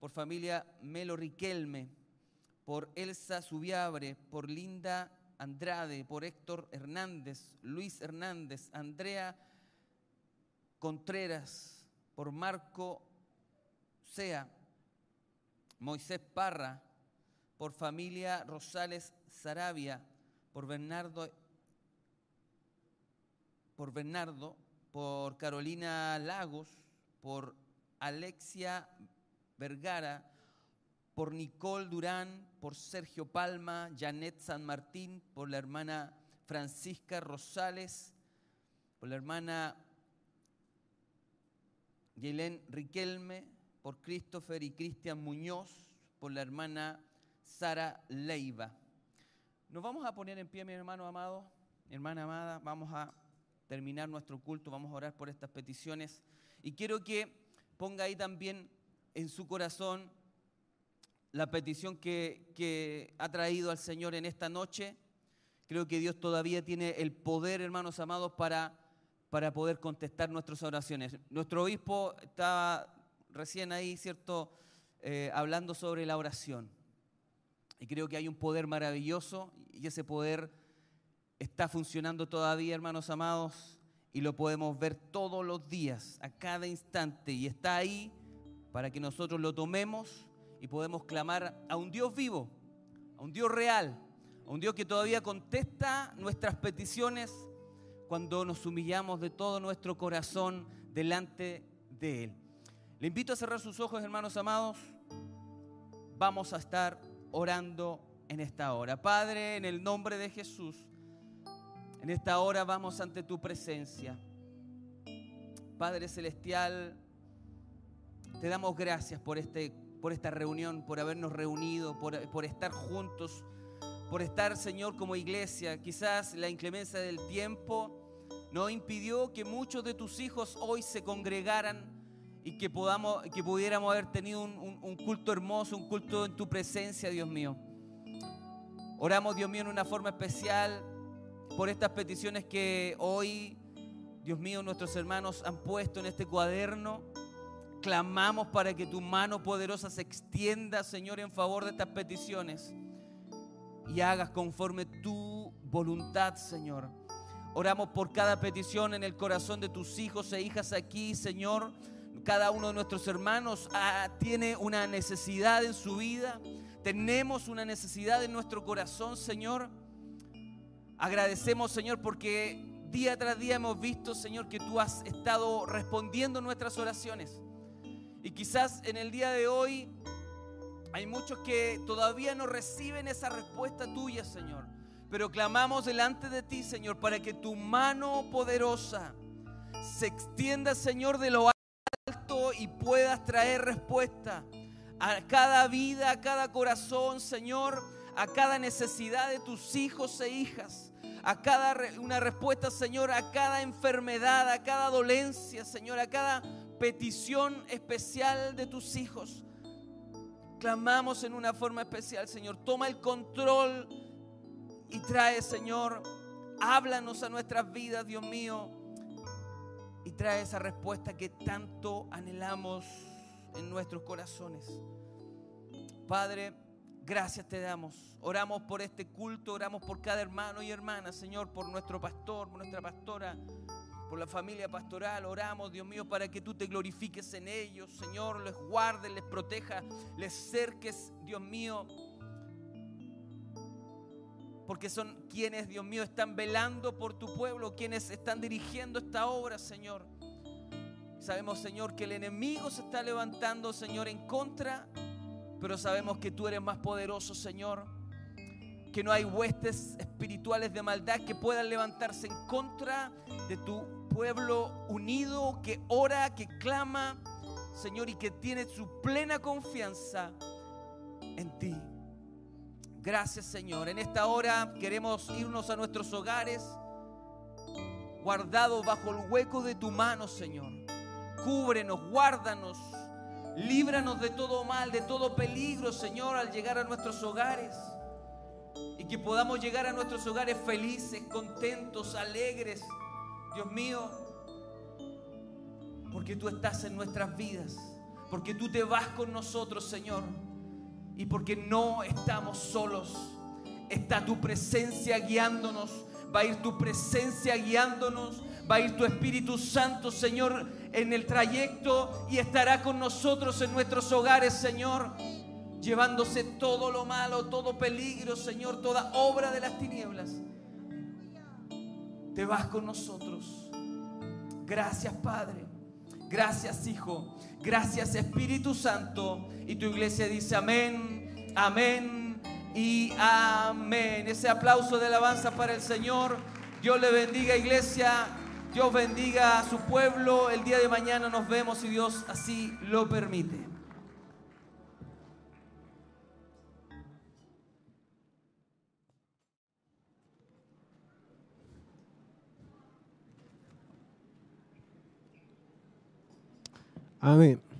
por familia Melo Riquelme, por Elsa Subiabre, por Linda Andrade, por Héctor Hernández, Luis Hernández, Andrea Contreras, por Marco Sea, Moisés Parra, por familia Rosales Sarabia, por Bernardo, por Bernardo, por Carolina Lagos, por Alexia Vergara, por Nicole Durán, por Sergio Palma, Janet San Martín, por la hermana Francisca Rosales, por la hermana Yelén Riquelme, por Christopher y Cristian Muñoz, por la hermana Sara Leiva. Nos vamos a poner en pie, mi hermano amado, hermana amada, vamos a terminar nuestro culto, vamos a orar por estas peticiones. Y quiero que ponga ahí también en su corazón la petición que, que ha traído al Señor en esta noche. Creo que Dios todavía tiene el poder, hermanos amados, para, para poder contestar nuestras oraciones. Nuestro obispo estaba recién ahí, ¿cierto?, Eh, hablando sobre la oración. Y creo que hay un poder maravilloso y ese poder está funcionando todavía, hermanos amados, y lo podemos ver todos los días, a cada instante, y está ahí para que nosotros lo tomemos y podemos clamar a un Dios vivo, a un Dios real, a un Dios que todavía contesta nuestras peticiones cuando nos humillamos de todo nuestro corazón delante de Él. Le invito a cerrar sus ojos, hermanos amados. Vamos a estar orando en esta hora. Padre, en el nombre de Jesús, en esta hora vamos ante tu presencia. Padre Celestial, te damos gracias por, este, por esta reunión, por habernos reunido, por, por estar juntos, por estar, Señor, como iglesia. Quizás la inclemencia del tiempo no impidió que muchos de tus hijos hoy se congregaran y que, podamos, que pudiéramos haber tenido un, un- un culto hermoso, un culto en tu presencia, Dios mío. Oramos, Dios mío, en una forma especial por estas peticiones que hoy, Dios mío, nuestros hermanos han puesto en este cuaderno. Clamamos para que tu mano poderosa se extienda, Señor, en favor de estas peticiones y hagas conforme tu voluntad, Señor. Oramos por cada petición en el corazón de tus hijos e hijas aquí, Señor. Cada uno de nuestros hermanos ah, tiene una necesidad en su vida. Tenemos una necesidad en nuestro corazón, Señor. Agradecemos, Señor, porque día tras día hemos visto, Señor, que tú has estado respondiendo nuestras oraciones. Y quizás en el día de hoy hay muchos que todavía no reciben esa respuesta tuya, Señor. Pero clamamos delante de ti, Señor, para que tu mano poderosa se extienda, Señor, de lo y puedas traer respuesta a cada vida, a cada corazón, Señor, a cada necesidad de tus hijos e hijas, a cada una respuesta, Señor, a cada enfermedad, a cada dolencia, Señor, a cada petición especial de tus hijos. Clamamos en una forma especial, Señor. Toma el control y trae, Señor, háblanos a nuestras vidas, Dios mío, trae esa respuesta que tanto anhelamos en nuestros corazones. Padre, gracias te damos. Oramos por este culto, oramos por cada hermano y hermana, Señor, por nuestro pastor, por nuestra pastora, por la familia pastoral. Oramos, Dios mío, para que tú te glorifiques en ellos, Señor, les guardes, les proteja, les cerques, Dios mío. Porque son quienes, Dios mío, están velando por tu pueblo, quienes están dirigiendo esta obra, Señor. Sabemos, Señor, que el enemigo se está levantando, Señor, en contra, pero sabemos que tú eres más poderoso, Señor. Que no hay huestes espirituales de maldad que puedan levantarse en contra de tu pueblo unido, que ora, que clama, Señor, y que tiene su plena confianza en ti. Gracias, Señor. En esta hora queremos irnos a nuestros hogares, guardados bajo el hueco de tu mano, Señor. Cúbrenos, guárdanos, líbranos de todo mal, de todo peligro, Señor, al llegar a nuestros hogares. Y que podamos llegar a nuestros hogares felices, contentos, alegres. Dios mío, porque tú estás en nuestras vidas, porque tú te vas con nosotros, Señor, y porque no estamos solos. Está tu presencia guiándonos, va a ir tu presencia guiándonos, va a ir tu Espíritu Santo, Señor, en el trayecto y estará con nosotros en nuestros hogares, Señor, llevándose todo lo malo, todo peligro, Señor, toda obra de las tinieblas. Te vas con nosotros. Gracias, Padre. Gracias, Hijo. Gracias, Espíritu Santo. Y tu iglesia dice amén, amén y amén. Ese aplauso de alabanza para el Señor. Dios le bendiga, iglesia. Dios bendiga a su pueblo. El día de mañana nos vemos si Dios así lo permite. Amén.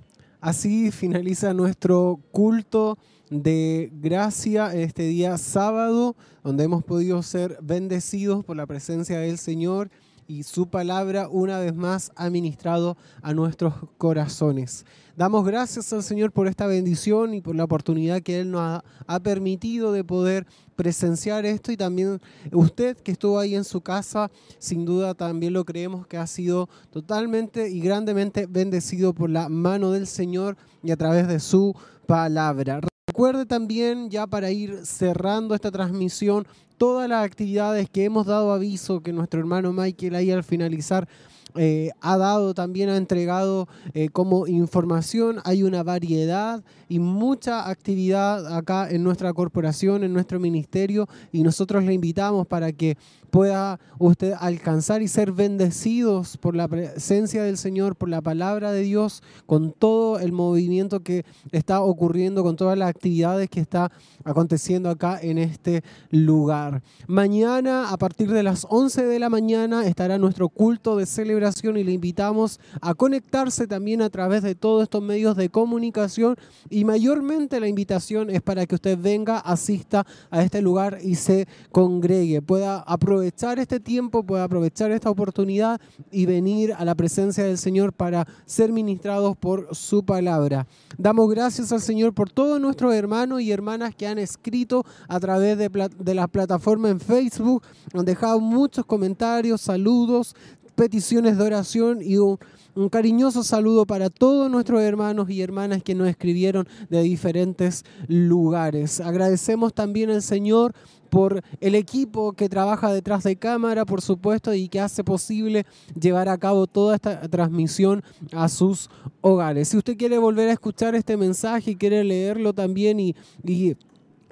Así finaliza nuestro culto de gracia este día sábado, donde hemos podido ser bendecidos por la presencia del Señor y su palabra una vez más ha ministrado a nuestros corazones. Damos gracias al Señor por esta bendición y por la oportunidad que Él nos ha, permitido de poder presenciar esto y también usted que estuvo ahí en su casa, sin duda también lo creemos que ha sido totalmente y grandemente bendecido por la mano del Señor y a través de su palabra. Recuerde también, ya para ir cerrando esta transmisión, todas las actividades que hemos dado aviso que nuestro hermano Michael ahí al finalizar eh, ha dado, también ha entregado eh, como información. Hay una variedad y mucha actividad acá en nuestra corporación, en nuestro ministerio y nosotros le invitamos para que pueda usted alcanzar y ser bendecidos por la presencia del Señor, por la palabra de Dios, con todo el movimiento que está ocurriendo, con todas las actividades que está aconteciendo acá en este lugar. Mañana, a partir de las 11 de la mañana, estará nuestro culto de celebración y le invitamos a conectarse también a través de todos estos medios de comunicación y mayormente la invitación es para que usted venga, asista a este lugar y se congregue, pueda aprovechar este tiempo, pueda aprovechar esta oportunidad y venir a la presencia del Señor para ser ministrados por su palabra. Damos gracias al Señor por todos nuestros hermanos y hermanas que han escrito a través de, de la plataforma en Facebook, han dejado muchos comentarios, saludos, peticiones de oración y un, un cariñoso saludo para todos nuestros hermanos y hermanas que nos escribieron de diferentes lugares. Agradecemos también al Señor por el equipo que trabaja detrás de cámara, por supuesto, y que hace posible llevar a cabo toda esta transmisión a sus hogares. Si usted quiere volver a escuchar este mensaje y quiere leerlo también y,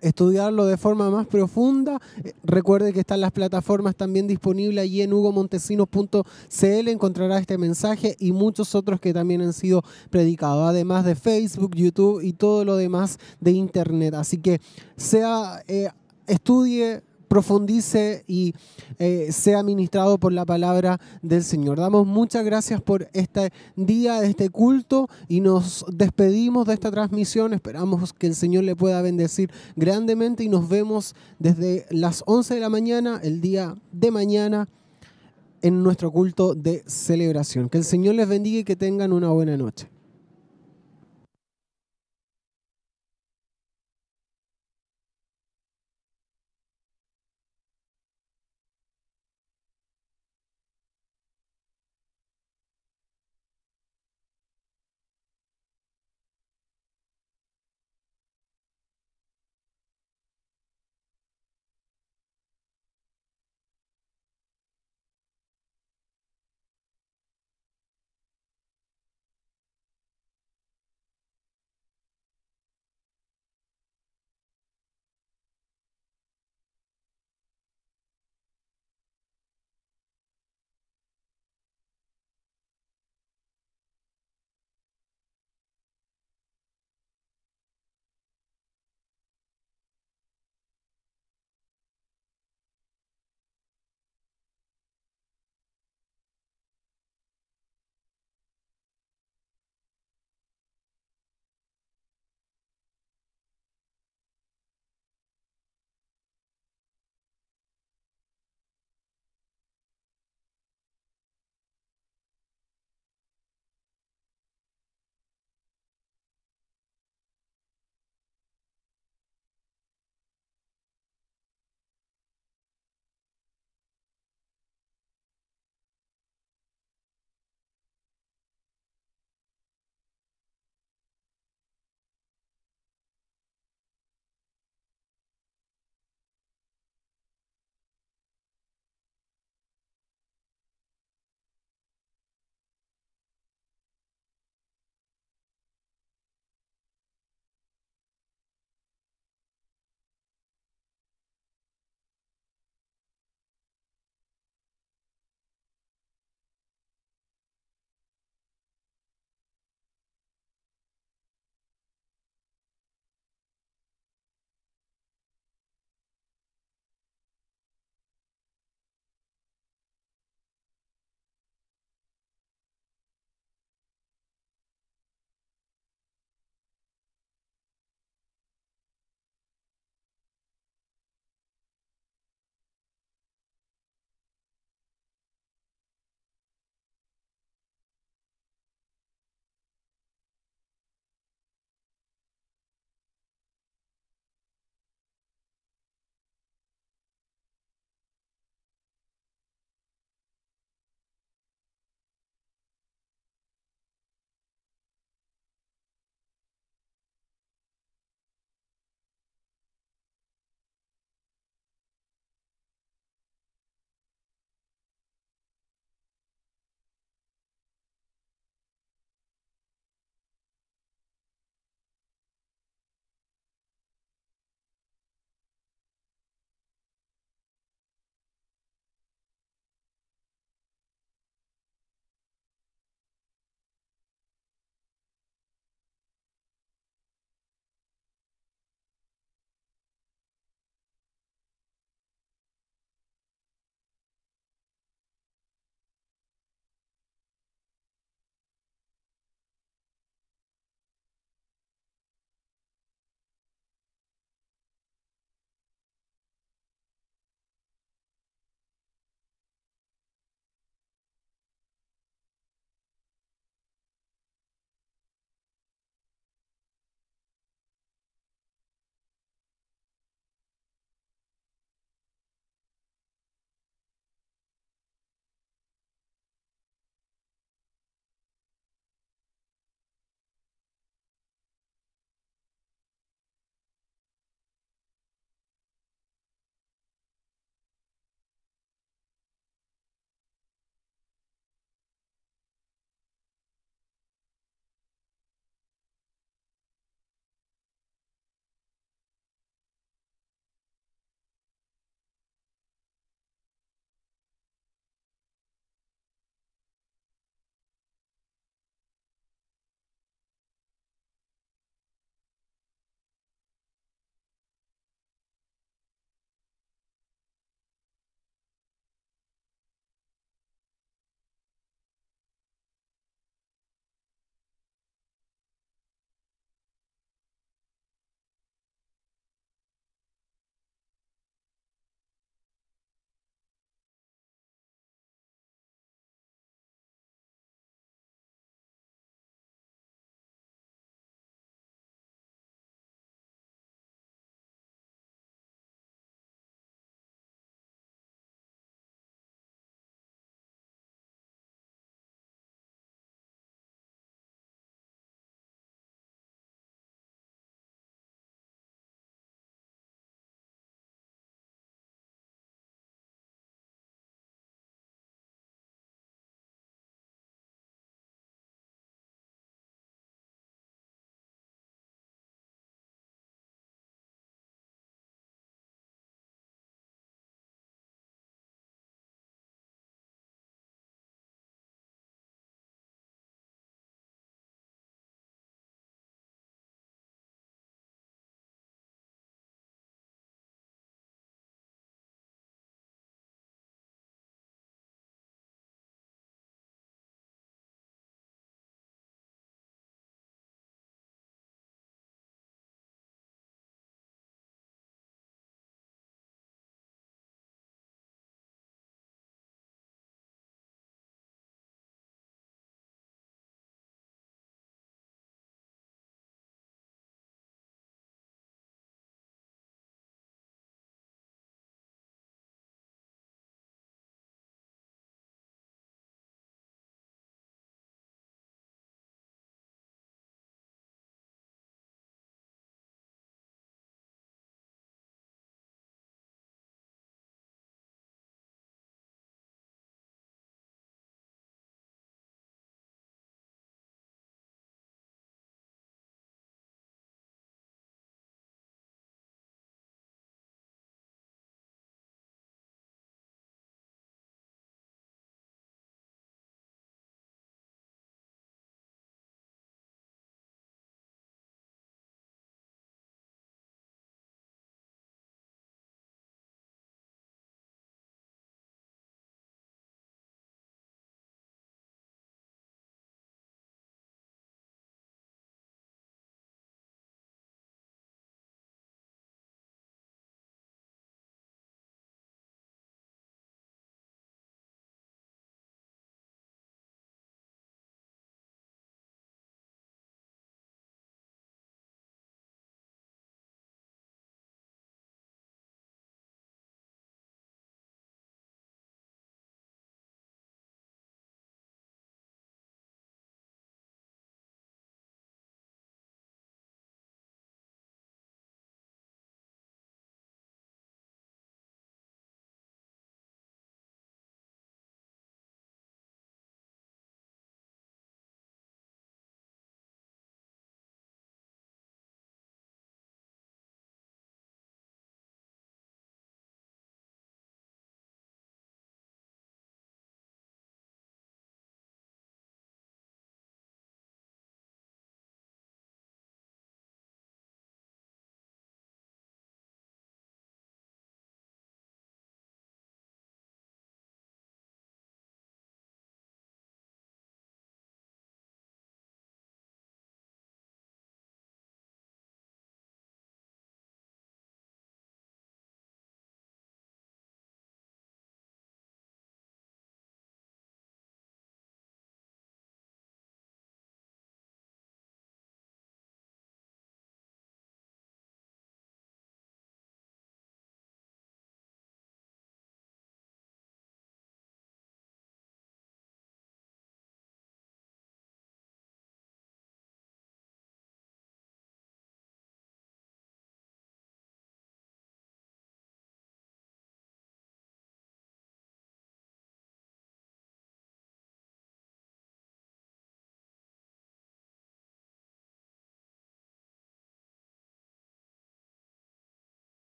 estudiarlo de forma más profunda, eh, recuerde que están las plataformas también disponibles allí en hugomontesinos.cl, encontrará este mensaje y muchos otros que también han sido predicados, además de Facebook, YouTube y todo lo demás de Internet. Así que sea, eh, estudie, profundice y eh, sea ministrado por la palabra del Señor. Damos muchas gracias por este día, este culto y nos despedimos de esta transmisión. Esperamos que el Señor le pueda bendecir grandemente y nos vemos desde las 11 de la mañana, el día de mañana, en nuestro culto de celebración. Que el Señor les bendiga y que tengan una buena noche.